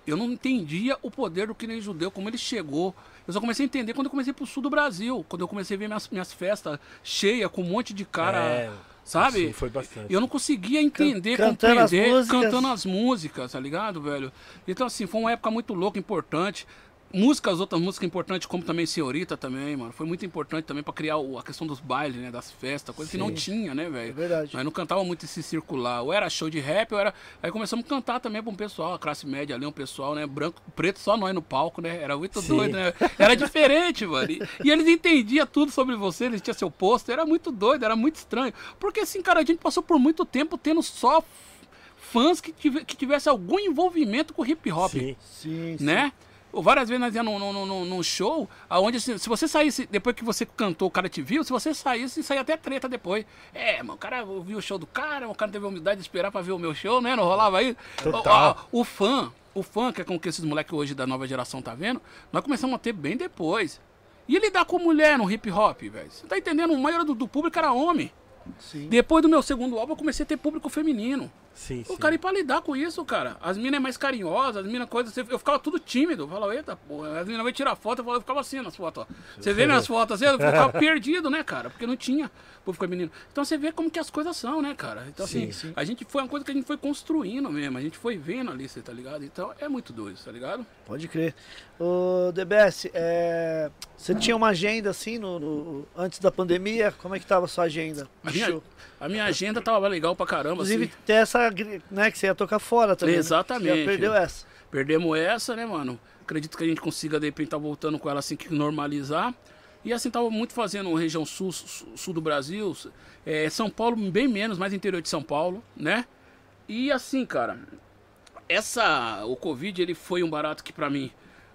Eu não entendia o poder do que nem judeu, como ele chegou. Eu só comecei a entender quando eu comecei pro sul do Brasil, quando eu comecei a ver minhas, minhas festas cheias com um monte de cara, É, sabe? Sim, foi bastante. Eu não conseguia entender, Can- cantando as compreender, músicas. cantando as músicas, tá ligado, velho? Então, assim, foi uma época muito louca, importante. Músicas, outras músicas importantes, como também Senhorita também, mano. Foi muito importante também pra criar o- a questão dos bailes, né? Das festas, coisa que não tinha, né, velho? É verdade. Nós não cantava muito esse circular. Ou era show de rap, ou era. Aí começamos a cantar também pra um pessoal, a classe média ali, um pessoal, né? Branco, preto, só nós no palco, né? Era muito Sim. doido, né? Era diferente, mano. E, e eles entendiam tudo sobre você, eles tinham seu posto, era muito doido, era muito estranho. Porque assim, cara, a gente passou por muito tempo tendo só fãs que, tive, que tivesse algum envolvimento com hip hop Sim. Sim, sim. Ou Várias vezes nós íamos num, num, num, num show, aonde se, se você saísse, depois que você cantou, o cara te viu, se você saísse, saía até treta depois. É, mano, o cara ouviu o show do cara, o cara teve a humildade de esperar pra ver o meu show, né? Não rolava aí. Total. O, o, o fã, o fã, que é com que esses moleques hoje da nova geração tá vendo, nós começamos a ter bem depois. E lidar com mulher no hip hop, velho. Você tá entendendo? A maioria do, do público era homem. Sim. Depois do meu segundo álbum, eu comecei a ter público feminino. Sim, O sim. cara, e pra lidar com isso, cara? As minas é mais carinhosas, as minas coisas. Eu ficava tudo tímido. Eu falava, eita, porra. As minas vão tirar foto, eu falava- eu ficava assim nas fotos, ó. Você vê nas fotos assim, eu ficava perdido, né, cara? Porque não tinha. O povo ficou menino. Então você vê como que as coisas são, né, cara? Então, assim, Sim, sim. a gente foi uma coisa que a gente foi construindo mesmo. A gente foi vendo ali, você tá ligado? Então é muito doido, tá ligado? Pode crer. Ô, DBS, é, você tinha uma agenda assim no, no- antes da pandemia? Como é que tava a sua agenda? A minha, Show. a minha agenda tava legal pra caramba. Inclusive, assim. tem essa, né, que você ia tocar fora também. né? Exatamente. Já perdeu essa. Perdemos essa, né, mano? Acredito que a gente consiga, de repente, tá voltando com ela assim que normalizar. E assim, tava muito fazendo região sul, sul, do Brasil, é, São Paulo bem menos, mais interior de São Paulo, né? E assim, cara, essa, o Covid, ele foi um barato que pra mim,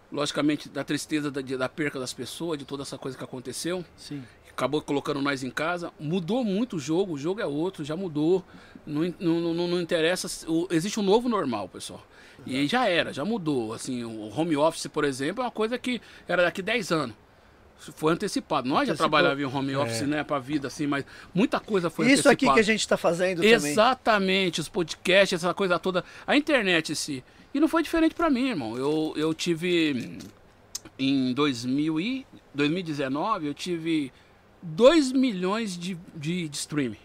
logicamente, da tristeza da, da perca das pessoas, de toda essa coisa que aconteceu, Sim. Acabou colocando nós em casa. Mudou muito o jogo, o jogo é outro, já mudou. Não, não, não, não interessa. o- existe um novo normal, pessoal. E já era, já mudou. Assim, o home office, por exemplo, é uma coisa que era daqui 10 anos. Foi antecipado. Nós já Antecipou. trabalhávamos em home office, né, pra vida, assim, mas muita coisa foi Isso aqui que a gente tá fazendo também. Exatamente, os podcasts, essa coisa toda. A internet em si. E não foi diferente pra mim, irmão. Eu, eu tive. hum, Em 2000 e 2019, eu tive 2 milhões de, de, de stream.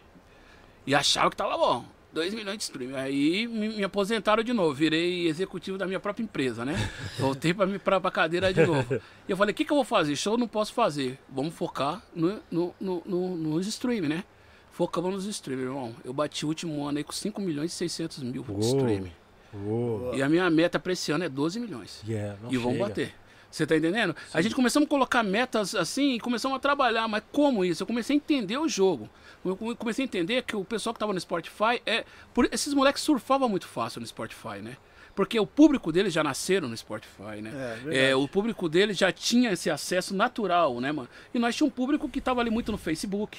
E achava que tava bom. 2 milhões de stream. Aí me, me aposentaram de novo. Virei executivo da minha própria empresa, né? Voltei pra, mim- pra, pra cadeira de novo. E eu falei: o que, que eu vou fazer? Show não posso fazer. Vamos focar no, no, no, no- nos stream, né? Focamos nos stream, irmão. Eu bati o último ano aí com 5 milhões e 600 mil Uou. stream. Uou. E a minha meta pra esse ano é 12 milhões. Yeah, e vamos chega. bater. Você tá entendendo? A gente começamos a colocar metas assim e começamos a trabalhar, mas como isso? Eu comecei a entender o jogo. Eu come- comecei a entender que o pessoal que tava no Spotify é. Por, esses moleques surfavam muito fácil no Spotify, né? Porque o público deles já nasceram no Spotify, né? É. É, o público deles já tinha esse acesso natural, né, mano? E nós tínhamos um público que tava ali muito no Facebook,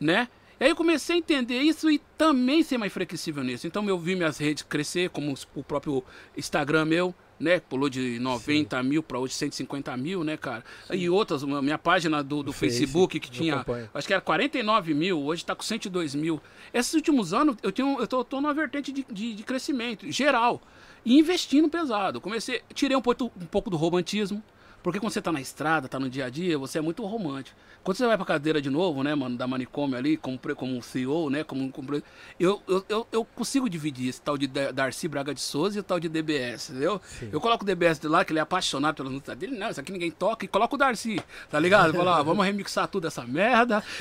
né? E aí eu comecei a entender isso e também ser mais flexível nisso. Então eu vi minhas redes crescer, como o próprio Instagram meu, né? Pulou de 90 mil para hoje 150 mil, né, cara? E outras, minha página do, do Face, Facebook que tinha, acho que era 49 mil, hoje tá com 102 mil. Esses últimos anos eu, tenho, eu tô, tô numa vertente de, de, de crescimento geral e investindo pesado. Comecei, tirei um pouco, um pouco do romantismo. Porque quando você tá na estrada, tá no dia a dia, você é muito romântico. Quando você vai pra cadeira de novo, né, mano, da manicômio ali, como, como CEO, né, como, como eu, eu, eu, consigo dividir esse tal de Da- Darcy Braga de Souza e o tal de DBS, entendeu? Eu coloco o DBS de lá, que ele é apaixonado pelas músicas dele, não, isso aqui ninguém toca, e coloco o Darcy, tá ligado? Fala, ó, vamos remixar tudo essa merda.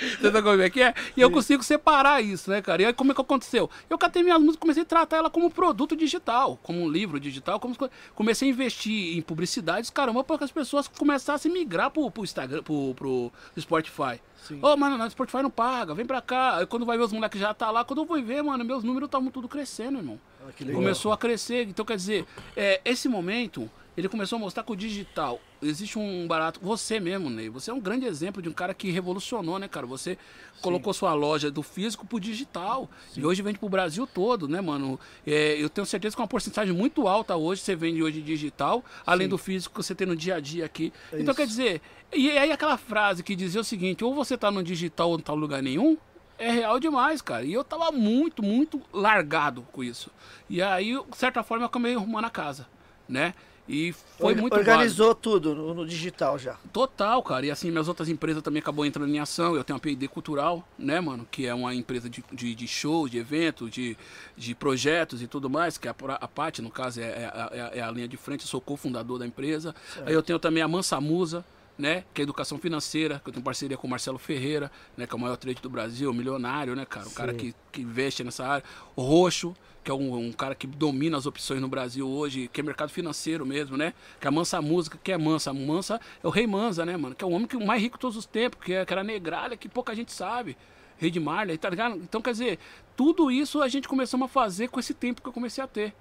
Você sabe como é que é? E eu consigo separar isso, né, cara? E aí como é que aconteceu? Eu catei minhas músicas, comecei a tratar ela como produto digital, como um livro digital, como co- comecei a investir em publicidades, caramba, para que as pessoas começassem a migrar pro, pro Instagram, pro, pro Spotify. Ô, mano, não, Spotify não paga, vem pra cá. Aí quando vai ver os moleques já tá lá, quando eu vou ver, mano, meus números estavam tudo crescendo, irmão. Ah. Começou a crescer. Então, quer dizer, é, esse momento, ele começou a mostrar que o digital existe um barato. Você mesmo, Ney, você é um grande exemplo de um cara que revolucionou, né, cara? Você colocou sua loja do físico pro digital. E hoje vende pro Brasil todo, né, mano? É, eu tenho certeza que é uma porcentagem muito alta hoje você vende hoje digital, além do físico que você tem no dia a dia aqui. É então, isso. quer dizer, e aí aquela frase que dizia o seguinte: ou você tá no digital ou não tá em lugar nenhum. É real demais, cara. E eu tava muito, muito largado com isso. E aí, de certa forma, eu acabei arrumando a casa, né? E foi muito válido. Organizou tudo no, no digital já. Total, cara. E assim, minhas outras empresas também acabou entrando em ação. Eu tenho a P&D Cultural, né, mano? Que é uma empresa de, de, de shows, de eventos, de, de projetos e tudo mais. Que a, a no caso, é, é, a- é a linha de frente. Eu sou cofundador da empresa. Aí eu tenho também a Mansa Musa, né? Que é educação financeira. Que eu tenho parceria com o Marcelo Ferreira, né? Que é o maior trade do Brasil, milionário, né, cara? O cara Sim. que, que investe nessa área. O Roxo, que é um, um cara que domina as opções no Brasil hoje, que é mercado financeiro mesmo, né? Que é a Mansa Música, que é Mansa. Mansa é o Rei Mansa, né, mano? Que é o homem que, mais rico de todos os tempos, que, é, que era negralha, que pouca gente sabe. Rei de Marley, tá ligado? Então, quer dizer, tudo isso a gente começou a fazer com esse tempo que eu comecei a ter.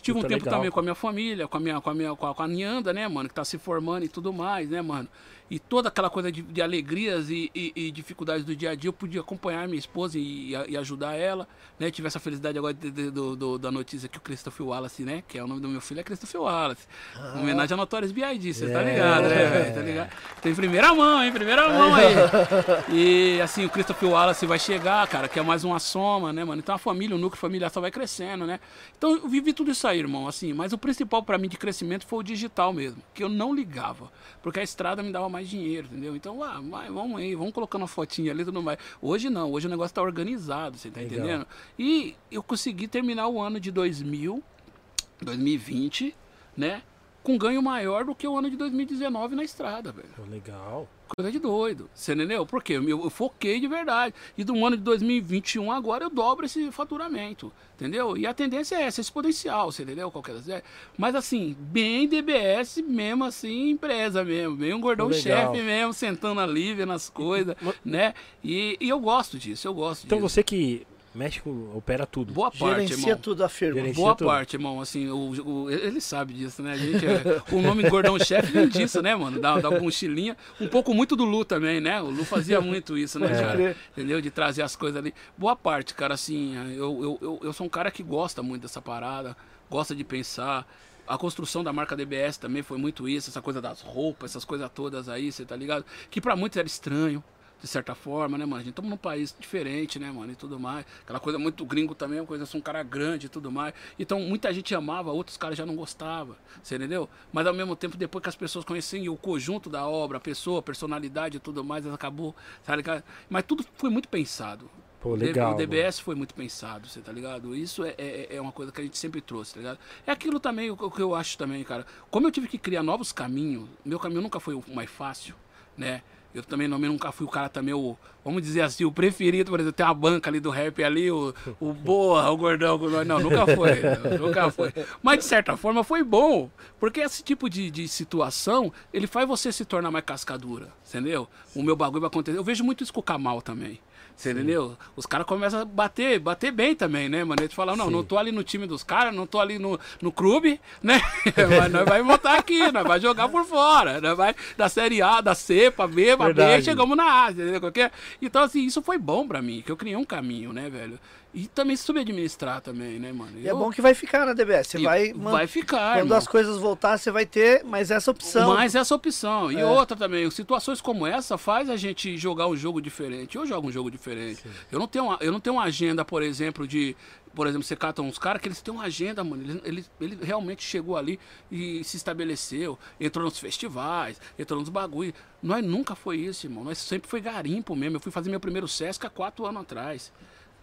Tive um tempo legal. também com a minha família, com a minha, com a minha, com a, com a Nianda, né, mano, que tá se formando e tudo mais, né, mano. E toda aquela coisa de, de alegrias e, e- e dificuldades do dia a dia, eu podia acompanhar minha esposa e, e ajudar ela, né? Tive essa felicidade agora de- de- do- da notícia que o Christopher Wallace, né? Que é o nome do meu filho, é Christopher Wallace. Em homenagem a Notorious B.I.D., você tá É. ligado, né, velho? Tá ligado? Tem primeira mão, hein? Primeira mão aí. E assim, o Christopher Wallace vai chegar, cara, que é mais uma soma, né, mano? Então a família, o núcleo familiar só vai crescendo, né? Então eu vivi tudo isso aí, irmão, assim. Mas o principal pra mim de crescimento foi o digital mesmo, que eu não ligava. Porque a estrada me dava mais dinheiro, entendeu? Então, ah, vai, vamos aí, vamos colocando uma fotinha ali e tudo mais. Hoje não, hoje o negócio tá organizado, você tá Legal. entendendo? E eu consegui terminar o ano de 2000, 2020, né? Com ganho maior do que o ano de 2019 na estrada, velho. Pô, legal. Coisa de doido. Você entendeu? Porque eu, eu foquei de verdade. E do ano de 2021 agora eu dobro esse faturamento. Entendeu? E a tendência é essa, exponencial, você entendeu? Qualquer das ideias. Mas assim, bem DBS mesmo, assim, empresa mesmo. Bem um gordão chefe mesmo, sentando ali, vendo as coisas, né? E, e eu gosto disso, eu gosto Então disso. você que mexe com, opera tudo. Boa parte, Gerencia irmão. tudo a firma. Gerencia Boa tudo. parte, irmão. Assim, o, o- ele sabe disso, né? A gente é- o nome Gordão Chefe vem disso, né, mano? Da, da mochilinha. Um pouco muito do Lu também, né? O Lu fazia muito isso, né, cara? Entendeu? De trazer as coisas ali. Boa parte, cara, assim, eu, eu, eu, eu sou um cara que gosta muito dessa parada, gosta de pensar. A construção da marca DBS também foi muito isso, essa coisa das roupas, essas coisas todas aí, você tá ligado? Que pra muitos era estranho, de certa forma, né, mano? A gente estamos num país diferente, né, mano? E tudo mais. Aquela coisa muito gringo também, uma coisa, sou um cara grande e tudo mais. Então, muita gente amava, outros caras já não gostavam, você entendeu? Mas ao mesmo tempo, depois que as pessoas conheciam o conjunto da obra, a pessoa, a personalidade e tudo mais, acabou, tá ligado? Mas tudo foi muito pensado. Pô, legal. O DBS foi muito pensado, você tá ligado? Isso é, é, é uma coisa que a gente sempre trouxe, tá ligado? É aquilo também, o que eu acho também, cara. Como eu tive que criar novos caminhos, meu caminho nunca foi o mais fácil, né? Eu também não, nunca fui o cara também, o, vamos dizer assim, o preferido, por exemplo, tem uma banca ali do rap ali, o, o boa, o gordão, o- não, nunca foi, nunca foi. Mas de certa forma foi bom, porque esse tipo de, de situação, ele faz você se tornar mais cascadura, entendeu? O meu bagulho vai acontecer, eu vejo muito isso com o Kamal também. Você entendeu? Os caras começam a bater, bater bem também, né, mano? Eles falam, não, Sim. não tô ali no time dos caras, não tô ali no, no clube, né? Mas nós vai montar aqui, nós vai jogar por fora, nós vai da Série A, da C pra B, pra B, Verdade. chegamos na A, entendeu? Então, assim, isso foi bom pra mim, que eu criei um caminho, né, velho? E também soube administrar também, né, mano? E é bom que vai ficar na DBS. Você vai, man- vai ficar, Quando irmão. as coisas voltar, você vai ter mais essa opção. Mais essa opção. E É. outra também, situações como essa faz a gente jogar um jogo diferente. Eu jogo um jogo diferente. Eu não, tenho uma, eu não tenho uma agenda, por exemplo, de. Por exemplo, você cata uns caras que eles têm uma agenda, mano. Ele, ele, ele realmente chegou ali e se estabeleceu. Entrou nos festivais, entrou nos bagulho. Nós nunca foi isso, irmão. Nós sempre foi garimpo mesmo. Eu fui fazer meu primeiro Sesc há quatro anos atrás.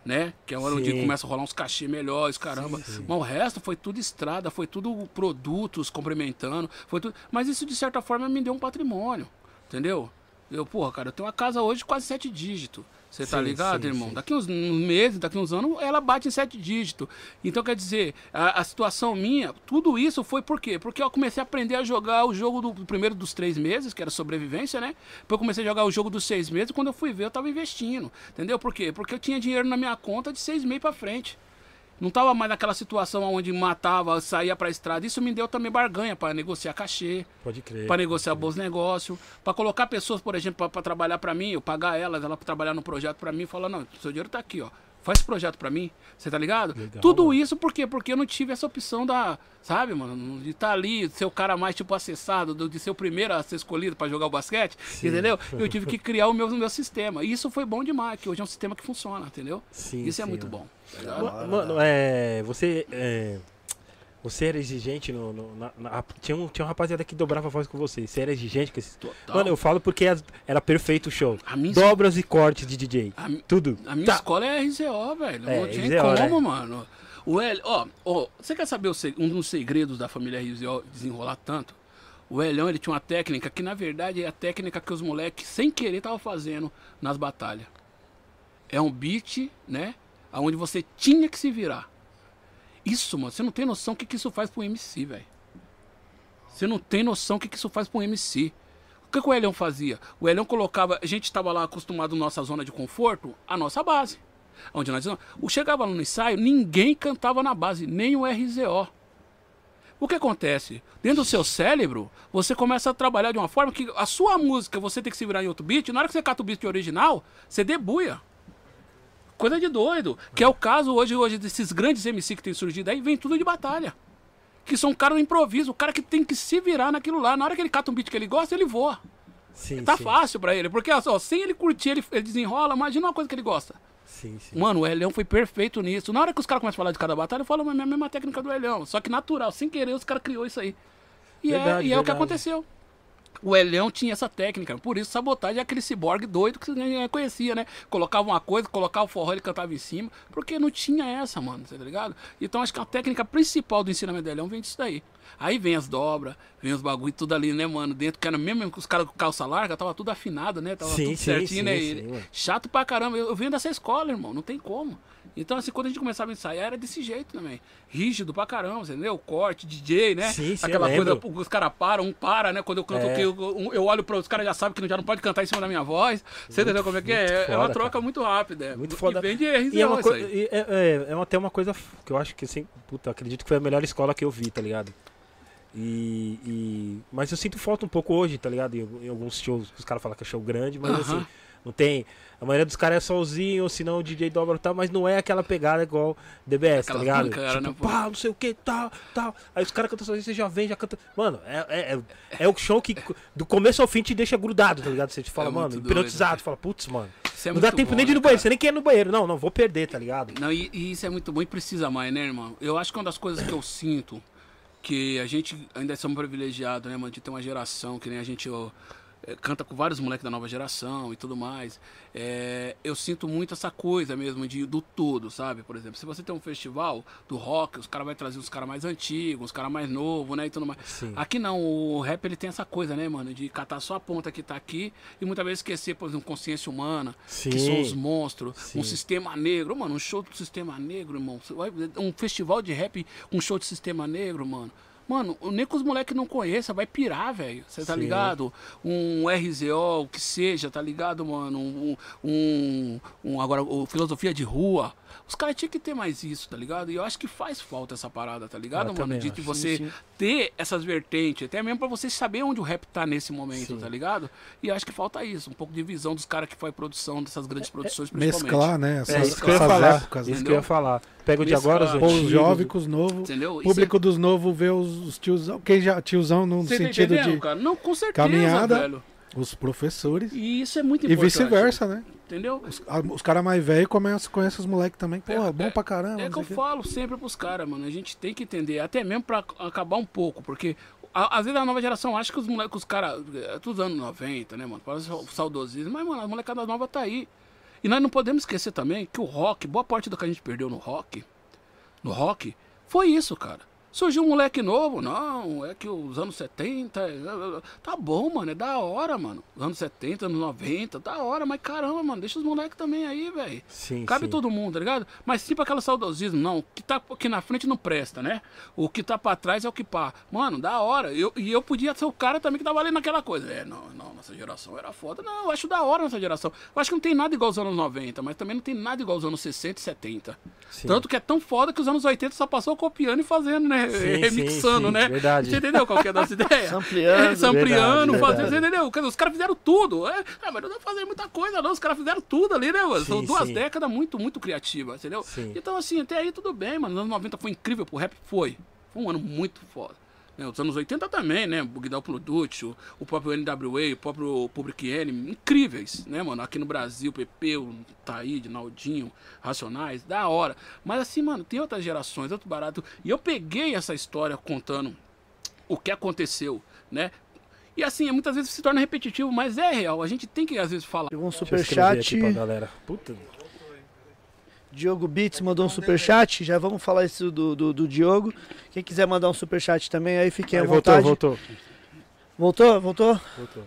Né? Que é o ano onde Sim. começa a rolar uns cachê melhores, caramba. Mas o resto foi tudo estrada, foi tudo produtos complementando, foi tudo. Mas isso de certa forma me deu um patrimônio, entendeu? Eu, porra, cara, eu tenho uma casa hoje de quase sete dígitos. Você tá Sim, ligado, sim, irmão? sim. Daqui uns meses, daqui uns anos, ela bate em sete dígitos. Então, quer dizer, a, a situação minha, tudo isso foi por quê? Porque eu comecei a aprender a jogar o jogo do, do primeiro dos três meses, que era sobrevivência, né? Depois eu comecei a jogar o jogo dos seis meses, quando eu fui ver, eu tava investindo. Entendeu? Por quê? Porque eu tinha dinheiro na minha conta de seis meses pra frente. Não tava mais naquela situação onde matava, saía pra estrada. Isso me deu também barganha para negociar cachê, Pode crer. para negociar bons negócios, para colocar pessoas, por exemplo, para trabalhar para mim, eu pagar elas, ela para trabalhar no projeto para mim, e falar: "Não, seu dinheiro tá aqui, ó. Faz esse projeto para mim". Você tá ligado? Legal, Tudo mano. isso por quê? Porque eu não tive essa opção da, sabe, mano, de estar ali, ser o cara mais tipo acessado, do- de ser o primeiro a ser escolhido para jogar o basquete, entendeu? Eu tive que criar o meu, o meu sistema. E isso foi bom demais, que hoje é um sistema que funciona, entendeu? Sim, isso é sim, muito bom. tá Mano, é. Você. É, você era exigente no. no- na- na- tinha, um, tinha um rapaziada que dobrava a voz com você. Você era exigente com esse. Total. Mano, eu falo porque as- era perfeito o show. Dobras e cortes de DJ. A Tudo. A minha Tá. escola é RZO, velho. É, não tem RZO, como, né? mano. O Hélio, ó, ó, você quer saber um dos segredos da família RZO desenrolar tanto? O Helião, ele tinha uma técnica que, na verdade, é a técnica que os moleques, sem querer, estavam fazendo nas batalhas. É um beat, né? Onde você tinha que se virar. Isso, mano, você não tem noção o que, que isso faz pro MC, velho. Você não tem noção o que, que isso faz pro MC. O que, que o Elião fazia? O Elião colocava. A gente estava lá acostumado nossa zona de conforto, a nossa base. Onde nós. O chegava no ensaio, ninguém cantava na base, nem o RZO. O que acontece? Dentro do seu cérebro, você começa a trabalhar de uma forma que a sua música você tem que se virar em outro beat. Na hora que você cata o beat original, você debuia. Coisa de doido. Que é o caso hoje, hoje desses grandes MC que tem surgido aí, vem tudo de batalha. Que são um cara do improviso, o cara que tem que se virar naquilo lá. Na hora que ele cata um beat que ele gosta, ele voa. Sim, Tá sim. fácil pra ele, porque ó, sem ele curtir, ele, ele desenrola. Imagina uma coisa que ele gosta. Sim, sim. Mano, o Elhão foi perfeito nisso. Na hora que os caras começam a falar de cada batalha, eu falo a mesma técnica do Elhão. Só que natural, sem querer, os caras criou isso aí. E, é, Verdade, e é o que aconteceu. O Elhão tinha essa técnica, por isso sabotagem é aquele ciborgue doido que você conhecia, né? Colocava uma coisa, colocava o forró, ele cantava em cima, porque não tinha essa, mano, tá ligado? Então acho que a técnica principal do ensinamento do Elhão vem disso daí. Aí vem as dobras, vem os bagulho tudo ali, né, mano? Dentro, que era mesmo que os caras com calça larga, tava tudo afinado, né? Tava Sim, tudo sim, certinho, sim, né? sim, mano. Chato pra caramba. Eu, eu venho dessa escola, irmão. Não tem como. Então, assim, quando a gente começava a ensaiar, era desse jeito também. Rígido pra caramba, entendeu? Corte, DJ, né? Sim, sim, Aquela coisa, os caras param, um para, né? Quando eu canto, É. eu, eu olho para os caras já sabem que já não pode cantar em cima da minha voz. Você entendeu como é que é? É uma foda, troca cara. muito rápida. É. Muito E foda. vem de RZO E é, uma e é, é, é até uma coisa que eu acho que assim, puta, acredito que foi a melhor escola que eu vi, tá ligado? E, e- mas eu sinto falta um pouco hoje, tá ligado? Em, em alguns shows, os caras falam que é show grande, mas Aham. assim, não tem. A maioria dos caras é sozinho, ou se não o DJ dobra e tal, mas não é aquela pegada igual DBS, tá Aquelas ligado? bancadas, tipo, né, pá, não sei o que, tal, tal. Aí os caras cantam sozinho, você já vem, já canta. Mano, é, é, é, é o show que do começo ao fim te deixa grudado, tá ligado? Você te fala, É mano, doido, hipnotizado, cara. fala, putz, mano. É não dá tempo bom, nem de ir né, no banheiro, cara? você nem quer ir no banheiro. Não, não, vou perder, tá ligado? Não, e, e isso é muito bom e precisa mais, né, irmão? Eu acho que uma das coisas que eu sinto, que a gente ainda somos privilegiados, né, mano, de ter uma geração que nem a gente é, canta com vários moleques da nova geração e tudo mais. É, eu sinto muito essa coisa mesmo de, do todo, sabe? Por exemplo, se você tem um festival do rock, os caras vão trazer os caras mais antigos, os caras mais novos, né, e tudo mais. Sim. Aqui não, o rap ele tem essa coisa, né, mano, de catar só a ponta que tá aqui e muitas vezes esquecer, por exemplo, consciência humana, que são os Sim. monstros, Sim. um sistema negro, mano, um show do sistema negro, irmão. Vai- Um festival de rap, um show de sistema negro, mano. Mano, nem que os moleques não conheçam, vai pirar, velho. Você tá Sim. ligado? Um RZO, o que seja, tá ligado, mano? Um. um, um- agora, o filosofia de rua. Os caras tinham que ter mais isso, tá ligado? E eu acho que faz falta essa parada, tá ligado, Eu mano? também De, de você Sim, sim. ter essas vertentes, até mesmo pra você saber onde o rap tá nesse momento, Sim. tá ligado? E acho que falta isso, um pouco de visão dos caras que faz produção dessas grandes produções, principalmente. Mesclar, né? Essas, É isso que eu ia falar. épocas? Isso que eu ia falar. Pega o de agora, os Pô, os antigos. jovens com os novos. Entendeu? O Isso é- público dos novos vê os, os tiozão. Quem já tiozão no Você tá sentido de cara? Não, com certeza, caminhada. velho. Os professores. E isso é muito E importante. vice-versa, né? Entendeu? Os, os caras mais velhos conhecem, conhecem os moleques também. Pô, É- bom é- pra caramba. É que eu falo sempre pros caras, mano. A gente tem que entender, até mesmo pra acabar um pouco, porque a- às vezes a nova geração acha que os moleques, os caras, é dos anos 90, né, mano? Parece saudosismo, mas, mano, a molecada nova tá aí. E nós não podemos esquecer também que o rock, boa parte do que a gente perdeu no rock, no rock, foi isso, cara. Surgiu um moleque novo, não, é que os anos 70, é, é, tá bom, mano, é da hora, mano. Os anos 70, anos 90, da hora, mas caramba, mano, deixa os moleques também aí, velho. Sim, Cabe sim. todo mundo, tá ligado? Mas tipo aquele saudosismo, não, o que tá aqui na frente não presta, né? O que tá pra trás é o que pá. Mano, da hora. Eu, e eu podia ser o cara também que tava ali naquela coisa. É, não, não, nossa geração era foda. Não, eu acho da hora nossa geração. Eu acho que não tem nada igual aos anos 90, mas também não tem nada igual aos anos 60 e 70. Sim. Tanto que é tão foda que os anos 80 só passou copiando e fazendo, né? Sim, Remixando, sim, né? verdade. Você entendeu qual que é a nossa ideia? Verdade, fazendo, você entendeu? Os caras fizeram tudo. É, ah, mas não dá pra fazer muita coisa, não. Os caras fizeram tudo ali, né, mano? São duas décadas muito, muito criativas, entendeu? Então, assim, até aí tudo bem, mano. Os anos 90 foi incrível pro rap, foi. Foi um ano muito foda. Né, Os anos 80 também, né? Bugdal Product, o, próprio NWA, o próprio Public Enemy, incríveis, né, mano? Aqui no Brasil, PP, o Taíde, Naldinho, Racionais, da hora. Mas assim, mano, tem outras gerações, outro barato. E eu peguei essa história contando o que aconteceu, né? E assim, muitas vezes se torna repetitivo, mas é real. A gente tem que, às vezes, falar. Chegou um Deixa eu escrever superchat. aqui pra galera. Puta. Diogo Beats mandou um superchat. Já vamos falar isso do, do, do Diogo. Quem quiser mandar um superchat também, aí fiquem à Aí, voltou, vontade. voltou. Voltou? Voltou? Voltou.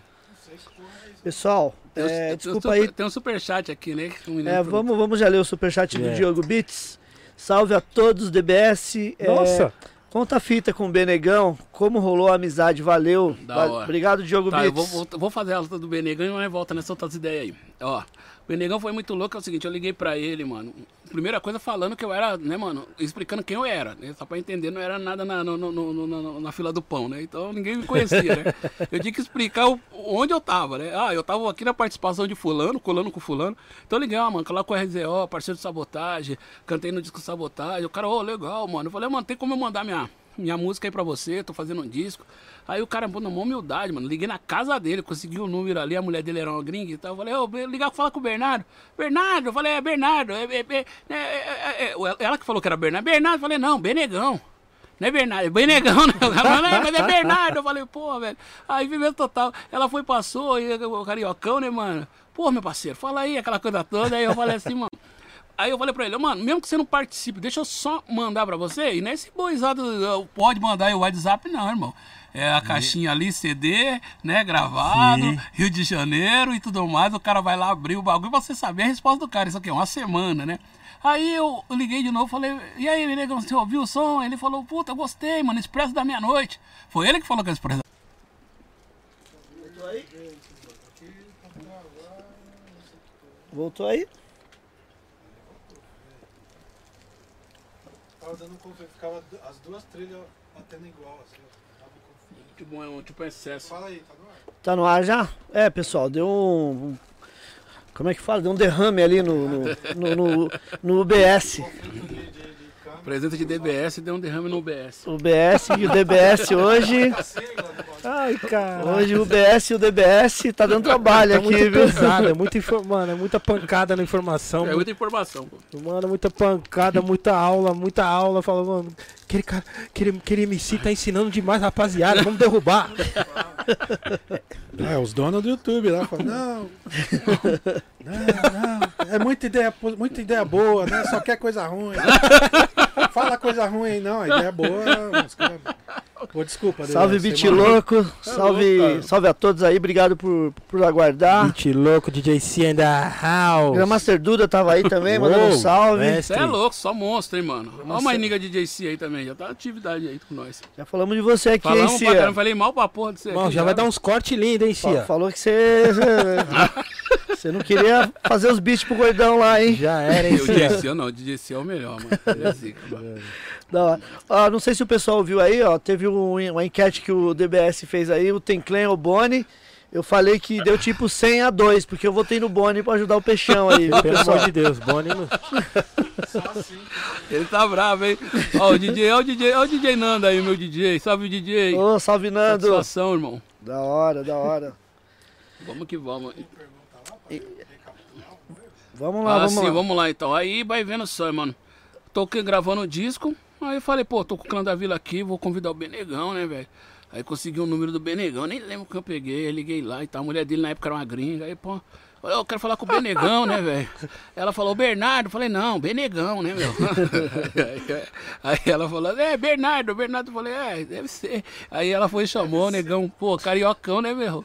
Pessoal, Tem, é, tem um desculpa super- aí. Tem um superchat aqui, né? um É, vamos, vamos já ler o superchat do É. Diogo Beats. Salve a todos, DBS. É, Nossa! conta a fita com o Benegão. Como rolou a amizade? Valeu. Da Va- hora. Obrigado, Diogo Tá, eu Beats. vou, vou, fazer a luta do Benegão e nós volta nessa outras ideias aí. Ó, o Benegão foi muito louco, é o seguinte, eu liguei pra ele, mano. primeira coisa falando que eu era, né, mano, explicando quem eu era, né? Só pra entender, não era nada na, no, no, no, na fila do pão, né? Então ninguém me conhecia, né? Eu tinha que explicar o, onde eu tava, né? Ah, eu tava aqui na participação de fulano, colando com fulano. Então legal, mano, lá com o RZO, parceiro de sabotagem, cantei no disco sabotagem. O cara, ô, oh, legal, mano. Eu falei, mano, tem como eu mandar minha, minha música aí pra você, tô fazendo um disco. Aí o cara, pô, na humildade, mano, liguei na casa dele, consegui o um número ali, a mulher dele era uma gringa e tal. Eu falei, ô, oh, ligar falar com o Bernardo. Bernardo, eu falei, é Bernardo. É, é, é, ela que falou que era Bernardo. Bernardo, eu falei, não, Benegão. Não é Bernardo, é Benegão, né? Mas é Bernardo. Eu falei, pô, velho. Aí viveu total. Ela foi, passou, e o cariocão, né, mano? Pô, meu parceiro, fala aí aquela coisa toda. Aí eu falei assim, mano. Aí eu falei pra ele, mano, mesmo que você não participe, deixa eu só mandar pra você. E nesse boizado, pode mandar aí o WhatsApp, não, irmão. É a caixinha ali, CD, né, gravado, Sim. Rio de Janeiro e tudo mais. O cara vai lá abrir o bagulho pra você saber a resposta do cara. Isso aqui é uma semana, né? Aí eu liguei de novo, falei, e aí, negão, você ouviu o som? Ele falou, puta, gostei, mano, Expresso da Meia-Noite. Foi ele que falou que é Expresso. Voltou aí? Voltou aí? Tava dando ficava as duas trilhas batendo igual, assim, Tipo, um, tipo excesso. Fala aí, tá no ar. Tá no ar já? É, pessoal, deu um. Como é que fala? Deu um derrame ali no, no, no, no, no UBS. Presença de DBS deu um derrame no UBS. O UBS e o DBS hoje. Ai, cara. Hoje o UBS e o DBS tá dando trabalho é aqui, muito viu? pesado, é muita mano, é muita pancada na informação. É muita informação, pô. Mano, muita pancada, muita aula, muita aula. Fala, mano, aquele cara, aquele, aquele MC tá ensinando demais, rapaziada, vamos derrubar. É, os donos do YouTube lá falam, não, não, não, é muita ideia, muita ideia boa, né? Só quer coisa ruim. Fala coisa ruim, não, a ideia é boa. Pô, desculpa. Salve, Bit Louco. É salve, louco, salve a todos aí. Obrigado por, por aguardar. Bit Louco, DJ C and the house. O Master Duda tava aí também, mandando um salve. Você é louco, só monstro, hein, mano. Olha uma amiga DJ C aí também. Já tá atividade aí com nós. Já falamos de você aqui, Falamos hein, Cia? Pra caramba, falei mal pra porra de você. Bom, já, já vai dar uns cortes lindos, hein, Cia? Falou que você. Você não queria fazer os beats pro gordão lá, hein? Já era, hein, O DJ C não, o DJ C é o melhor, mano. É zica, mano. Não, ah, não sei se o pessoal viu aí, ó. Teve um, uma enquete que o DBS fez aí, o Tenclen ou Boni. Eu falei que deu tipo 100 a 2, porque eu votei no Boni pra ajudar o Peixão aí, viu, Pelo pessoal? amor de Deus, Boni não... Ele tá bravo, hein? Ó, o DJ, ó o DJ, ó o DJ Nando aí, meu DJ. Salve o DJ. Ô, salve Nando. Satisfação, irmão. Da hora, da hora. Vamos que vamos. Vamos lá, Ah, vamos sim, lá. vamos lá então. Aí vai vendo só, mano. Tô gravando o disco. Aí eu falei, pô, tô com o clã da vila aqui, vou convidar o Benegão, né, velho? Aí consegui o número do Benegão, nem lembro que eu peguei, liguei lá e tal. A mulher dele na época era uma gringa, aí, pô. Eu quero falar com o Benegão, né, velho? Ela falou, Bernardo. Eu falei, não, Benegão, né, meu? Aí ela falou, é, Bernardo, Bernardo. Eu falei, é, deve ser. Aí ela foi e chamou o negão, pô, cariocão, né, meu?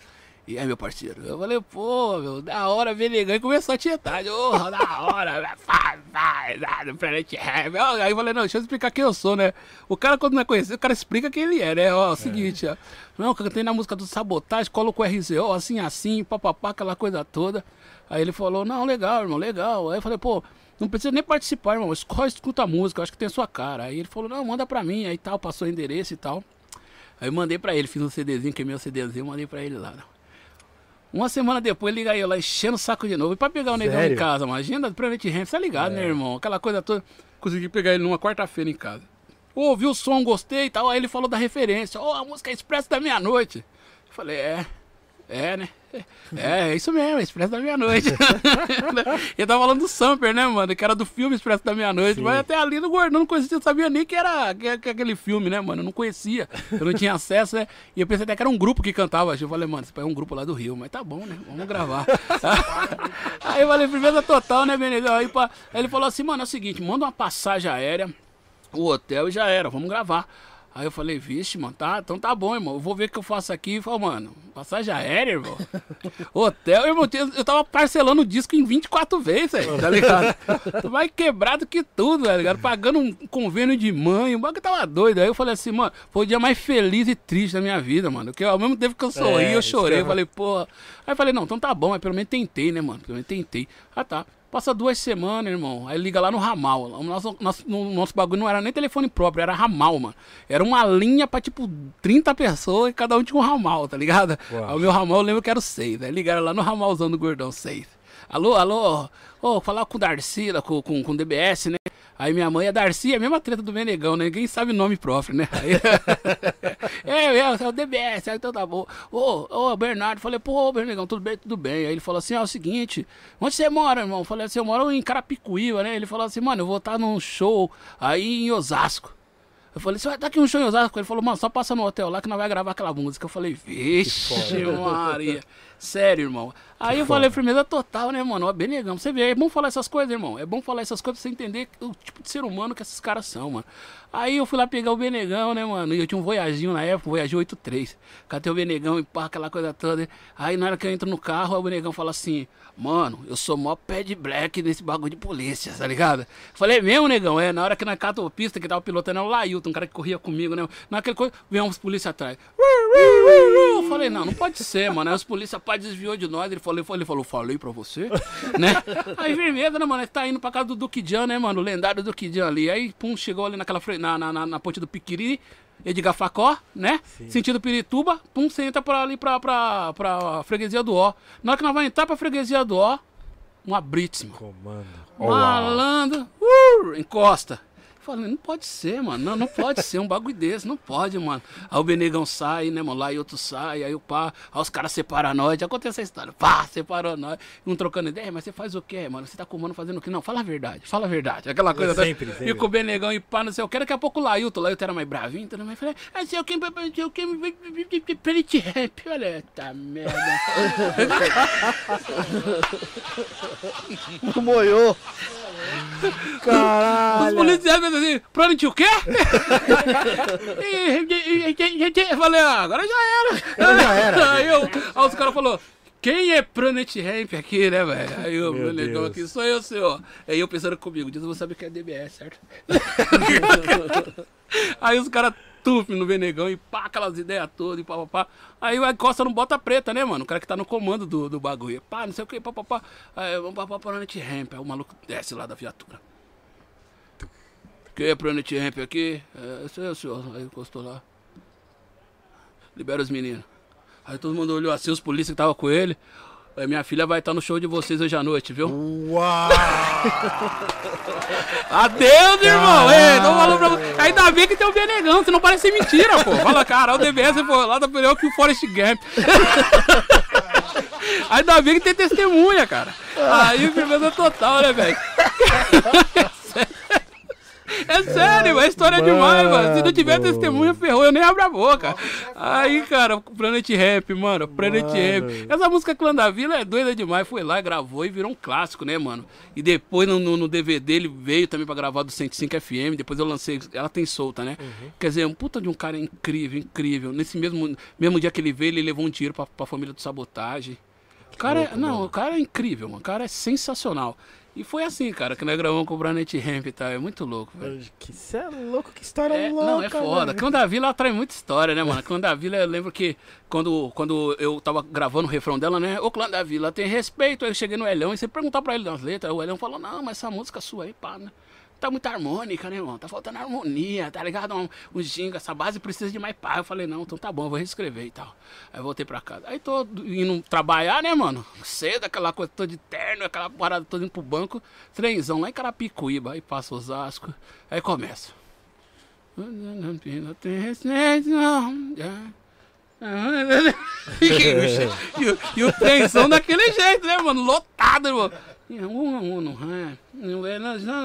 E aí, meu parceiro? Eu falei, pô, meu, da hora, Benegão. E começou a tietar. Ô, da hora, faz, faz, do Planet Rap. Aí eu falei, não, deixa eu explicar quem eu sou, né? O cara, quando não é conhecido, o cara explica quem ele é, né? Ó, é o seguinte, ó. Não, cantei na música do Sabotagem, coloco o RZO, assim, assim, papapá, aquela coisa toda. Aí ele falou, não, legal, irmão, legal. Aí eu falei, pô, não precisa nem participar, irmão, só escuta a música, acho que tem a sua cara. Aí ele falou, não, manda pra mim, aí tal, passou o endereço e tal. Aí eu mandei pra ele, fiz um CDzinho, queimei o CDzinho, mandei pra ele lá. Uma semana depois, liga eu lá, enchendo o saco de novo. E pra pegar o negão Sério? em casa, imagina, Planet Ramp, tá ligado, né, irmão? Aquela coisa toda. Consegui pegar ele numa quarta-feira em casa. Ouvi o som, gostei e tal. Aí ele falou da referência. Ó, a música é Expresso da Meia-Noite. Falei, é, é, né? É, é isso mesmo, Expresso da Meia-Noite. ele tava falando do Samper, né, mano? Que era do filme Expresso da Meia-Noite. Mas até ali no Gordão não conhecia, eu sabia nem que era que, que aquele filme, né, mano? Eu não conhecia. Eu não tinha acesso, né? E eu pensei até que era um grupo que cantava. Eu falei, mano, esse é um grupo lá do Rio. Mas tá bom, né? Vamos gravar. aí eu falei, firmeza total, né, Benedão? Aí, pá, aí ele falou assim, mano, é o seguinte, manda uma passagem aérea, o hotel e já era, vamos gravar. Aí eu falei, vixe, mano, tá, então tá bom, irmão. Eu vou ver o que eu faço aqui. E falei, mano, passagem aérea, irmão. Hotel, irmão, eu tava parcelando o disco em 24 vezes, velho, tá ligado? Tô mais quebrado que tudo, tá ligado? Pagando um convênio de mãe, o bagulho tava doido. Aí eu falei assim, mano, foi o dia mais feliz e triste da minha vida, mano. Que ao mesmo tempo que eu sorri, É, eu chorei. Eu eu- falei, porra. Aí eu falei, não, então tá bom, mas pelo menos tentei, né, mano? Pelo menos tentei. Ah, tá. Passa duas semanas, irmão. Aí liga lá no ramal. O nosso, nosso, no- nosso bagulho não era nem telefone próprio, era ramal, mano. Era uma linha pra tipo 30 pessoas e cada um tinha um ramal, tá ligado? Uau. Aí o meu ramal eu lembro que era o 6. Aí ligaram lá no ramalzão do gordão 6. Alô, alô, ô, falar com o Darcy, com, com, com o DBS, né? Aí minha mãe é Darcy, é a mesma treta do Menegão, né? Ninguém sabe o nome próprio, né? Aí, é, é, é o DBS, aí então tá bom. Ô, ô, Bernardo, falei, pô, Bernegão, tudo bem, tudo bem. Aí ele falou assim, ó, é o seguinte, onde você mora, irmão? Eu falei assim, eu moro em Carapicuíba, né? Ele falou assim, mano, eu vou estar num show aí em Osasco. Eu falei, você vai estar aqui um show em Osasco? Ele falou, mano, só passa no hotel lá que nós vai gravar aquela música. Eu falei, vixe, Maria. Sério, irmão. Aí eu falei, firmeza total, né, mano? Ó, Benegão, você vê, é bom falar essas coisas, irmão. É bom falar essas coisas pra você entender o tipo de ser humano que esses caras são, mano. Aí eu fui lá pegar o Benegão, né, mano? E eu tinha um Voyaginho na época, um Voyagin 83. Catei o Benegão e pá, aquela coisa toda. Aí na hora que eu entro no carro, o Benegão fala assim, mano, eu sou mó pé de black nesse bagulho de polícia, tá ligado? Falei, "É mesmo, negão? É, na hora que nós catamos a pista, que tava pilotando, era o Lailton, um cara que corria comigo, né? Naquele coisa, veio uns polícia atrás. Eu falei, não, não pode ser, mano. Aí os polícia pá desviou de nós. Ele falou, ele falou, falei pra você, né? Aí vermelho, né, mano? Ele tá indo pra casa do Duque Jan, né, mano? O lendário Duque Jan ali. Aí, pum, chegou ali naquela fre- na, na, na, na ponte do Piquiri. Edgar Facó, né? Sentido Pirituba, pum, você entra pra ali pra, pra, pra freguesia do Ó. Na hora que nós vamos entrar pra freguesia do Ó, uma Brits, mano. Comando. Malandro, uh, encosta. Falei, não pode ser, mano. Não, não pode ser um bagulho desse, não pode, mano. Aí o Benegão sai, né, mano? Lá e outro sai, aí o pá, aí os caras separam nós. Já aconteceu essa história. Pá, separou nós. Um trocando ideia, mas você faz o quê, mano? Você tá com o mano fazendo o quê? Não, fala a verdade, fala a verdade. Aquela coisa. Sempre, sempre. E com o Benegão e pá, não sei o que. Daqui a pouco o Lailton, o Lailton era mais bravinho, então eu falei, ah, sei o que, sei o que, rap. Olha, tá merda. Moiou. Os Caralho. policiais pensam assim, Planet o quê? E- e- e- Eu falei, ah, agora já era. Já era. Aí, eu, aí os caras falaram, quem é Planet Ramp aqui, né, velho? Aí eu, Meu negão Deus. aqui, sou eu, senhor. Aí eu pensando comigo, diz, eu vou saber que é DBS, certo? Aí os caras tufem no Venegão e pá, aquelas ideias todas e pá, pá, pá. Aí o Costa não bota preta, né, mano? O cara que tá no comando do, do bagulho. Pá, não sei o que, pá, pá, pá. Aí vamos pra, Planet Ramp. Aí o maluco desce lá da viatura. Quem é Planet Ramp aqui? É, esse é o senhor. Aí encostou lá. Libera os meninos. Aí todo mundo olhou assim, os polícias que estavam com ele. Minha filha vai estar no show de vocês hoje à noite, viu? Uau! Adeus, irmão! Ei, tô falando pra você. Ainda bem que tem o Benegão, senão parece mentira, pô. Fala, cara, o DBS foi lá da melhor que o Forest Gump. Ainda bem que tem testemunha, cara. Aí, firmeza total, né, velho? É sério, a história é demais, mano. Se não tiver Mano. testemunha, ferrou, eu nem abro a boca. Aí, cara, Planet Rap, mano, Planet Mano. Rap. Essa música Clã da Vila é doida demais. Foi lá, gravou e virou um clássico, né, mano? E depois no, no- DVD ele veio também pra gravar do 105 FM. Depois eu lancei. Ela tem solta, né? Quer dizer, um puta de um cara incrível, incrível. Nesse mesmo, mesmo dia que ele veio, ele levou um tiro pra, pra família do sabotagem. O cara, é, não, o cara é incrível, mano. O cara é sensacional. E foi assim, cara, que nós gravamos com o Branet Ramp e tal. É muito louco, velho. Que cê é louco, que história É, louca. não, é foda. Clã da Vila atrai muita história, né, mano? Clã da Vila, eu lembro que quando, quando eu tava gravando o refrão dela, né? Ô, Clã da Vila, tem respeito. Aí eu cheguei no Elhão e você perguntar pra ele das letras. O Elhão falou: Não, mas essa música sua aí, pá, né? Tá muito harmônica, né, irmão? Tá faltando harmonia, tá ligado? Um, um ginga, essa base precisa de mais pá. Eu falei: Não, então tá bom, vou reescrever e tal. Aí voltei pra casa. Aí tô indo trabalhar, né, mano? Cedo, aquela coisa toda de terno, aquela parada toda indo pro banco. Trenzão lá em Carapicuíba. Aí passa Osasco. Aí começa. e, o- e o trenzão daquele jeito, né, mano? Lotado, irmão. É.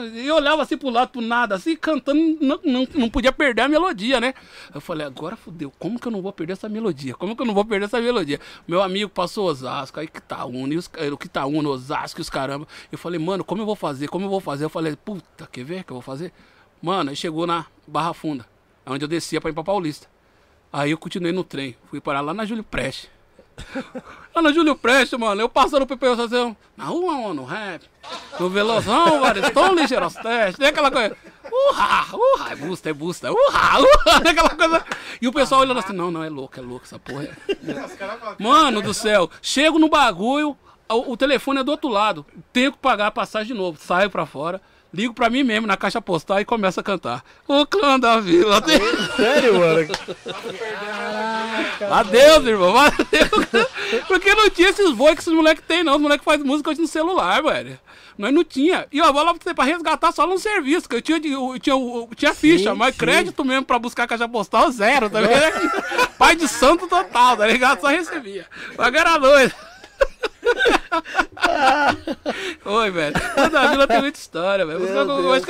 É. E eu olhava assim pro lado, pro nada, assim, cantando, não, não, não podia perder a melodia, né? Eu falei, agora fodeu, como que eu não vou perder essa melodia? Como que eu não vou perder essa melodia? Meu amigo passou Osasco, aí Quitaúna, eh, o Quitaúna, Osasco e os caramba. Eu falei, mano, como eu vou fazer? Como eu vou fazer? Eu falei, puta, quer ver que eu vou fazer? Mano, aí chegou na Barra Funda, onde eu descia pra ir pra Paulista. Aí eu continuei no trem, fui parar lá na Júlio Preste. Lá na Júlio Preste, mano, eu passando pro PPO assim, na rua, mano, rap. No Velozão, Varistão, ligeiros testes, tem aquela coisa. Urra, urra, é busta, é busta, urra, urra, aquela coisa. E o pessoal olhando assim, não, não, é louco, é louco essa porra. Mano do céu, chego no bagulho, o, o telefone é do outro lado. Tenho que pagar a passagem de novo. Saio pra fora. Ligo pra mim mesmo na caixa postal e começo a cantar. O clã da vila. Sério, mano? Adeus, irmão. Adeus. Porque não tinha esses voos que esses moleques têm, não. Os moleques fazem música hoje no celular, velho. Nós não tinha. E ó, vou lá pra resgatar só num serviço, que eu tinha, eu tinha, eu tinha ficha, Sim, mas sim. crédito mesmo pra buscar caixa postal, zero, tá ligado? Pai de santo total, tá ligado? Só recebia. Mas era doido. Oi, velho. O Clã da Vila tem muita história, velho. Eu, acho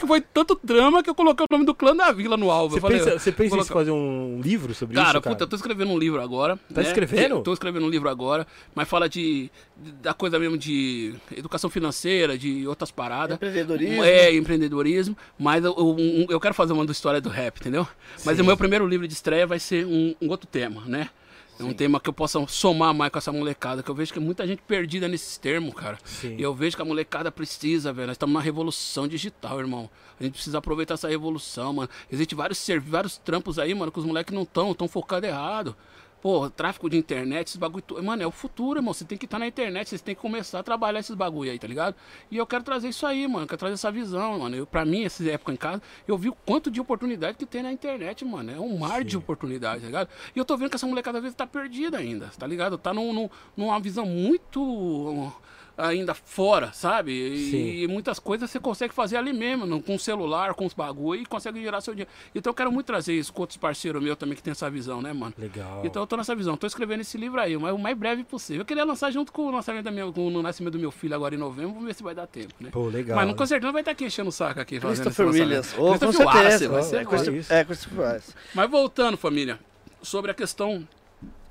que, foi tanto drama que eu coloquei o nome do Clã da Vila no álbum. Você falei, pensa, você pensa em fazer um livro sobre Cara, isso, cara? puta, eu tô escrevendo um livro agora. Tá escrevendo? Tô escrevendo um livro agora, mas fala de, de- da coisa mesmo de educação financeira, de outras paradas. Empreendedorismo. É, empreendedorismo. Mas eu, eu, eu quero fazer uma história do rap, entendeu? Mas o meu primeiro livro de estreia vai ser um, um outro tema, né? É um tema que eu possa somar mais com essa molecada, que eu vejo que muita gente perdida nesses termos, cara. Sim. E eu vejo que a molecada precisa, velho. Nós estamos numa revolução digital, irmão. A gente precisa aproveitar essa revolução, mano. Existem vários serviços, vários trampos aí, mano, que os moleques não estão, estão focados errado. Pô, tráfico de internet, esses bagulho. Mano, é o futuro, irmão. Você tem que estar na internet, você tem que começar a trabalhar esses bagulho aí, tá ligado? E eu quero trazer isso aí, mano. Quero trazer essa visão, mano. Eu, pra mim, essa época em casa, eu vi o quanto de oportunidade que tem na internet, mano. É um mar de oportunidade, tá ligado? E eu tô vendo que essa molecada às vezes tá perdida ainda, tá ligado? Tá num, num- numa visão muito ainda fora, sabe? E, Sim. e muitas coisas você consegue fazer ali mesmo, no- com o celular, com os bagulho, e consegue gerar seu dinheiro. Então eu quero muito trazer isso com outros parceiros meus também que tem essa visão, né, mano? Legal. Então eu tô nessa visão, tô escrevendo esse livro aí, mas o mais breve possível. Eu queria lançar junto com o lançamento da minha, com o nascimento do meu filho agora em novembro, vamos ver se vai dar tempo, né? Pô, legal. Mas não, com certeza não vai estar aqui enchendo o saco aqui fazendo Christopher esse Williams. Oh, com Christopher certeza. Wallace, vai ser é. Christopher, isso. é, Christopher Wallace. Mas voltando, família, sobre a questão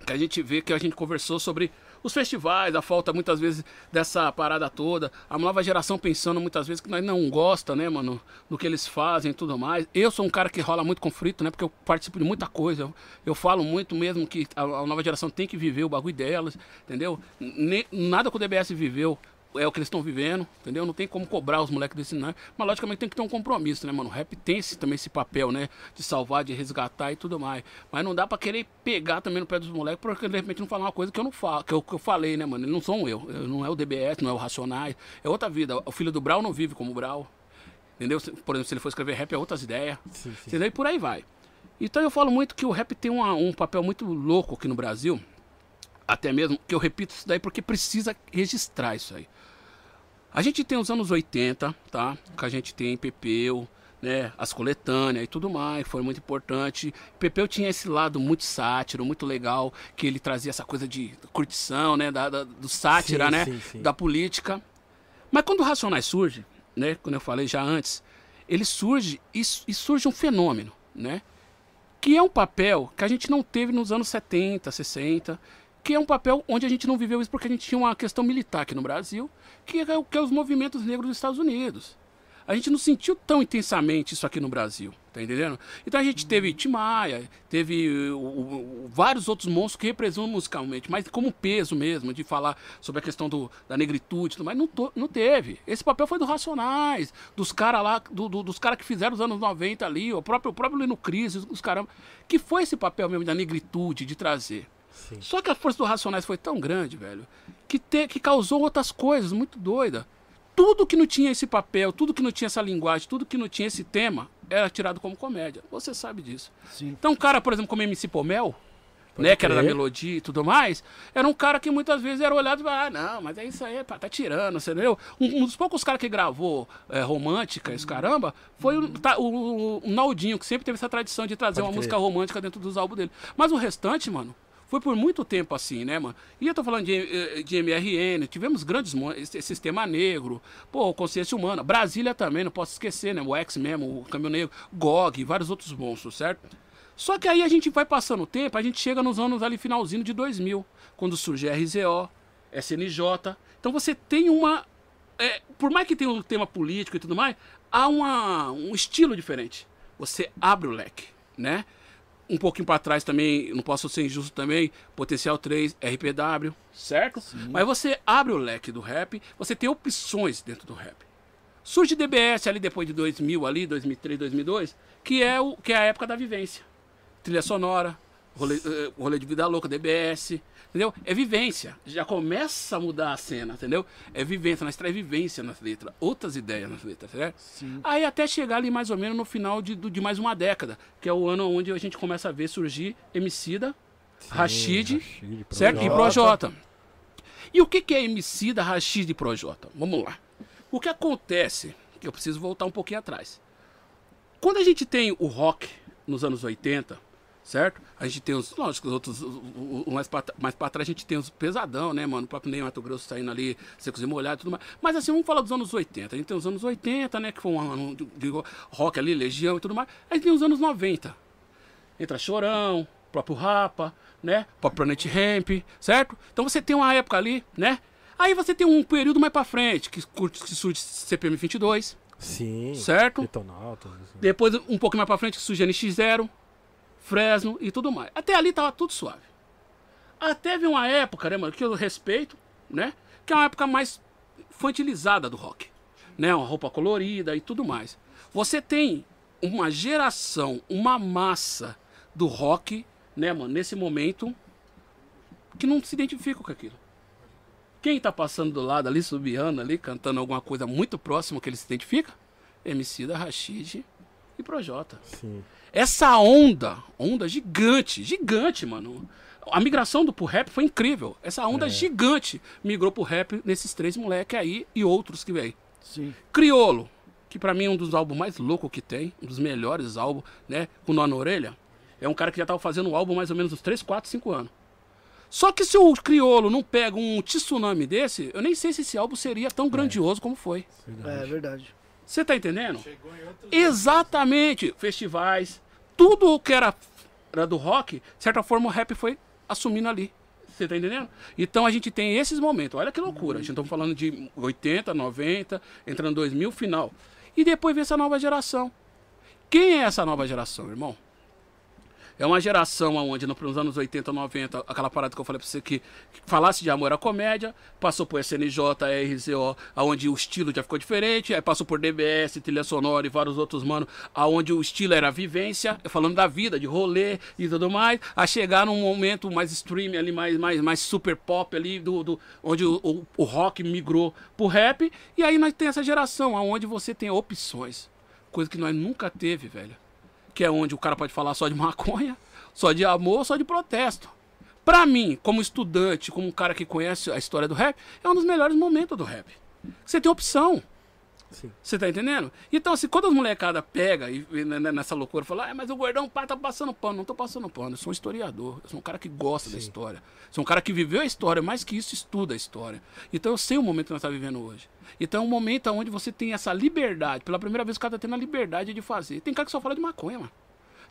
que a gente vê, que a gente conversou sobre os festivais, a falta muitas vezes dessa parada toda, a nova geração pensando muitas vezes que nós não gosta, né, mano, do que eles fazem e tudo mais. Eu sou um cara que rola muito conflito, né, porque eu participo de muita coisa. Eu, eu falo muito mesmo que a, a nova geração tem que viver o bagulho delas, entendeu? Ne- nada que o DBS viveu é o que eles estão vivendo, entendeu? Não tem como cobrar os moleques desse não. Mas logicamente tem que ter um compromisso, né, mano? O rap tem esse, também esse papel, né? De salvar, de resgatar e tudo mais. Mas não dá pra querer pegar também no pé dos moleques, porque de repente não falar uma coisa que eu não falo, que eu, que eu falei, né, mano? Eles não são eu. eu. Não é o DBS, não é o Racionais. É outra vida. O filho do Brau não vive como o Brau. Entendeu? Por exemplo, se ele for escrever rap, é outras ideias. Sim, sim. Entendeu? E por aí vai. Então eu falo muito que o rap tem uma- um papel muito louco aqui no Brasil. Até mesmo, que eu repito isso daí porque precisa registrar isso aí. A gente tem os anos 80, tá? Que a gente tem Pepeu, né? As coletâneas e tudo mais, foi muito importante. Pepeu tinha esse lado muito sátiro, muito legal, que ele trazia essa coisa de curtição, né? Da, da- do sátira, Sim, né? sim, sim. Da política. Mas quando o Racionais surge, né? Quando eu falei já antes, ele surge e, e surge um fenômeno, né? que é um papel que a gente não teve nos anos 70, 60, que é um papel onde a gente não viveu isso porque a gente tinha uma questão militar aqui no Brasil, que é, o- que é os movimentos negros dos Estados Unidos. A gente não sentiu tão intensamente isso aqui no Brasil, tá entendendo? Então a gente teve Tim Maia, teve uh, o- o- vários outros monstros que representam musicalmente, mas como peso mesmo, de falar sobre a questão do, da negritude, mais, não, to- não teve. Esse papel foi do Racionais, dos caras lá, do- do- dos caras que fizeram os anos 90 ali, o próprio, o próprio Lino Cris, os, os caras, que foi esse papel mesmo da negritude, de trazer. Sim. Só que a força do Racionais foi tão grande, velho, que, te, que causou outras coisas muito doidas. Tudo que não tinha esse papel, tudo que não tinha essa linguagem, tudo que não tinha esse tema, era tirado como comédia. Você sabe disso. Sim. Então, um cara, por exemplo, como MC Pomel, né, que era da melodia e tudo mais, era um cara que muitas vezes era olhado e falava, ah, não, mas é isso aí, pá, tá tirando, você entendeu? Um, um dos poucos caras que gravou é, romântica, esse caramba, foi o, tá, o- o Naldinho, que sempre teve essa tradição de trazer Pode uma crer. música romântica dentro dos álbuns dele. Mas o restante, mano, foi por muito tempo assim, né, mano? E eu tô falando de, eh, de MRN, tivemos grandes Sistema Negro, pô, Consciência Humana, Brasília também, não posso esquecer, né? O X mesmo, o Caminho Negro, GOG, vários outros monstros, certo? Só que aí a gente vai passando o tempo, a gente chega nos anos ali finalzinho de 2000, quando surge RZO, SNJ. Então você tem uma. é, por mais que tenha um tema político e tudo mais, há uma, um estilo diferente. Você abre o leque, né? Um pouquinho para trás também, não posso ser injusto também, Potencial 3, RPW, certo? Mas você abre o leque do rap, você tem opções dentro do rap. Surge DBS ali depois de 2000, ali, 2003, 2002, que é, o, que é a época da vivência. Trilha sonora, rolê, eh, rolê de vida louca, DBS, entendeu? É vivência. Já começa a mudar a cena, entendeu? É vivência, nós traz vivência nas letras, outras ideias nas letras, certo? Sim. Aí até chegar ali mais ou menos no final de, de mais uma década, que é o ano onde a gente começa a ver surgir Emicida, Rashid, Rashid, certo? E. Projota. E o que, que é Emicida, Rashid e Projota? Vamos lá. O que acontece, que eu preciso voltar um pouquinho atrás. Quando a gente tem o rock nos anos 80, certo? A gente tem os, lógico, os outros, o- mais pra, mais pra trás a gente tem os pesadão, né, mano? O próprio Ney Mato Grosso saindo ali, secos e molhados e tudo mais. Mas assim, vamos falar dos anos 80. A gente tem os anos 80, né, que foi um ano de, de rock ali, Legião e tudo mais. Aí tem os anos 90. Entra Chorão, próprio Rapa, né? Próprio Planet Ramp, certo? Então você tem uma época ali, né? Aí você tem um período mais pra frente, que, que surge CPM 22, Sim. certo? Detonautas. Depois, um pouco mais pra frente, surge NX0, Fresno e tudo mais. Até ali tava tudo suave. Até veio uma época, né, mano, que eu respeito, né? Que é uma época mais infantilizada do rock. Né? Uma roupa colorida e tudo mais. Você tem uma geração, uma massa do rock, né, mano, nesse momento, que não se identifica com aquilo. Quem tá passando do lado ali, subiando ali, cantando alguma coisa muito próximo que ele se identifica? MC da Rashid e Projota. Sim. Essa onda, onda gigante, gigante, mano. A migração do pro rap foi incrível. Essa onda gigante migrou pro rap nesses três moleque aí e outros que veio. Sim. Criolo, que pra mim é um dos álbuns mais loucos que tem, um dos melhores álbuns, né? Com nó na orelha. É um cara que já tava fazendo o álbum mais ou menos uns 3, 4, 5 anos. Só que se o Criolo não pega um tsunami desse, eu nem sei se esse álbum seria tão grandioso como foi. É verdade. Você tá entendendo? Exatamente. Festivais, tudo o que era, era do rock, de certa forma o rap foi assumindo ali. Você tá entendendo? Então a gente tem esses momentos. Olha que loucura. A gente tá falando de 80, 90, entrando 2000, final. E depois vem essa nova geração. Quem é essa nova geração, irmão? É uma geração onde nos anos 80, 90, aquela parada que eu falei pra você que, que falasse de amor à comédia, passou por SNJ, RZO, aonde o estilo já ficou diferente, aí passou por DBS, trilha sonora e vários outros, mano, aonde o estilo era vivência, falando da vida, de rolê e tudo mais, a chegar num momento mais stream ali, mais, mais, mais super pop ali, do, do, onde o, o, o rock migrou pro rap, e aí nós tem essa geração, aonde você tem opções, coisa que nós nunca teve, velho que é onde o cara pode falar só de maconha, só de amor, só de protesto. Pra mim, como estudante, como um cara que conhece a história do rap, é um dos melhores momentos do rap. Você tem opção. Sim. Você tá entendendo? Então, assim, quando as molecadas pegam e, e, né, nessa loucura, falam, ah, mas o gordão pá, tá passando pano. Não tô passando pano, eu sou um historiador. Eu sou um cara que gosta da história. Sou um cara que viveu a história, mais que isso, estuda a história. Então eu sei o momento que nós estamos vivendo hoje. Então é um momento onde você tem essa liberdade. Pela primeira vez o cara tá tendo a liberdade de fazer. Tem cara que só fala de maconha, mano.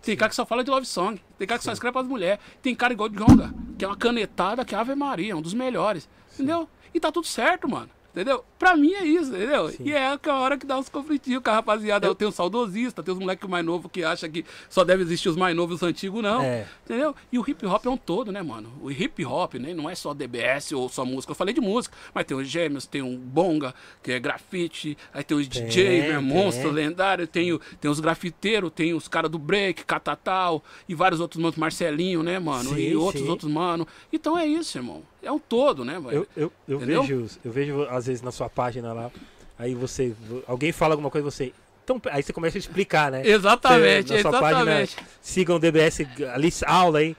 Tem cara que só fala de love song. Tem cara que só escreve pras mulheres. Tem cara igual de Jonga, que é uma canetada que é Ave Maria, um dos melhores. Entendeu? E tá tudo certo, mano. Entendeu? Pra mim é isso, entendeu? E é a hora que dá uns conflitinhos com a rapaziada. Eu tenho um saudosista, tem os moleques mais novos que acham que só deve existir os mais novos e os antigos, não. É. Entendeu? E o hip hop é um todo, né, mano? O hip hop, né? Não é só DBS ou só música. Eu falei de música, mas tem os gêmeos, tem um bonga, que é grafite, aí tem os Tem, DJ, né, monstro lendário, tem, o- tem os grafiteiros, tem os caras do break, catatal, e vários outros manos, Marcelinho, né, mano? Sim, e outros sim. outros mano. Então é isso, irmão. É um todo, né? Eu, eu, eu vejo, eu vejo às vezes na sua página lá, aí você, alguém fala alguma coisa, você, então, aí você começa a explicar, né? Exatamente, Você, na sua exatamente. página, sigam o DBS, ali aula, hein?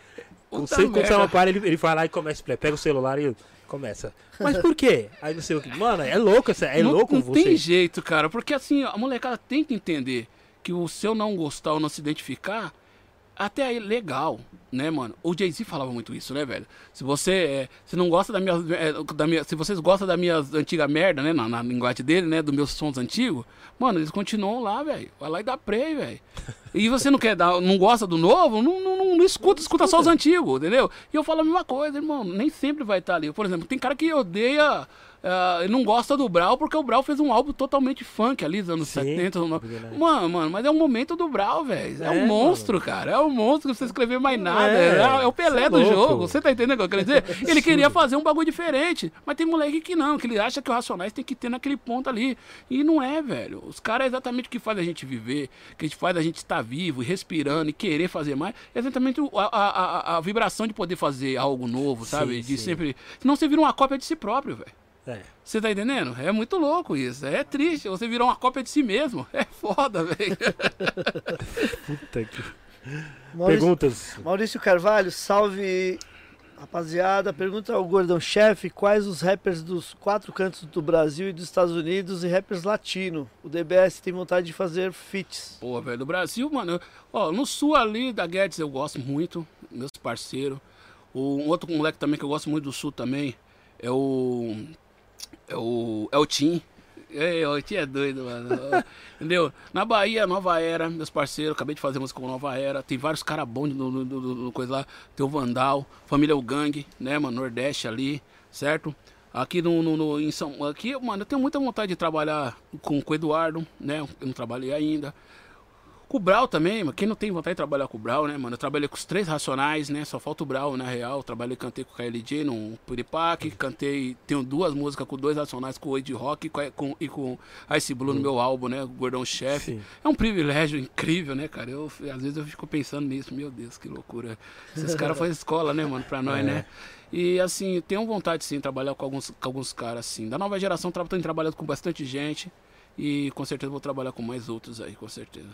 Não sei você merda. não para, ele, ele vai lá e começa pega o celular e começa. Mas por quê? Aí você, mano, é louco, essa- é não, louco não você. tem jeito, cara, porque assim, a molecada tem que entender que o seu não gostar ou não se identificar, até aí legal, né, mano? O Jay-Z falava muito isso, né, velho? Se você, é, se não gosta da minha, é, da minha, se vocês gostam da minha antiga merda, né, na, na linguagem dele, né, dos meus sons antigos, mano, eles continuam lá, velho. Vai lá e dá play, velho. E você não quer dar, não gosta do novo, não, não, não, não escuta, escuta só os antigos, entendeu? E eu falo a mesma coisa, irmão, nem sempre vai estar ali. Por exemplo, tem cara que odeia ele não gosta do Brau porque o Brau fez um álbum totalmente funk ali dos anos Sim, 70. no-. Mano, mano, mas é o momento do Brau, velho. É, É, um monstro, cara. É um monstro que você escrever mais nada. É, É, é o Pelé é do louco. jogo. Você tá entendendo o que eu quero dizer? Ele queria fazer um bagulho diferente. Mas tem moleque que não, que ele acha que o Racionais tem que ter naquele ponto ali. E não é, velho. Os caras é exatamente o que faz a gente viver, que faz a gente estar vivo e respirando e querer fazer mais. É exatamente a, a, a, a vibração de poder fazer algo novo, sabe? Sim, de sim. sempre. Senão você vira uma cópia de si próprio, velho. É. Você tá entendendo? É muito louco isso. É triste. Você virar uma cópia de si mesmo. É foda, velho. Puta que... Maurício, Perguntas. Maurício Carvalho, salve rapaziada. Pergunta ao Gordão Chefe quais os rappers dos quatro cantos do Brasil e dos Estados Unidos e rappers latino. O DBS tem vontade de fazer feats. Pô, velho, do Brasil, mano. Ó, no sul ali da Guedes eu gosto muito, meus parceiros. O, um outro moleque também que eu gosto muito do sul também é o. É o. É o Tim. É, o Tim é doido, mano. Entendeu? Na Bahia, Nova Era, meus parceiros, acabei de fazer música com Nova Era. Tem vários caras bons no, no, no- no coisa lá. Tem o Vandal, família O Gangue, né, mano? Nordeste ali, certo? Aqui no, no, no- em São. Aqui, mano, eu tenho muita vontade de trabalhar com, com o Eduardo, né? Eu não trabalhei ainda. Com o Brau também, mano. Quem não tem vontade de trabalhar com o Brau, né, mano? Eu trabalhei com os três racionais, né? Só falta o Brau, na real. Trabalhei, cantei com o KLJ no Puripac, cantei. Tenho duas músicas com dois racionais, com o Ed Rock e com, com, e com Ice Blue no meu álbum, né? O Gordão Chefe. É um privilégio incrível, né, cara? Eu, às vezes eu fico pensando nisso, meu Deus, que loucura. Esses caras fazem escola, né, mano, pra nós, É. né? E assim, tenho vontade sim de trabalhar com alguns, com alguns caras, assim. Da nova geração, tra- tenho trabalhado com bastante gente. E com certeza vou trabalhar com mais outros aí, com certeza.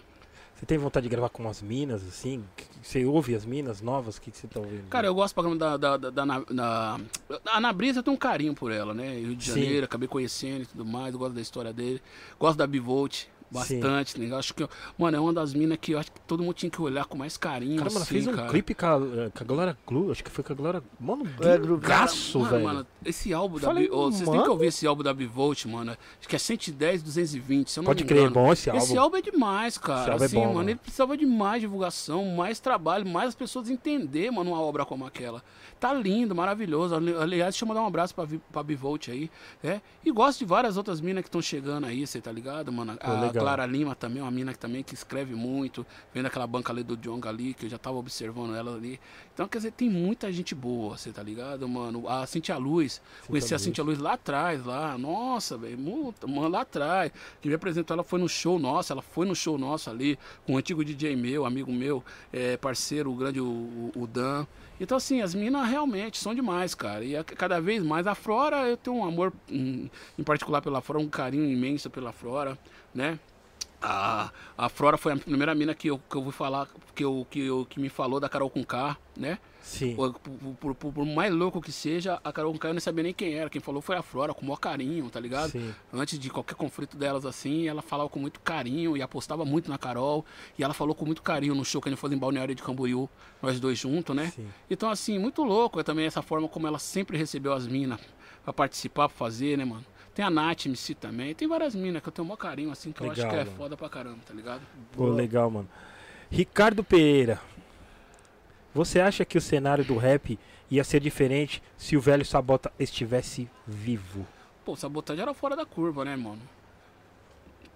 Você tem vontade de gravar com umas minas, assim? Você ouve as minas novas? Que, você tá ouvindo? Cara, eu gosto do programa da, da, da, da, a Ana Brisa, eu tenho um carinho por ela, né? Rio de Sim. Janeiro, acabei conhecendo e tudo mais, eu gosto da história dele. Gosto da Bivolt bastante, né? Acho que, mano, é uma das minas que eu acho que todo mundo tinha que olhar com mais carinho, Cara, mano, assim, fez um cara. clipe com a, com a Glória Glu, acho que foi com a Glória. Mano, É, gaço, velho. mano, esse álbum da Falei, Bi- ô, Vocês têm que ouvir esse álbum da Bivolt, mano. Acho que é 110, 220, se eu não Pode me crer, é engano. bom esse álbum. Esse álbum é demais, Esse cara. álbum é Assim, bom, mano, mano. ele precisava de mais divulgação, mais trabalho, mais as pessoas entender, mano, uma obra como aquela. Tá lindo, maravilhoso. Ali- Aliás, deixa eu mandar um abraço pra, pra Bivolt aí, né? E gosto de várias outras minas que estão chegando aí, você tá ligado, mano? Pô, A. Clara Lima também, uma mina que também que escreve muito, vem daquela banca ali do Jonga ali, que eu já tava observando ela ali. Então, quer dizer, tem muita gente boa, você tá ligado, mano? A Cintia Luz, conheci a. Cintia Luz lá atrás, lá, nossa, velho, mano, lá atrás. Quem me apresentou, ela foi no show nosso, ela foi no show nosso ali, com um antigo DJ meu, amigo meu, é, parceiro, o grande, o, o- Dan. Então, assim, as minas realmente são demais, cara. E a- cada vez mais, a Flora, eu tenho um amor, hum, em particular pela Flora, um carinho imenso pela Flora, né? A, a Flora foi a primeira mina que eu, que eu vou falar, que, eu, que, eu, que me falou da Carol com K, né? Sim. Por, por- por- por- mais louco que seja, a Carol com K eu nem sabia nem quem era. Quem falou foi a Flora, com o maior carinho, tá ligado? Sim. Antes de qualquer conflito delas assim, ela falava com muito carinho e apostava muito na Carol. E ela falou com muito carinho no show que a gente fez em Balneário de Camboriú, nós dois juntos, né? Sim. Então, assim, muito louco é também essa forma como ela sempre recebeu as minas pra participar, pra fazer, né, mano? Tem a Nath MC também, tem várias minas que eu tenho o maior carinho, assim, que eu acho Legal, que é mano. foda pra caramba, tá ligado? Pô, legal, mano. Ricardo Pereira. Você acha que o cenário do rap ia ser diferente se o velho Sabota estivesse vivo? Pô, o sabotagem era fora da curva, né, mano?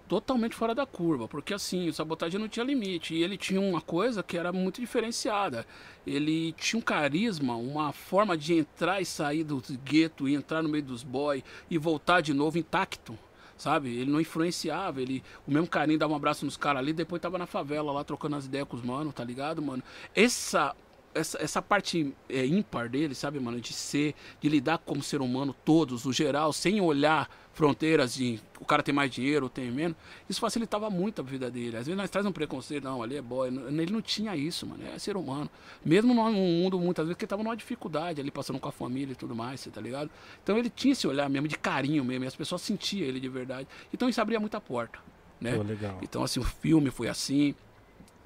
Totalmente fora da curva, porque assim, o sabotagem não tinha limite. E ele tinha uma coisa que era muito diferenciada. Ele tinha um carisma, uma forma de entrar e sair do gueto, e entrar no meio dos boy e voltar de novo intacto. Sabe? Ele não influenciava, ele. O mesmo carinho dava um abraço nos caras ali, depois tava na favela lá trocando as ideias com os mano, tá ligado, mano? Essa essa, essa parte é, ímpar dele, sabe, mano? De ser, de lidar como ser humano, todos, no geral, sem olhar fronteiras de o cara tem mais dinheiro ou tem menos, isso facilitava muito a vida dele. Às vezes nós traz um preconceito, não, ali é boy. Ele não tinha isso, mano. É ser humano. Mesmo num mundo, muitas vezes, que ele tava numa dificuldade ali, passando com a família e tudo mais, você tá ligado? Então ele tinha esse olhar mesmo, de carinho mesmo, e as pessoas sentiam ele de verdade. Então isso abria muita porta, né? Pô, legal. Então, assim, o filme foi assim.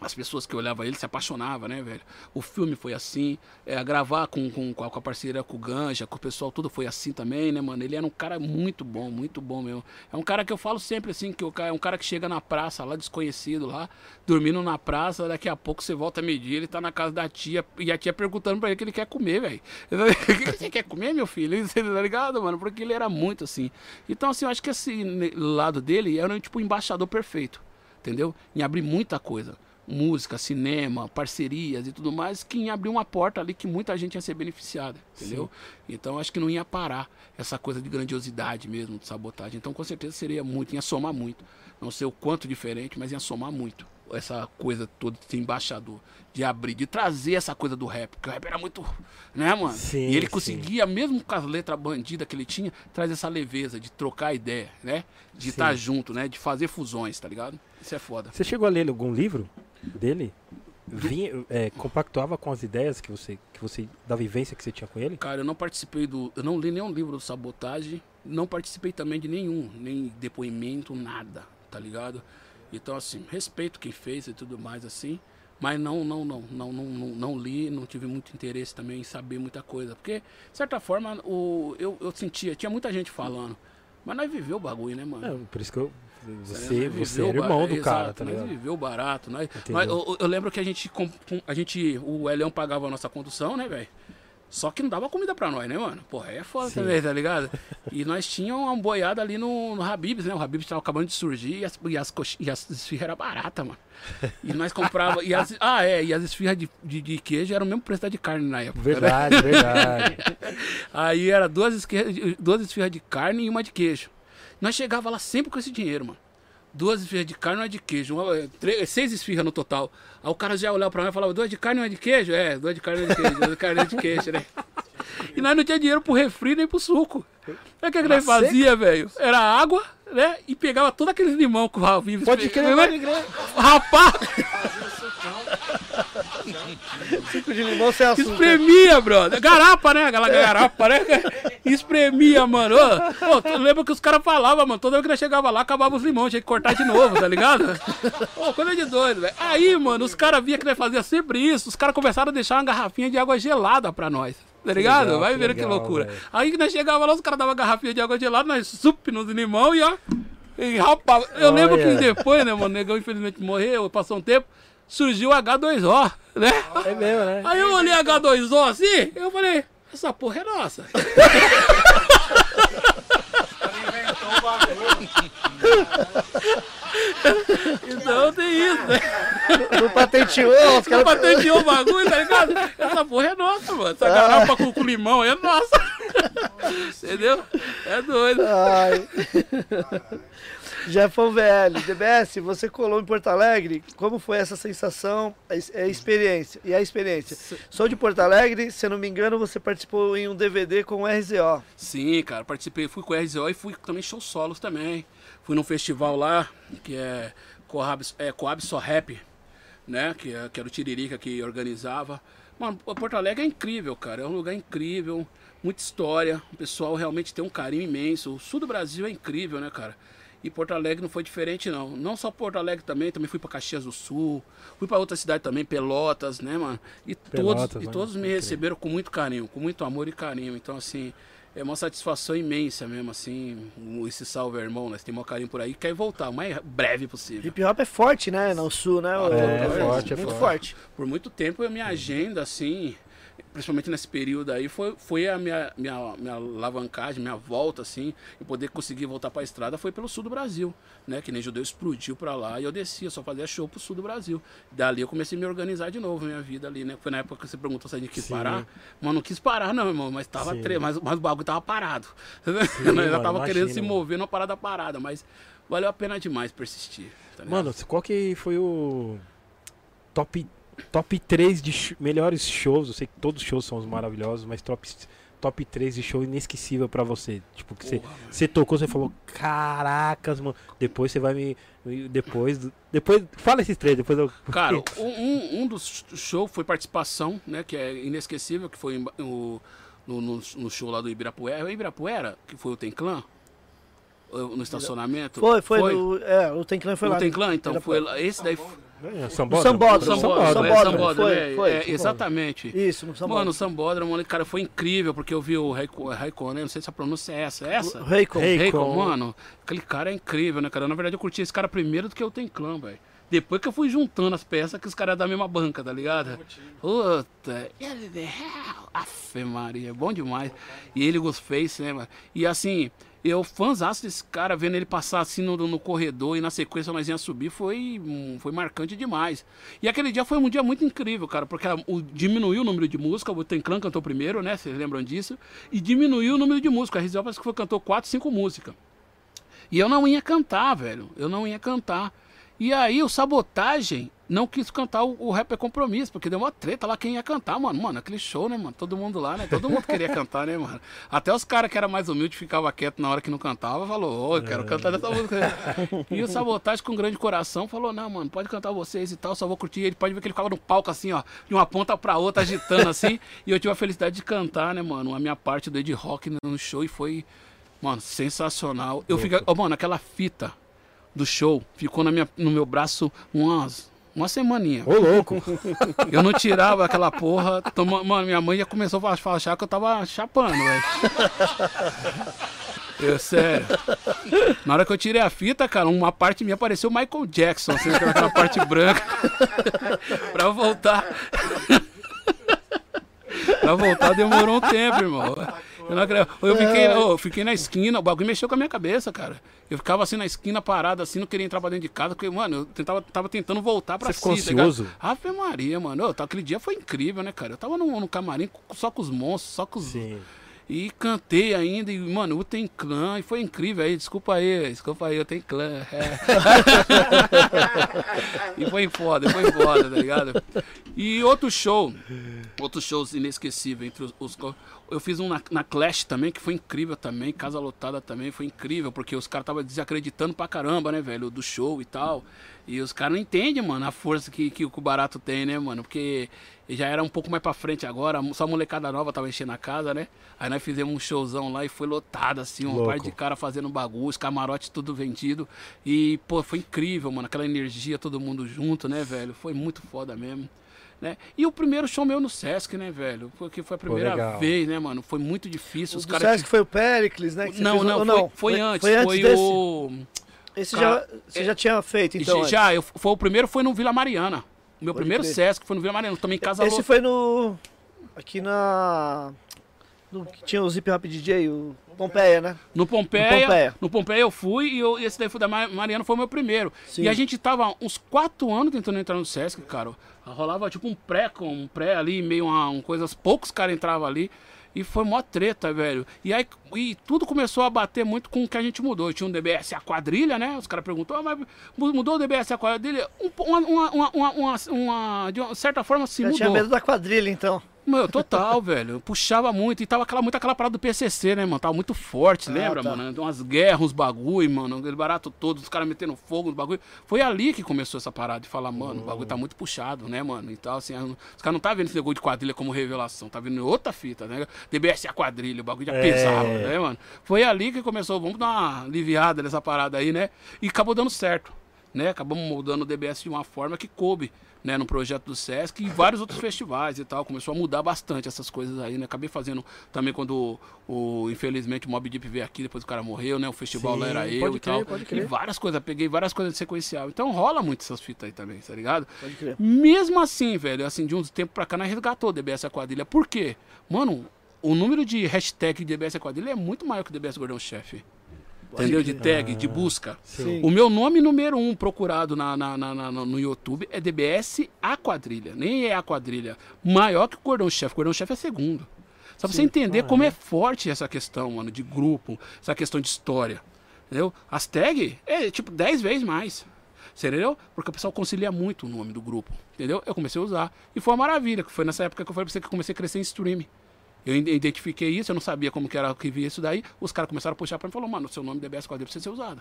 As pessoas que olhavam ele se apaixonavam, né, velho? O filme foi assim, é, gravar com, com, com a parceria com o Ganja, com o pessoal, tudo foi assim também, né, mano? Ele era um cara muito bom, muito bom mesmo. É um cara que eu falo sempre assim, que é um cara que chega na praça lá, desconhecido lá, dormindo na praça, daqui a pouco você volta a medir, ele tá na casa da tia, e a tia perguntando pra ele o que ele quer comer, velho. O que você quer comer, meu filho? Você tá ligado, mano? Porque ele era muito assim. Então, assim, eu acho que esse lado dele era tipo o embaixador perfeito, entendeu? Em abrir muita coisa música, cinema, parcerias e tudo mais, que ia abrir uma porta ali que muita gente ia ser beneficiada, entendeu? Sim. Então acho que não ia parar essa coisa de grandiosidade mesmo, de sabotagem. Então com certeza seria muito, ia somar muito. Não sei o quanto diferente, mas ia somar muito. Essa coisa toda de ser embaixador, de abrir, de trazer essa coisa do rap, porque o rap era muito. Né, mano? Sim, e ele sim. conseguia, mesmo com as letras bandidas que ele tinha, trazer essa leveza de trocar ideia, né? De estar junto, né? De fazer fusões, tá ligado? Isso é foda. Você chegou a ler algum livro dele? Vinha, é, compactuava com as ideias que você, que você. da vivência que você tinha com ele? Cara, eu não participei do. Eu não li nenhum livro do sabotagem. Não participei também de nenhum. Nem depoimento, nada, tá ligado? Então, assim, respeito quem fez e tudo mais, assim. Mas não, não, não, não, não, não, não li, não tive muito interesse também em saber muita coisa. Porque, de certa forma, o, eu, eu sentia, tinha muita gente falando. Mas nós viveu o bagulho, né, mano? É, por isso que eu. Você, Nós você era ba- irmão do exato, cara, tá nós ligado? viveu barato. Nós, nós- eu, eu lembro que a gente, a gente. O Elião pagava a nossa condução, né, velho? Só que não dava comida pra nós, né, mano? Porra, aí é foda Sim. também, tá ligado? E nós tínhamos uma boiada ali no, no Habibs, né? O Habibs tava acabando de surgir e as, e as, e as esfirras eram baratas, mano. E nós comprava e as, ah, é, e as esfirras de, de, de queijo eram o mesmo preço da de carne na época. né? Verdade, verdade. Aí era duas, esque- duas esfirras de carne e uma de queijo. Nós chegava lá sempre com esse dinheiro, mano. Duas esfirras de carne e uma de queijo. Uma, três, seis esfirras no total. Aí o cara já olhava pra mim e falava, duas de carne e uma de queijo? É, duas de carne e uma de queijo, duas de carne e uma de queijo, né? E nós não tinha dinheiro pro refri nem pro suco. Aí o que, que nós fazia, velho? Era água, né? E pegava todos aqueles limão que o Raul vive. Pode crer, pode crer. Rapaz, Suco de limão sem açúcar. espremia, brother. Garapa, né? Aquela garapa, né? Espremia, mano. Ô, tu lembra que os caras falavam, mano. Toda vez que nós chegava lá, acabava os limões, tinha que cortar de novo, tá ligado? Pô, coisa de doido, velho. Aí, mano, os caras via que nós fazia sempre isso. Os caras começaram a deixar uma garrafinha de água gelada pra nós. Tá ligado? legal, Vai que ver que loucura. velho. Aí que nós chegava lá, os caras davam garrafinha de água gelada, nós sup nos limão e ó. E rapaz, eu lembro que Olha. depois, né, mano, o negão infelizmente morreu, passou um tempo, surgiu o H2O, né? É mesmo, né? Aí eu olhei H2O assim, eu falei, essa porra é nossa. então tem isso, né? Não patenteou, os Cara caras. patenteou o bagulho, tá ligado? Essa porra é nossa, mano. Essa garrafa com, com limão é nossa. Entendeu? É doido. Ai. Jefão VL, DBS, você colou em Porto Alegre. Como foi essa sensação, a, ex- a experiência? E a experiência? Sou de Porto Alegre, se eu não me engano, você participou em um DVD com o RZO. Sim, cara, participei, fui com o RZO e fui também show solos também. Fui num festival lá, que é Coab, é, Coab Só Rap, né? Que, é, que era o Tiririca que organizava. Mano, Porto Alegre é incrível, cara. É um lugar incrível, muita história. O pessoal realmente tem um carinho imenso. O sul do Brasil é incrível, né, cara? E Porto Alegre não foi diferente, não. Não só Porto Alegre também, também fui pra Caxias do Sul, fui pra outra cidade também, Pelotas, né, mano? E Pelotas, todos, e né? todos me receberam com muito carinho, com muito amor e carinho. Então, assim, é uma satisfação imensa mesmo, assim, esse salve, irmão. Nós temos um carinho por aí, quer voltar o mais breve possível. Hip hop é forte, né? No sul, né? o- É, o- forte, é muito forte. forte. Por muito tempo, a minha agenda, assim, principalmente nesse período aí, foi, foi a minha, minha, minha alavancagem, minha volta, assim, e poder conseguir voltar pra estrada foi pelo sul do Brasil, né? Que nem judeu explodiu pra lá e eu descia, só fazia show pro sul do Brasil. Dali eu comecei a me organizar de novo, minha vida ali, né? Foi na época que você perguntou se a gente quis Sim. parar. Mas não quis parar, não, irmão, mas tava Sim. tre... mas, mas o bagulho tava parado. Nós já mano, tava querendo se mano. mover numa parada parada, mas valeu a pena demais persistir. tá? Mano, qual que foi o top, top 3 de sh- melhores shows? Eu sei que todos os shows são os maravilhosos, mas top, top 3 de show inesquecível pra você. Tipo, que você, você tocou, você falou, caracas, mano. Depois você vai me. Depois. Depois. Fala esses três, depois eu. Cara, um, um, dos shows foi participação, né? Que é inesquecível, que foi o- no, no, no show lá do Ibirapuera. É o Ibirapuera, que foi o Tem Clã? No estacionamento? Foi, foi. no- é, o Tem Clã foi o lá. Tem Clã, então foi lá. Esse daí. É, No Sambódromo. Sambódromo. Sambódromo, é, Sambódromo, Sambódromo, foi, é, foi, é, foi. exatamente. Isso, no Sambódromo. Mano, o Sambódromo, cara, foi incrível, porque eu vi o Raikkonen, não sei se a pronúncia é essa, é essa? Raikkonen, mano, aquele cara é incrível, né, cara? Na verdade, eu curti esse cara primeiro do que o Tem Clã, velho. Depois que eu fui juntando as peças que os caras é da mesma banca, tá ligado? Puta. Afe Maria, bom demais. E ele, Ghostface, né, mano? E assim, eu fãzaço desse cara, vendo ele passar assim no, no corredor e na sequência nós ia subir, foi, hum, foi marcante demais. E aquele dia foi um dia muito incrível, cara, porque a- o, diminuiu o número de música, o Ten Clan cantou primeiro, né? Vocês lembram disso? E diminuiu o número de música. A Rizal parece que foi, cantou 4, 5 músicas. E eu não ia cantar, velho. Eu não ia cantar. E aí o Sabotagem não quis cantar o, o Rap é Compromisso, porque deu uma treta lá quem ia cantar, mano. Mano, aquele show, né, mano? Todo mundo lá, né? Todo mundo queria cantar, né, mano? Até os caras que eram mais humildes ficavam quietos na hora que não cantava, falou, ô, eu quero cantar dessa música. E o Sabotagem com grande coração falou, não, mano, pode cantar vocês e tal, só vou curtir. Ele pode ver que ele ficava no palco assim, ó, de uma ponta pra outra, agitando assim. e eu tive a felicidade de cantar, né, mano? A minha parte do Ed Rock no show e foi, mano, sensacional. Eu fiquei, ó, mano, aquela fita do show ficou na minha, no meu braço umas, uma semaninha. Ô, louco. Eu não tirava aquela porra. Toma, mano, minha mãe já começou a achar que eu tava chapando, velho. Eu, sério. Na hora que eu tirei a fita, cara, uma parte minha pareceu Michael Jackson, assim, aquela parte branca. pra voltar. pra voltar demorou um tempo, irmão. Eu, não acredito. eu, fiquei, eu fiquei na esquina, o bagulho mexeu com a minha cabeça, cara. Eu ficava assim na esquina parado, assim, não queria entrar pra dentro de casa, porque, mano, eu tentava, tava tentando voltar pra Você ficou si, tá ansioso? Ave Maria, mano. Ô, tá, aquele dia foi incrível, né, cara? Eu tava no, no camarim só com os monstros, só com os. Sim. E cantei ainda, e, mano, o Tem Clã, e foi incrível aí, desculpa aí, desculpa aí, eu tenho clã. é. e foi foda, foi foda, tá ligado? E outro show, outros shows inesquecíveis entre os. os- eu fiz um na, na Clash também, que foi incrível também, Casa Lotada também, foi incrível, porque os caras estavam desacreditando pra caramba, né, velho, do show e tal. E os caras não entendem, mano, a força que, que o Barato tem, né, mano? Porque já era um pouco mais pra frente agora, só a molecada nova tava enchendo a casa, né? Aí nós fizemos um showzão lá e foi lotado, assim, Louco. parte de cara fazendo bagulho, os camarotes tudo vendido. E, pô, foi incrível, mano, aquela energia, todo mundo junto, né, velho? Foi muito foda mesmo. Né? E o primeiro show meu no Sesc, né, velho? Porque foi a primeira legal. vez, né, mano? Foi muito difícil. O Os do caras. Sesc foi o Pericles, né? Não, fez, não, ou foi, foi antes. Foi antes desse? o. Esse Cara, já, você já tinha feito, então. antes. já, eu, foi o primeiro foi no Vila Mariana. O meu Pode primeiro crer. Sesc foi no Vila Mariana, também em Casa Esse foi no. Aqui na. No, que tinha o Zip Rap DJ, o Pompeia, né? No Pompeia, No Pompeia. no Pompeia eu fui e eu- esse daí foi da Ma- Mariana, foi o meu primeiro. Sim. E a gente tava uns quatro anos tentando entrar no Sesc, cara. Rolava tipo um pré com um pré ali, meio uma, um coisas, poucos caras entravam ali. E foi mó treta, velho. E aí e tudo começou a bater muito com o que a gente mudou. Tinha um DBS a quadrilha, né? Os caras perguntou, ah, mas mu- mudou o DBS a quadrilha? Um, uma, uma, uma, uma, uma, uma- de uma certa forma se Já mudou. tinha medo da quadrilha, então. Meu, total, velho. Eu puxava muito. E tava aquela, muito aquela parada do PCC, né, mano? Tava muito forte, Ah, lembra, tá. mano? Umas guerras, uns bagulho, mano. Aquele barato todo, os caras metendo fogo no bagulho. Foi ali que começou essa parada de falar, mano, o bagulho tá muito puxado, né, mano? E tal, assim. Os caras não tá vendo esse negócio de quadrilha como revelação. Tá vendo outra fita, né? DBS é a quadrilha, o bagulho já É. pesava, né, mano? Foi ali que começou, vamos dar uma aliviada nessa parada aí, né? E acabou dando certo né? Acabamos moldando o DBS de uma forma que coube, né, no projeto do Sesc e vários outros festivais e tal. Começou a mudar bastante essas coisas aí, né? Acabei fazendo também quando o, o- infelizmente o Mob Deep veio aqui, depois o cara morreu, né? O festival Sim, lá era eu e crer, tal. pode E várias coisas, peguei várias coisas de sequencial. Então rola muito essas fitas aí também, tá ligado? Pode crer. Mesmo assim, velho, assim, de uns tempos pra cá, nós resgatou o DBS a quadrilha. Por quê? Mano, o número de hashtag DBS a quadrilha é muito maior que o DBS Gordão Chefe. Entendeu? De tag, de busca. Sim. O meu nome número um procurado na, na- na- na- no YouTube é DBS A Quadrilha. Nem é A Quadrilha. Maior que o Cordão Chefe. O Cordão Chefe é segundo. Só pra você entender Ah, como é? é forte essa questão, mano, de grupo, essa questão de história. Entendeu? As tags é tipo 10 vezes mais. Entendeu? Porque o pessoal concilia muito o nome do grupo. Entendeu? Eu comecei a usar. E foi uma maravilha, que foi nessa época que eu falei pra você que eu comecei a crescer em streaming. Eu ide- identifiquei isso, eu não sabia como que era que via isso daí. Os caras começaram a puxar pra mim e falaram, mano, seu nome DBS Quadrilha precisa ser usado.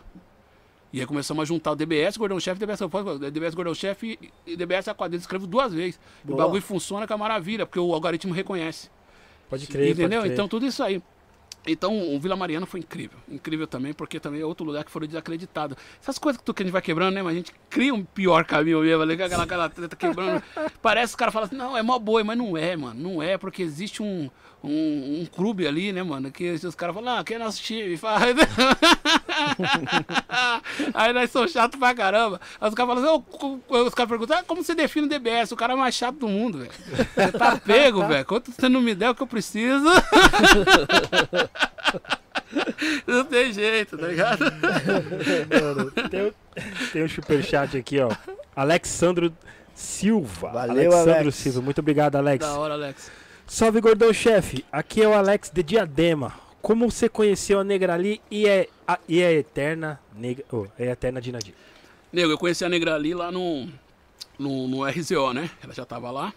E aí começamos a juntar o DBS, Gordão-Chefe, DBS, DBS Gordão-Chefe e DBS a quadrilha. Escrevo duas vezes. E o Boa. bagulho funciona com a maravilha, porque o algoritmo reconhece. Pode crer, Entendeu? pode crer. Então tudo isso aí. Então o Vila Mariana foi incrível. Incrível também, porque também é outro lugar que foram desacreditados. Essas coisas que, tu, que a gente vai quebrando, né? Mas a gente cria um pior caminho mesmo, ali, aquela, aquela treta quebrando. Parece que o cara fala assim, não, é mó boi, mas não é, mano. Não é, porque existe um, um, um clube ali, né, mano? Que os caras falam, ah, quem é nosso time? Faz. Aí nós somos chatos pra caramba. Aí os caras falam assim, "Ô, os caras perguntam, ah, como você define o DBS? O cara é mais chato do mundo, velho. Você tá pego, velho. Quanto você não me der o que eu preciso. Não tem jeito, tá ligado? Mano, tem, um- tem um superchat aqui, ó. Alexandro Silva. Valeu, Alexandro Alex. Silva. Muito obrigado, Alex. Da hora, Alex. Salve, gordão chefe. Aqui é o Alex de Diadema. Como você conheceu a Negrali e é, a, e é eterna negra, oh, é eterna Dinadi? Nego, eu conheci a Negra ali lá no, no, no RZO, né? Ela já tava lá.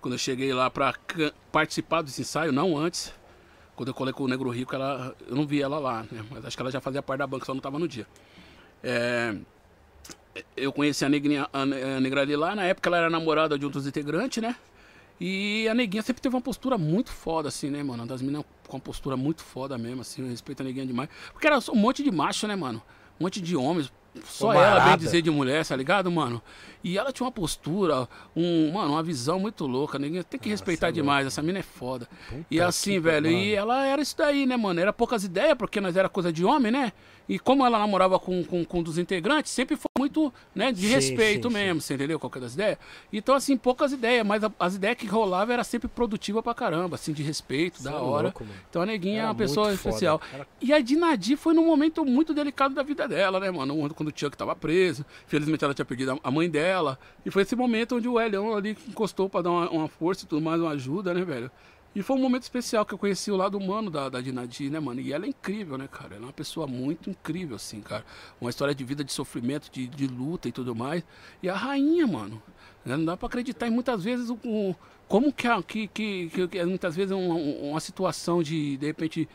Quando eu cheguei lá pra ca- participar desse ensaio, não antes. Quando eu colei com o Negro Rico, ela, eu não vi ela lá, né? Mas acho que ela já fazia parte da banca, só não tava no dia. É, eu conheci a, negrinha, a, a Negra ali lá, na época ela era namorada de outros integrantes, né? E a neguinha sempre teve uma postura muito foda, assim, né, mano? Uma das meninas com uma postura muito foda mesmo, assim, eu respeito a neguinha demais. Porque era um monte de macho, né, mano? Um monte de homens. Só ela, bem dizer, de mulher, tá ligado, mano? E ela tinha uma postura, um, mano, uma visão muito louca. Ninguém tem que respeitar é demais. Essa mina é foda. e Puta assim, que velho, e pariu. ela era isso daí, né, mano? Era poucas ideias, porque nós era coisa de homem, né? E como ela namorava com, com, com um dos integrantes, sempre foi muito, né, de Sim, respeito sim, mesmo, você entendeu? Qualquer das ideias. Então, assim, poucas ideias, mas a- as ideias que rolavam era sempre produtiva pra caramba, assim, de respeito, da é hora. louco, então a neguinha é Era uma pessoa especial. Era- E a Dinadi foi num momento muito delicado da vida dela, né, mano? Quando o Chuck tava preso. Felizmente ela tinha perdido a- mãe dela. E foi esse momento onde o Elião ali encostou pra dar uma, uma força e tudo mais, uma ajuda, né, velho? E foi um momento especial que eu conheci o lado humano da, da Dinadi, né, mano? E ela é incrível, né, cara? Ela é uma pessoa muito incrível, assim, cara. Uma história de vida, de sofrimento, de, de luta e tudo mais. E a rainha, mano. né? Não dá pra acreditar. E muitas vezes o, como que, que, que, que muitas vezes é uma, uma situação de, de repente,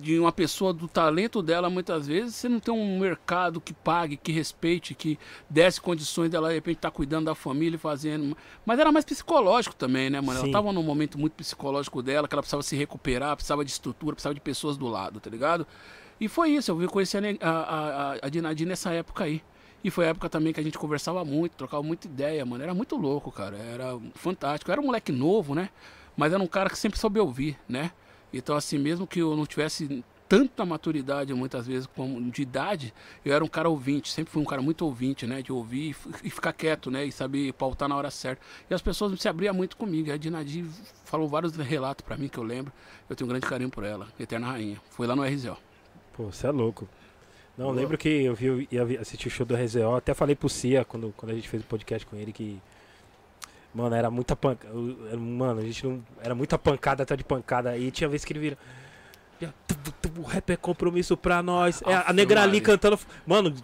de uma pessoa do talento dela, muitas vezes você não tem um mercado que pague, que respeite, que desse condições dela de repente estar cuidando da família fazendo. Mas era mais psicológico também, né, mano? Ela Sim. tava num momento muito psicológico dela, que ela precisava se recuperar, precisava de estrutura, precisava de pessoas do lado, tá ligado? E foi isso, eu vi conhecer a, a, a, a- a Dinadi nessa época aí. E foi a época também que a gente conversava muito, trocava muita ideia, mano. Era muito louco, cara. Era fantástico. Eu era um moleque novo, né? Mas era um cara que sempre soube ouvir, né? Então, assim, mesmo que eu não tivesse tanta maturidade, muitas vezes, como de idade, eu era um cara ouvinte. Sempre fui um cara muito ouvinte, né? De ouvir e e ficar quieto, né? E saber pautar na hora certa. E as pessoas se abriam muito comigo. A Dinadi falou vários relatos pra mim que eu lembro. Eu tenho um grande carinho por ela. Eterna Rainha. Foi lá no RZO. Pô, você é louco. Não, lembro que eu vi, ia assistir o show do RZO, até falei pro Cia quando, quando a gente fez o podcast com ele que. Mano, era muita pancada. Mano, a gente não. Era muita pancada atrás de pancada. E tinha vez que ele vira. "Já, tu, tu, tu, O rap é compromisso pra nós. É, a negra ali cantando. Mano,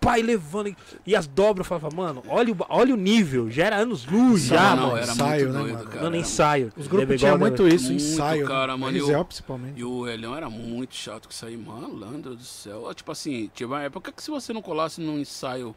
pai levando. e- as dobras, eu falava, mano, olha o, olha o nível. Já era anos luz, já, Não, não, mano. era ensaio, muito né, doido, mano? cara. Mano, ensaio. Os grupos tinham muito né? isso, Muito, ensaio. cara, mano, RZO eu- principalmente. E o Elião era muito chato com isso aí, malandro do céu. Tipo assim, tinha uma época que se você não colasse num ensaio.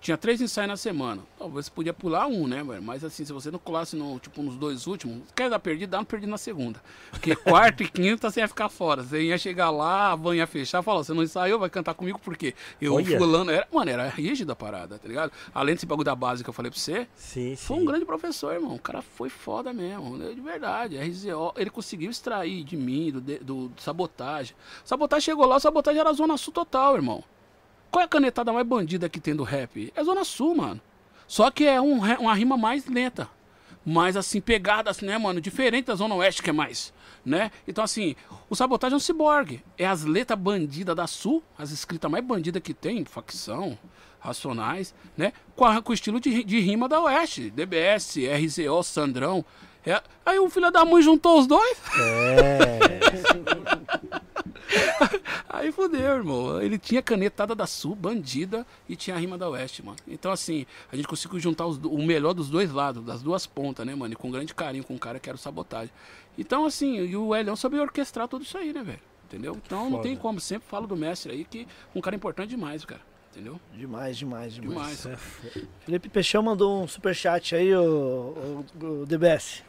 Tinha três ensaios na semana. Talvez você podia pular um, né, velho? Mas assim, se você não colasse no, tipo, nos dois últimos, quer dar perdido, dá um perdido na segunda. Porque quarta e quinta você ia ficar fora. Você ia chegar lá, a van ia fechar, falar, você não ensaiou, vai cantar comigo por quê? Eu Olha. fulano. Era, mano, era rígida a parada, tá ligado? Além desse bagulho da base que eu falei pra você, Sim, sim. foi um grande professor, irmão. O cara foi foda mesmo, né? de verdade. RZO, ele conseguiu extrair de mim, do, do, do sabotagem. Sabotagem chegou lá, o sabotagem era Zona Sul total, irmão. Qual é a canetada mais bandida que tem do rap? É Zona Sul, mano. Só que é um, uma rima mais lenta. Mais assim, pegada, assim, né, mano? Diferente da Zona Oeste, que é mais, né? Então, assim, o sabotagem é um ciborgue. É as letras bandidas da Sul, as escritas mais bandidas que tem, facção, racionais, né? Com, a- com o estilo de, de rima da Oeste. DBS, RZO, Sandrão. É- Aí o filho da mãe juntou os dois. É. Aí fudeu, irmão. Ele tinha canetada da Sul, bandida, e tinha a rima da Oeste, mano. Então, assim, a gente conseguiu juntar os o melhor dos dois lados, das duas pontas, né, mano? E com grande carinho com o cara que era o sabotagem. Então, assim, e o Elião soube orquestrar tudo isso aí, né, velho? Entendeu? Então não tem como. Sempre falo do mestre aí que um cara importante demais, cara. Entendeu? Demais, demais, demais. Demais. é Felipe Peixão mandou um superchat aí, o, o, o DBS.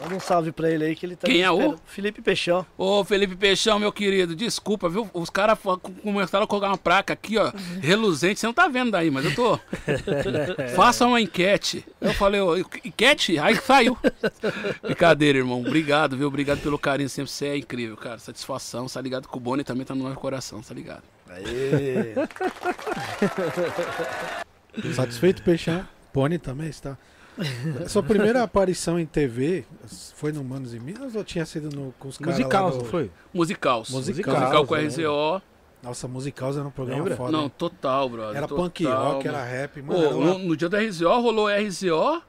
Manda um salve pra ele aí que ele tá Quem é o? Felipe Peixão. Ô, Felipe Peixão, meu querido, desculpa, viu? Os caras começaram a colocar uma placa aqui, ó, reluzente. Você não tá vendo daí, mas eu tô. Faça uma enquete. Eu falei, ô, enquete? Aí saiu. Brincadeira, irmão. Obrigado, viu? Obrigado pelo carinho sempre. Você é incrível, cara. Satisfação. Tá ligado que o Boni também tá no nosso coração, tá ligado? Aê. Satisfeito, Peixão? Pony também está. Sua primeira aparição em TV foi no Manos e Minas ou tinha sido no, com os caras Musical, do- não foi? Musicaus. Musicaus, Musical com eu RZO. Nossa, Musicaus era um programa Lembra? foda. Não, hein? total, brother. era total, punk rock, mano. era rap, Pô, mano. era uma- no, no dia do RZO rolou RZO.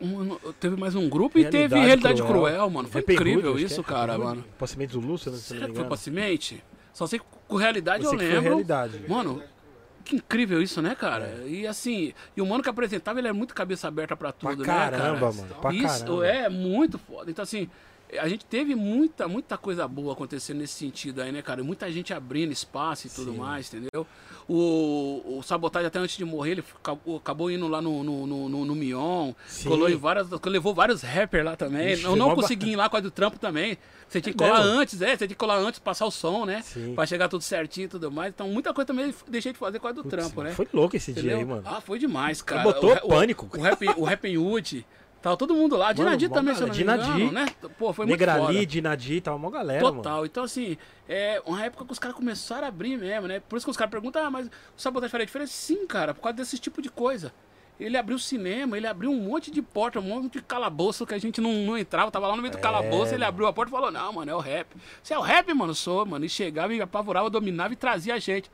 um- teve mais um grupo e teve Realidade Realidade Cruel. Cruel, mano. Foi Happy Hood, incrível que isso, é. cara, Hood. mano. Passamento do Lúcio, né, Será que foi semente? Só sei que com realidade Eu eu sei que foi lembro. realidade. Mano, que incrível isso, né, cara? E assim, e o mano que apresentava, ele é muito cabeça aberta pra Pra tudo, caramba, né, cara? mano. Pra isso caramba. é muito foda. Então, assim, a gente teve muita, muita coisa boa acontecendo nesse sentido aí, né, cara? Muita gente abrindo espaço e tudo Sim. mais, entendeu? O, o Sabotagem, até antes de morrer, ele acabou, acabou indo lá no, no, no, no, no Mion. Sim. Colou em várias. Levou vários rappers lá também. Ixi, eu não mó ba- consegui ir lá com a do trampo também. Você tinha que colar mesmo? antes, é, você tinha que colar antes, passar o som, né? Sim. Pra chegar tudo certinho e tudo mais. Então, muita coisa também deixei de fazer com a do trampo, né? Foi louco esse dia Entendeu? aí, mano. Ah, foi demais, cara. botou o, pânico. O, o, rap, o Rap Hood. Tava todo mundo lá. Dinadi também, se eu não me galera. engano, Dinadi. né? Pô, foi muito Negrali, foda. Dinadi, tava uma galera, Total. mano. Então, assim, é uma época que os caras começaram a abrir mesmo, né? Por isso que os caras perguntam, ah, mas o Sabotagem faria diferença? Sim, cara, por causa desse tipo de coisa. Ele abriu cinema, ele abriu um monte de porta, um monte de calabouço que a gente não, não entrava, tava lá no meio do É, calabouço, ele abriu a porta e falou, não, mano, é o rap. Você é o rap, mano? Sou, mano. E chegava e apavorava, dominava e trazia a gente.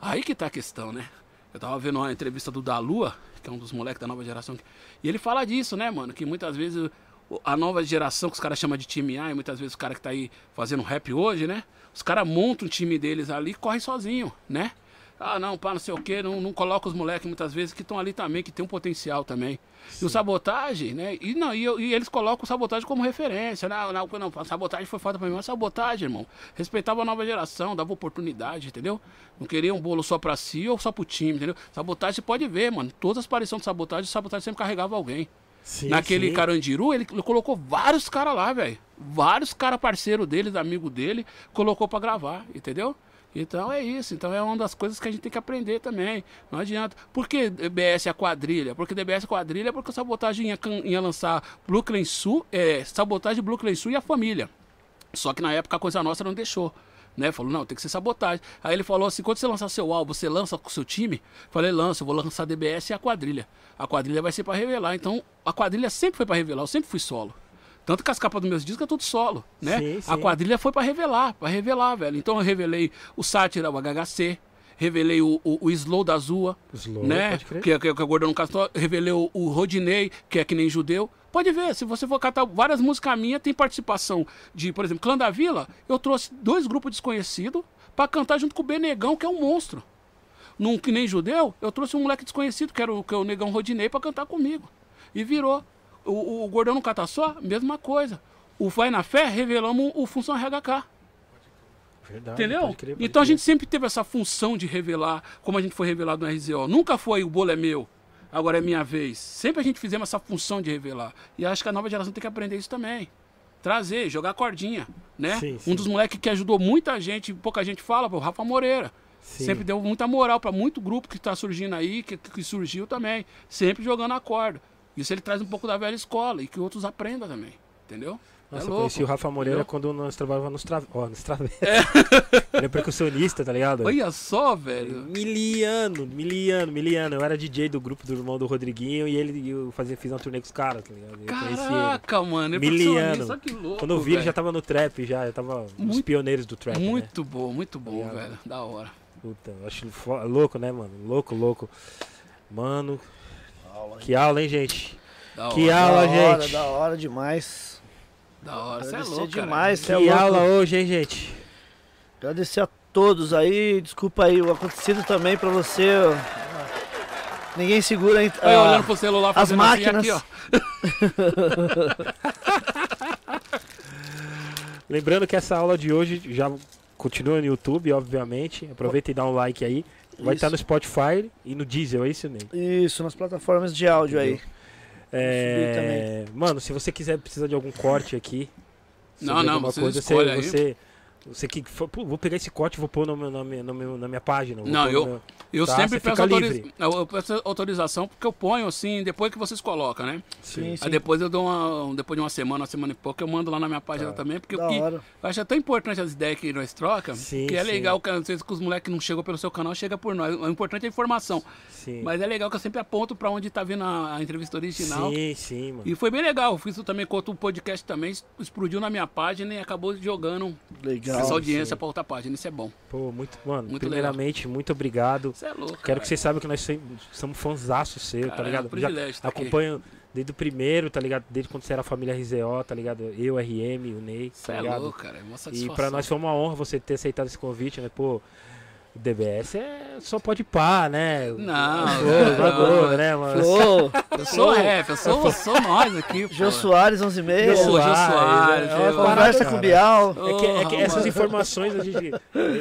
Aí que tá a questão, né? Eu tava vendo uma entrevista do Dalua, que é um dos moleques da nova geração, e ele fala disso, né, mano? Que muitas vezes o- a nova geração, que os caras chamam de time A, e muitas vezes o cara que tá aí fazendo rap hoje, né? Os caras montam um time deles ali e correm sozinho, né? Ah, não, pá, não sei o quê, não, não coloca os moleques muitas vezes que estão ali também, que tem um potencial também. E o sabotagem, né? E, não, e, e eles colocam o sabotagem como referência. Não, não, não, a sabotagem foi foda pra mim, mas sabotagem, irmão. Respeitava a nova geração, dava oportunidade, entendeu? Não queria um bolo só pra si ou só pro time, entendeu? Sabotagem você pode ver, mano. Todas as aparições de sabotagem, o sabotagem sempre carregava alguém. Sim, Naquele sim. Carandiru, ele, ele colocou vários caras lá, velho. Vários caras parceiro dele, amigo dele, colocou pra gravar, entendeu? Então é isso. Então é uma das coisas que a gente tem que aprender também. Não adianta. Por que DBS é a quadrilha? Porque DBS é quadrilha porque o sabotagem ia, ia lançar Brooklyn Sul, é, sabotagem Brooklyn Sul e a família. Só que na época a coisa nossa não deixou. Né? Falou, não, tem que ser sabotagem. Aí ele falou assim: quando você lançar seu álbum, você lança com o seu time? Falei, lança, eu vou lançar a DBS e a quadrilha. A quadrilha vai ser pra revelar. Então, a quadrilha sempre foi pra revelar, eu sempre fui solo. Tanto que as capas dos meus discos é tudo solo, né? Sim, A sim. quadrilha foi pra revelar, pra revelar, velho. Então eu revelei o Sátira, o HHC, revelei o, o, o Slow da Zua, Slow, né? Que, é- que, é- que é o Gordão Castor, revelei o, o Rodinei, que é que nem judeu. Pode ver, se você for catar várias músicas minhas, tem participação de, por exemplo, Clã da Vila, eu trouxe dois grupos desconhecidos pra cantar junto com o Benegão, que é um monstro. Num que nem judeu, eu trouxe um moleque desconhecido, que era o, que é o Negão Rodinei, pra cantar comigo. E virou. O, o Gordão não cata só, mesma coisa. O Vai na Fé, revelamos o Função RHK. Verdade, Entendeu? pode crer, pode então a gente sempre teve essa função de revelar, como a gente foi revelado no RZO. Nunca foi o bolo é meu, agora é minha vez. Sempre a gente fizemos essa função de revelar. E acho que a nova geração tem que aprender isso também. Trazer, jogar cordinha, né? Sim, um sim. dos moleques que ajudou muita gente, pouca gente fala, o Rafa Moreira. Sim. Sempre deu muita moral para muito grupo que tá surgindo aí, que, que surgiu também. Sempre jogando a corda. Isso ele traz um pouco da velha escola e que outros aprendam também. Entendeu? Nossa, é eu conheci o Rafa Moreira entendeu? quando nós trabalhávamos nos, tra... ó, nos travessos. Ele é percussionista, tá ligado? Olha só, velho. Miliano, miliano, miliano. Eu era DJ do grupo do irmão do Rodriguinho e ele eu fazia, fiz uma turnê com os caras, tá ligado? Eu ele. Caraca, mano. É Miliano. que louco. Quando eu vi, ele já tava no trap, já, já tava nos Muito- pioneiros do trap, né? Muito bom, muito bom, Obrigado. velho. Da hora. Puta, eu acho louco, né, mano? Louco, louco. Mano, que aula, hein, gente? Da Que hora. aula, da hora, gente. da hora demais. Da hora. Você é louco, demais, Que cê é louco. aula hoje, hein, gente? Agradecer a todos aí. Desculpa aí o acontecido também pra você. ó. Ninguém segura hein? Aí, ah, olhando pro celular, as fazendo assim máquinas. aqui, ó. Lembrando que essa aula de hoje já continua no YouTube, obviamente. Aproveita e dá um like aí. Vai estar no Spotify e no Diesel, é isso, Ney? Isso, nas plataformas de áudio aí. É, mano, se você quiser, precisa de algum corte aqui. Não, não, você coisa, escolhe aí. você, você que vou pegar esse corte e vou pôr no meu, no meu- no meu- na minha página. vou Não, eu- meu- Eu Tá, sempre peço, livre. eu eu peço autorização porque eu ponho assim, depois que vocês colocam, né? Sim, Aí depois eu dou uma. Depois de uma semana, uma semana e pouco, eu mando lá na minha página Tá. também, porque Da o que eu acho tão importante as ideias que nós trocamos, Sim, que é sim. legal que às vezes que os moleques não chegam pelo seu canal, chega por nós. O importante é a informação. Sim. Mas é legal que eu sempre aponto pra onde tá vindo a, a entrevista original. Sim, sim, mano. E foi bem legal. Eu fiz isso também com outro podcast também, explodiu na minha página e acabou jogando Legal. Essa audiência pra outra página. Isso é bom. Pô, muito, mano, Muito primeiramente, muito obrigado. Isso é louco. Quero cara. que vocês saibam que nós somos fãzaços seu, tá Cara, é um ligado? Já privilégio tá aqui. acompanho desde o primeiro, tá ligado? Desde quando você era a família RZO, tá ligado? Eu, RM, o Ney, Isso tá é ligado? louco, cara. É uma E satisfação. pra nós foi uma honra você ter aceitado esse convite, né? Pô, o DBS é só pode pá, né? Não, Pô, não. né, mano? Eu sou rap, eu sou, eu sou nós aqui. Jô Soares, 11 e meia. Jô Soares, é Conversa cara. com o Bial. É que, é que essas informações, a gente.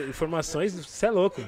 Informações, você é louco.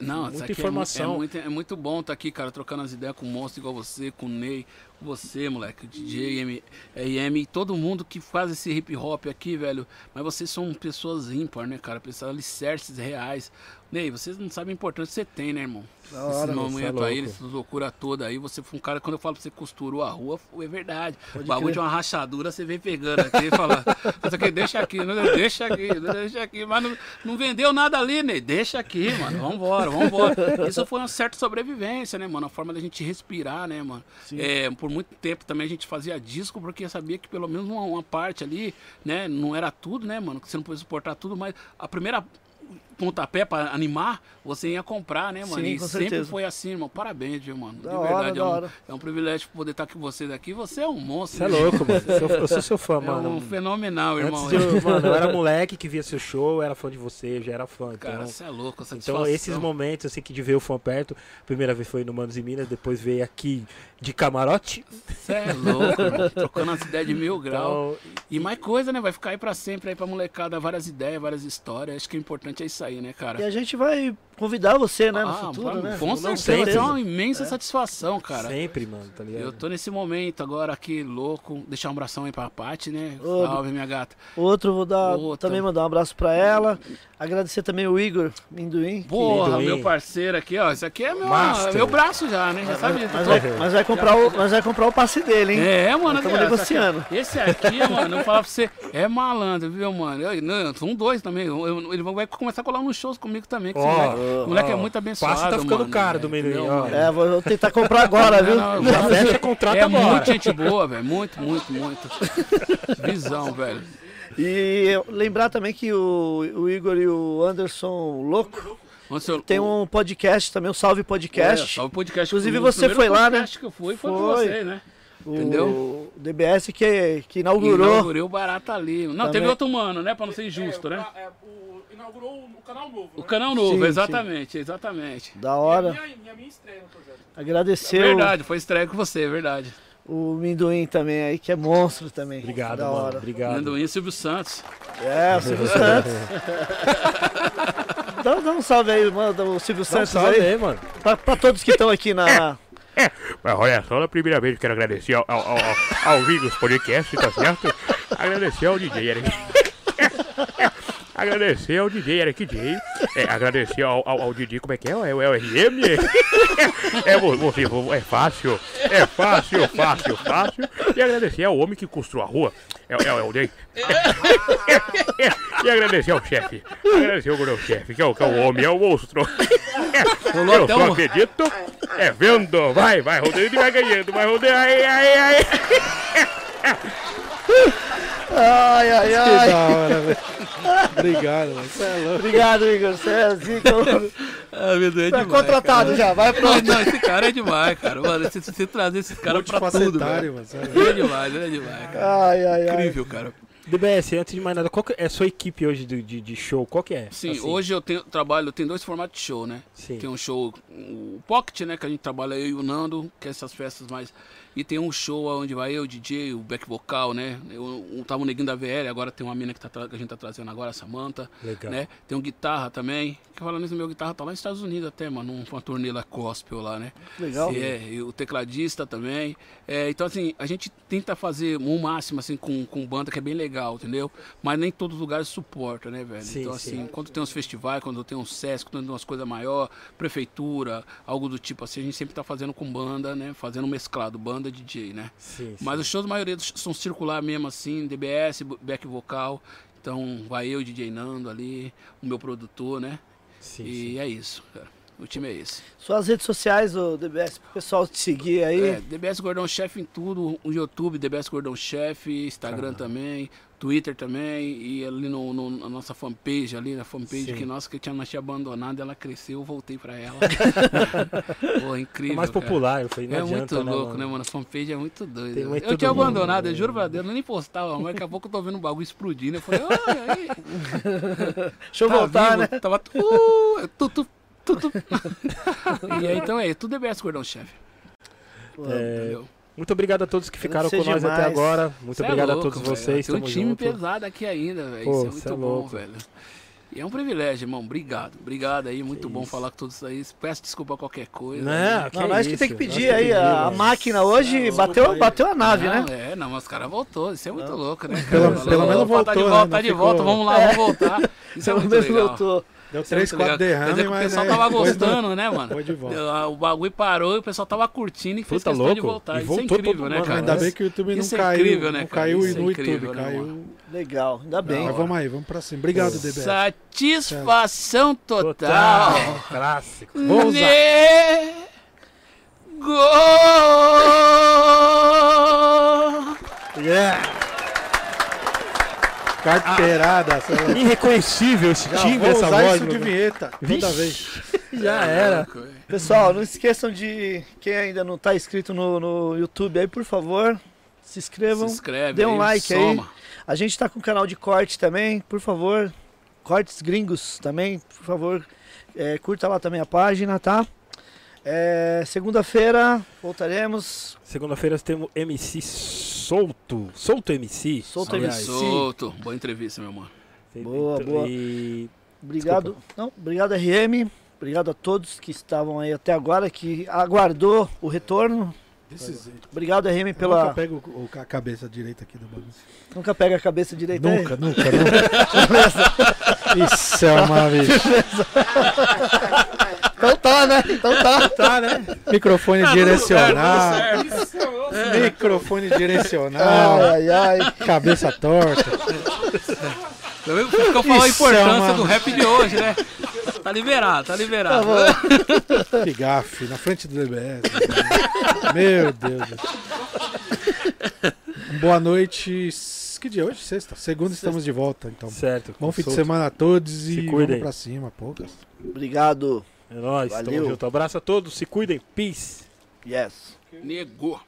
Não, Muita aqui é mu- informação. É, muito, é muito bom estar aqui, cara, trocando as ideias com um monstro igual você, com o Ney, com você, moleque, o DJ, M, RM, e todo mundo que faz esse hip hop aqui, velho. Mas vocês são pessoas ímpar, né, cara? Pessoas alicerces reais. Ney, vocês não sabem a importância que você tem, né, irmão? Da hora, Esse você é momento aí, essa loucura toda aí, você foi um cara, quando eu falo pra você costurou a rua, é verdade. o bagulho crer. de uma rachadura, você vem pegando aqui e fala, "Isso aqui, deixa aqui, não, deixa aqui, deixa aqui, mas não, não vendeu nada ali, né? Deixa aqui, mano, vambora, vambora. Isso foi uma certa sobrevivência, né, mano? A forma da gente respirar, né, mano? É, por muito tempo também a gente fazia disco, porque sabia que pelo menos uma, uma parte ali, né, não era tudo, né, mano? Que você não podia suportar tudo, mas a primeira pontapé pra animar, você ia comprar, né, mano? Sim, e sempre certeza. foi assim, irmão. Parabéns, viu, mano? Da de verdade, da é, um, é um privilégio poder estar com vocês aqui. Você é um monstro. Você é né? louco, mano. Eu sou- Eu sou seu fã, É mano. um fenomenal, irmão. Antes eu, mano, eu era moleque que via seu show, eu era fã de você, eu já era fã. Então, Cara, você é louco, então esses momentos, eu sei que de ver o fã perto, primeira vez foi no Manos e Minas, depois veio aqui de camarote. Você é louco, irmão. Trocando as ideias de mil graus. Então, E mais coisa, né? Vai ficar aí pra sempre aí pra molecada, várias ideias, várias histórias. Acho que o importante é isso aí, né, cara? E a gente vai convidar você, né, no Ah, futuro, vai- né? Com certeza, sempre. é uma imensa satisfação, cara. sempre, mano, tá ligado? Eu tô nesse momento agora aqui, louco. Deixar um abração aí pra Paty, né? Ô, Salve, minha gata. Outro, vou dar, Outro. também mandar um abraço pra ela. Agradecer também o Igor Minduim. Porra, meu parceiro aqui, ó. Isso aqui é meu, Master. meu braço já, né? Já sabe. Mas vai, mas vai comprar o, mas vai comprar o passe dele, hein? É, mano. Estamos esse aqui- negociando. Esse aqui, mano, eu vou falar pra você, é malandro, viu, mano? Eu, não, são dois também. eu- eu- ele vai começar a colar nos shows comigo também. que moleque, o moleque é muito o abençoado. passe tá ficando mano, caro do Amendoim? É, vou tentar comprar agora, viu? Não, não, Já fecha contrato é agora. muito gente boa, velho. Muito, muito, muito. Visão, velho. E lembrar também que o, o Igor e o Anderson Louco tem um podcast também, o Salve É, Podcast. salve podcast. Inclusive você foi lá, né? podcast que eu fui foi, com Foi. você, né? o entendeu? DBS que, que inaugurou. Inaugurei o Barata ali. Não, Também. teve outro mano, né? Pra não ser injusto, né? É, o- inaugurou o canal novo. O né? canal novo, Sim, exatamente, exatamente. Da hora. minha, e a minha estreia no projeto. Agradecer o, Verdade, foi estreia com você, verdade. o Minduim também aí, que é monstro também. Obrigado, da mano. hora. Obrigado. Amendoim e Silvio Santos. É, o Silvio Santos. dá, dá um salve aí, manda o Silvio Dá um Santos salve aí. aí, mano. Pra, pra todos que estão aqui na. Mas olha só, na primeira vez quero agradecer ao, ao, ao, ao, ao Vigos Podcast, tá certo? Agradecer ao DJ Eric. Agradecer ao DJ Eric J. É, agradecer ao, ao, ao DJ, como é que é? É o é o RM? É, vo- você, vo- é fácil. É fácil, fácil, fácil. E agradecer ao homem que construiu a rua. É, é, é o Ney. E agradecer ao chefe. Agradecer ao meu chefe, que é o, que é o homem, é o monstro. Eu só acredito. É vendo. Vai, vai, Rodrigo vai ganhando. Vai, Rodrigo. Ai, ai, ai. Ai, ai, Que da hora, velho. Obrigado, mano. Você é. Obrigado, Igor. Você é zica. Amendoim é Tá demais, contratado cara. já, vai Não, pronto. não, esse cara é demais, cara. Mano, se você trazer esse cara pra tudo, velho. mano. Ele é demais, ele é demais, cara. Ai, ai, ai. Incrível, cara. DBS, antes de mais nada, qual que é a sua equipe hoje de, de, de show? Qual que é? Sim, Assim, hoje eu tenho, trabalho, eu tenho dois formatos de show, né? Sim. Tem um show, o Pocket, né? Que a gente trabalha eu e o Nando, que é essas festas mais. E tem um show onde vai eu, o DJ, o back vocal, né? Eu, eu tava o neguinho da VL, agora tem uma mina que, tá, que a gente tá trazendo agora, a Samanta, Legal. né? Tem um guitarra também. Que falando isso, meu guitarra tá lá nos Estados Unidos até, mano, numa turnê lá gospel lá, né? Legal. É, e o tecladista também. É, então, assim, a gente tenta fazer o máximo, assim, com, com banda que é bem legal, entendeu? Mas nem todos os lugares suportam, né, velho? Sim, então, sim. assim, quando tem uns festivais, quando tem um SESC, quando tem umas coisas maior, prefeitura, algo do tipo assim, a gente sempre tá fazendo com banda, né? Fazendo mesclado, banda DJ, né? Sim, sim. Mas os shows, a maioria dos- são circular mesmo, assim, DBS, back vocal. Então, vai eu, DJ Nando ali, o meu produtor, né? Sim, e sim. é isso, cara. O time é esse. Suas redes sociais, o DBS, pro pessoal te seguir aí. É, DBS Gordão Chefe em tudo, o YouTube, DBS Gordão Chefe, Instagram também, Twitter também, e ali no, no- na nossa fanpage, ali na fanpage Sim. que nossa, que tinha, nós tinha abandonado, ela cresceu, eu voltei pra ela. Pô, incrível. É mais cara. popular, eu falei, não É adianta, muito né, louco, mano? né, mano? A fanpage é muito doida. Tem mais Eu tinha mundo, abandonado, eu né? juro pra Deus, eu nem postava, mas daqui a pouco eu tô vendo um bagulho explodindo. Eu falei, olha aí. Deixa eu tá voltar, vivo, né? Tava. Uh, tudo, tudo. e aí, então é, tudo DBS Gordão Chefe. É? Muito obrigado a todos que ficaram com nós até agora. Muito Cê é obrigado a louco, todos velho. vocês. Tem um time junto. pesado aqui ainda, velho. Isso é cê muito é bom, louco. velho. E é um privilégio, irmão. Obrigado. Obrigado aí. Muito Que bom isso. falar com todos aí. Peço desculpa qualquer coisa. Não, né? Não, nós que tem que nós pedir aí. pedir, A, a mano. máquina hoje Desculpa bateu, bateu a nave, não, né? É, não, mas os caras voltou. Isso é muito louco, né? Pelo- cara? pelo menos Tá de voltou, volta, né? tá Não de ficou- volta. Vamos lá, vamos voltar. Isso é muito menos legal. voltou. Deu Isso é 3, muito 4 legal. Quer derrames, dizer que o mas pessoal né, tava gostando, né, mano? Foi de volta. Ah, O bagulho parou e o pessoal tava curtindo e fez Puta questão de louco. voltar. E Isso é voltou incrível, né, cara? Ainda Mas- bem que o YouTube não Isso é caiu, incrível, né, não cara? caiu Isso é no incrível, YouTube, né, caiu. mano? Legal, ainda bem. Mas vamos aí, vamos pra cima. Obrigado, DBS. Satisfação total. Total. Clássico. Vou usar. Nego. Carteirada. lá. Irreconhecível esse timbre, essa usar voz. isso de vinheta toda vez. Já era. Pessoal, não esqueçam de. Quem ainda não tá inscrito no, no YouTube aí, por favor, se Se inscrevam. inscreve Dê um aí, like aí. soma. A gente tá com um canal de corte também, por favor. Cortes gringos também, por favor. é, curta lá também a página, tá? É, Segunda-feira voltaremos. Segunda-feira temos MC Solto. Solto MC. Solto aliás. MC. Solto. Boa entrevista, meu mano. Boa, boa. E Obrigado. Não, obrigado, RM. Obrigado a todos que estavam aí até agora, que aguardou o retorno. Desse jeito. Obrigado, RM, Eu nunca pela. pego o- o- a cabeça direita aqui do bagulho. Nunca pega a cabeça direita aí. Nunca, nunca, nunca. Isso é uma vez. Então tá, né? Então tá. Tá, né? Microfone direcional. Microfone direcional. Ai, ai, ai. Cabeça torta. Tá vendo? Ficou falando a é importância uma- do rap de hoje, né? Tá liberado, tá liberado. Que gafe, na frente do DBS. Meu Deus. Boa noite. Que dia é hoje? Sexta. Segunda estamos de volta, então. certo. Bom fim de Solto. semana a todos Se e cuidem. vamos pra cima, poucas. Obrigado. É nóis, Valeu. tamo junto. Abraço a todos, se cuidem. Peace. Yes. Negou.